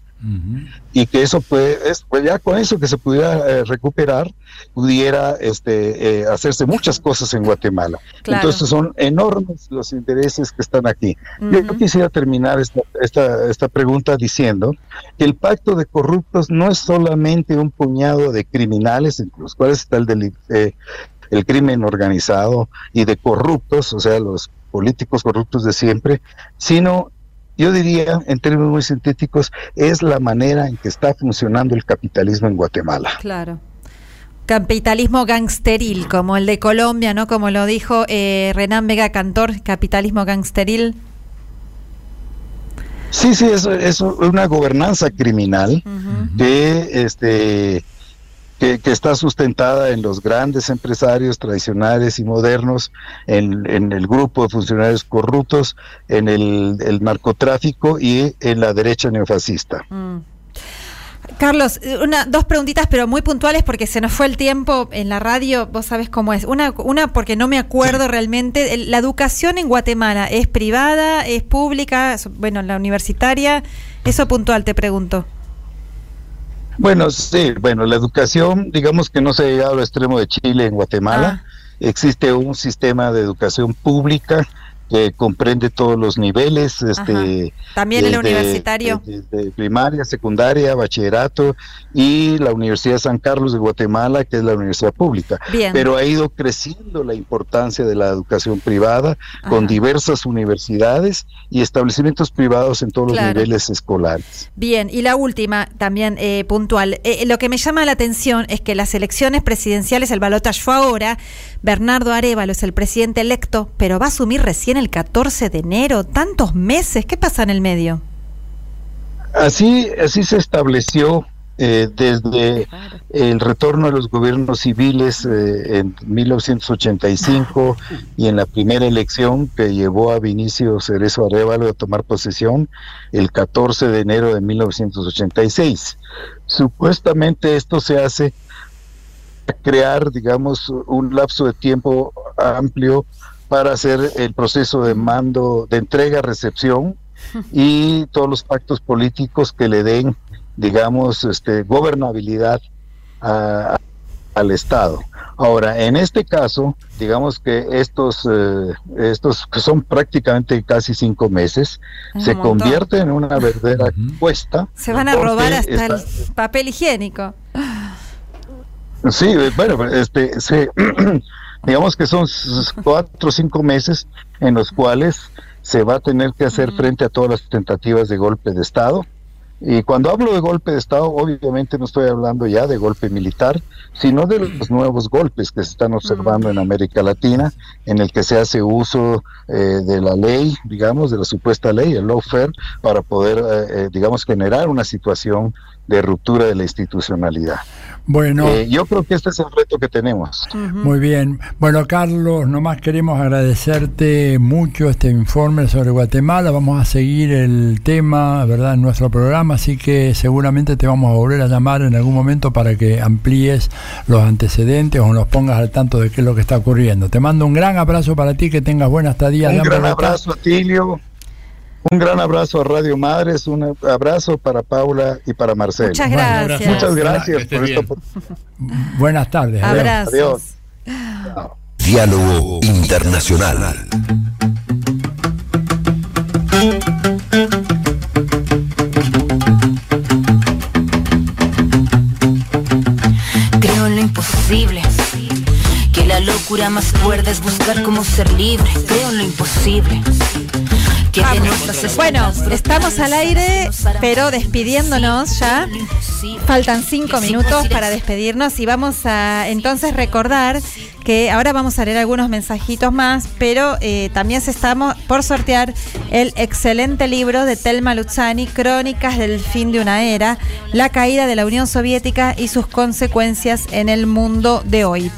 y que eso puede, es, pues ya con eso que se pudiera eh, recuperar, pudiera este, eh, hacerse muchas cosas en Guatemala. Entonces son enormes los intereses que están aquí. Yo quisiera terminar esta, esta, esta pregunta diciendo que el pacto de corruptos no es solamente un puñado de criminales, entre los cuales está el, eh, el crimen organizado y de corruptos, o sea, los políticos corruptos de siempre, sino yo diría, en términos muy sintéticos, es la manera en que está funcionando el capitalismo en Guatemala.
Claro. Capitalismo gangsteril, como el de Colombia, ¿no? Como lo dijo eh, Renan Vega Cantor, capitalismo gangsteril.
Sí, sí, es, es una gobernanza criminal que este que, que, está sustentada en los grandes empresarios tradicionales y modernos, en, en el grupo de funcionarios corruptos, en el, el narcotráfico y en la derecha neofascista.
Mm. Carlos, una, dos preguntitas, pero muy puntuales porque se nos fue el tiempo en la radio, vos sabés cómo es. Una, una porque no me acuerdo realmente. La educación en Guatemala es privada, es pública, bueno, la universitaria. Eso puntual, te pregunto.
Bueno, sí, bueno, la educación, digamos que no se ha llegado al extremo de Chile en Guatemala. Ah. Existe un sistema de educación pública que comprende todos los niveles. Este,
También el universitario.
De, primaria, secundaria, bachillerato y la Universidad de San Carlos de Guatemala, que es la universidad pública. Pero ha ido creciendo la importancia de la educación privada con diversas universidades y establecimientos privados en todos los niveles escolares.
Bien, y la última, también eh, puntual. Eh, lo que me llama la atención es que las elecciones presidenciales, el balotaje fue ahora, Bernardo Arevalo es el presidente electo, pero va a asumir recién el 14 de enero. Tantos meses, ¿qué pasa en el medio?
Así, así se estableció eh, desde el retorno de los gobiernos civiles eh, en 1985 y en la primera elección que llevó a Vinicio Cerezo Arevalo a tomar posesión el 14 de enero de 1986. Supuestamente esto se hace crear, digamos, un lapso de tiempo amplio para hacer el proceso de mando, de entrega-recepción y todos los pactos políticos que le den, digamos, este, gobernabilidad al Estado. Ahora, en este caso, digamos que estos, eh, estos que son prácticamente casi cinco meses, se convierten en una verdadera cuesta.
Se van a robar hasta el papel higiénico.
Sí, bueno, este, digamos que son cuatro o cinco meses en los cuales se va a tener que hacer frente a todas las tentativas de golpe de Estado. Y cuando hablo de golpe de Estado, obviamente no estoy hablando ya de golpe militar, sino de los nuevos golpes que se están observando en América Latina, en el que se hace uso eh, de la ley, digamos, de la supuesta ley, el lawfare, para poder, eh, eh, digamos, generar una situación de ruptura de la institucionalidad.
Bueno,
eh, yo creo que este es el reto que tenemos.
Muy bien. Bueno, Carlos, nomás queremos agradecerte mucho este informe sobre Guatemala. Vamos a seguir el tema, ¿verdad?, en nuestro programa, así que seguramente te vamos a volver a llamar en algún momento para que amplíes los antecedentes o nos pongas al tanto de qué es lo que está ocurriendo. Te mando un gran abrazo para ti, que tengas buena estadía.
Un gran abrazo a Tilio. Un gran abrazo a Radio Madres, un abrazo para Paula y para Marcelo.
Muchas gracias.
Muchas gracias por esto.
Buenas tardes.
Abrazos.
Adiós. Diálogo Internacional.
Creo en lo imposible. Que la locura más cuerda es buscar cómo ser libre. Creo en lo imposible
bueno, estamos al aire, pero despidiéndonos ya. Faltan cinco minutos para despedirnos y vamos a entonces recordar que ahora vamos a leer algunos mensajitos más, pero eh, también estamos por sortear el excelente libro de Telma Luzzani, Crónicas del fin de una era, la caída de la Unión Soviética y sus consecuencias en el mundo de hoy.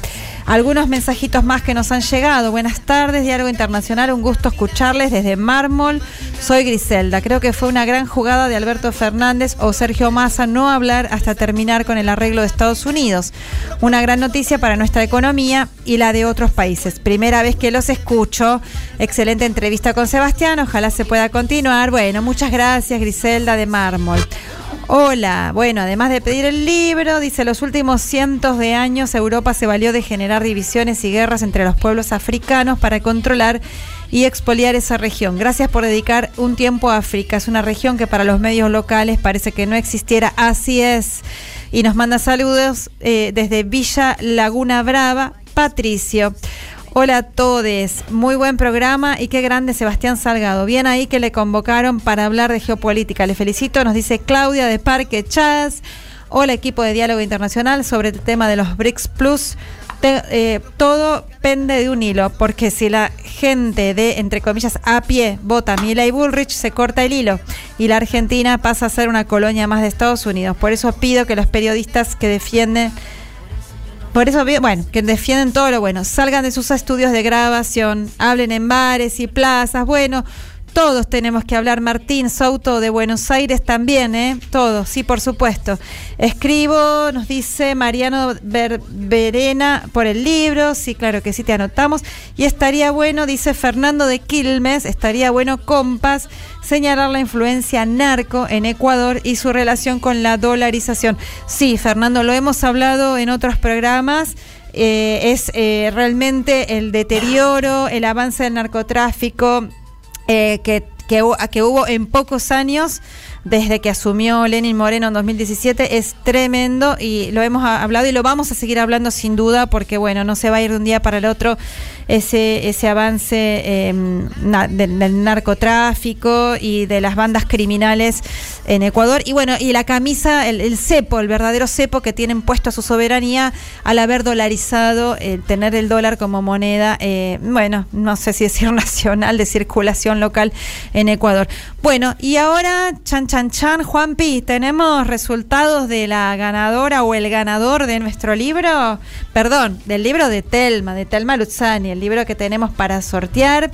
Algunos mensajitos más que nos han llegado. Buenas tardes, Diálogo Internacional. Un gusto escucharles desde Mármol. Soy Griselda. Creo que fue una gran jugada de Alberto Fernández o Sergio Massa no hablar hasta terminar con el arreglo de Estados Unidos. Una gran noticia para nuestra economía y la de otros países. Primera vez que los escucho. Excelente entrevista con Sebastián. Ojalá se pueda continuar. Bueno, muchas gracias, Griselda de Mármol. Hola, bueno, además de pedir el libro, dice, los últimos cientos de años Europa se valió de generar divisiones y guerras entre los pueblos africanos para controlar y expoliar esa región. Gracias por dedicar un tiempo a África. Es una región que para los medios locales parece que no existiera. Así es. Y nos manda saludos eh, desde Villa Laguna Brava, Patricio. Hola a todos, muy buen programa y qué grande Sebastián Salgado. Bien ahí que le convocaron para hablar de geopolítica. Le felicito, nos dice Claudia de Parque Chas. Hola equipo de Diálogo Internacional sobre el tema de los BRICS Plus. Eh, todo pende de un hilo, porque si la gente de, entre comillas, a pie vota Mila y Bullrich, se corta el hilo y la Argentina pasa a ser una colonia más de Estados Unidos. Por eso pido que los periodistas que defienden Por eso, bueno, que defienden todo lo bueno. Salgan de sus estudios de grabación, hablen en bares y plazas. Bueno, todos tenemos que hablar. Martín Souto de Buenos Aires también, ¿eh? Todos, sí, por supuesto. Escribo, nos dice Mariano Verena por el libro. Sí, claro que sí, te anotamos. Y estaría bueno, dice Fernando de Quilmes, estaría bueno, compas, señalar la influencia narco en Ecuador y su relación con la dolarización. Sí, Fernando, lo hemos hablado en otros programas. Eh, es eh, realmente el deterioro, el avance del narcotráfico eh, que, que, que hubo en pocos años desde que asumió Lenin Moreno en 2017 es tremendo y lo hemos ha- hablado y lo vamos a seguir hablando sin duda porque bueno, no se va a ir de un día para el otro ese, ese avance na- del, narcotráfico y de las bandas criminales en Ecuador y bueno, y la camisa, el, cepo, el verdadero cepo que tienen puesto a su soberanía al haber dolarizado, el tener el dólar como moneda, eh, bueno, no sé si decir nacional, de circulación local en Ecuador. Bueno, y ahora, chan, chan, Juanpi, ¿tenemos resultados de la ganadora o el ganador de nuestro libro? Perdón, del libro de Telma, de Telma Luzzani, el libro que tenemos para sortear,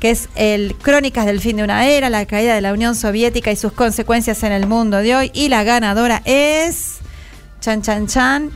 que es el Crónicas del fin de una era, la caída de la Unión Soviética y sus consecuencias en el mundo de hoy. Y la ganadora es, chan, chan, chan,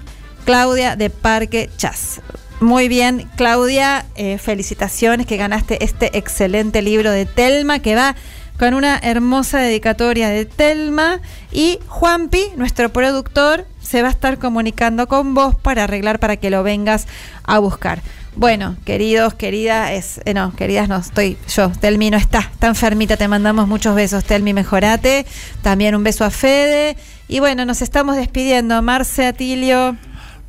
Claudia de Parque Chas. Muy bien, Claudia, eh, felicitaciones que ganaste este excelente libro de Telma que va con una hermosa dedicatoria de Telma y Juanpi, nuestro productor, se va a estar comunicando con vos para arreglar para que lo vengas a buscar. Bueno, queridos, queridas, es, eh, no, queridas no, estoy yo, Telmi no está, está enfermita, te mandamos muchos besos, Telmi, mejorate, también un beso a Fede, y bueno, nos estamos despidiendo, Marce, Atilio,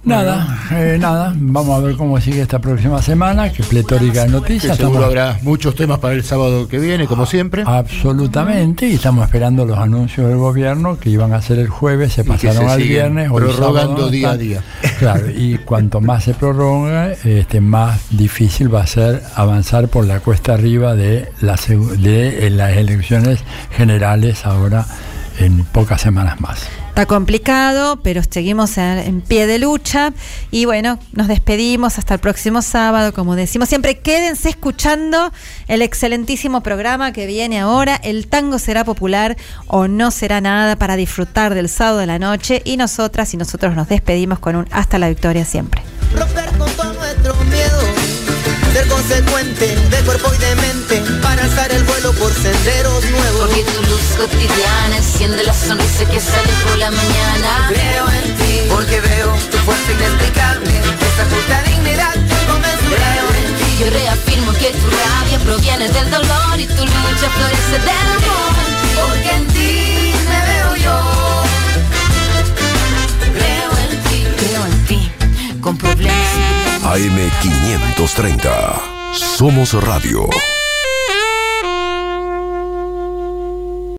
Nada, eh, nada, vamos a ver cómo sigue esta próxima semana, que pletórica de
Que
noticias.
seguro
estamos-
habrá muchos temas para el sábado que viene, como siempre.
Absolutamente, y estamos esperando los anuncios del gobierno que iban a ser el jueves, se pasaron
se
al viernes.
prorrogando
sábado,
día a día.
Claro, y cuanto más se prorroga, este, más difícil va a ser avanzar por la cuesta arriba de, la de eh, las elecciones generales ahora en pocas semanas más.
Está complicado, pero seguimos en, pie de lucha. Y bueno, nos despedimos hasta el próximo sábado. Como decimos siempre, quédense escuchando el excelentísimo programa que viene ahora. El tango será popular o no será nada para disfrutar del sábado de la noche. Y nosotras y nosotros nos despedimos con un hasta la victoria siempre.
Ser consecuente de cuerpo y de mente para alzar el vuelo por senderos nuevos.
Porque tu luz cotidiana enciende la sonrisa que sale por la mañana.
Creo en ti, porque veo tu fuerza inexplicable, esa justa dignidad.
Creo en ti, yo reafirmo que tu rabia proviene del dolor y tu lucha florece del amor.
Porque en ti me veo yo.
Creo en ti, creo en ti, con problemas.
AM530. Somos Radio.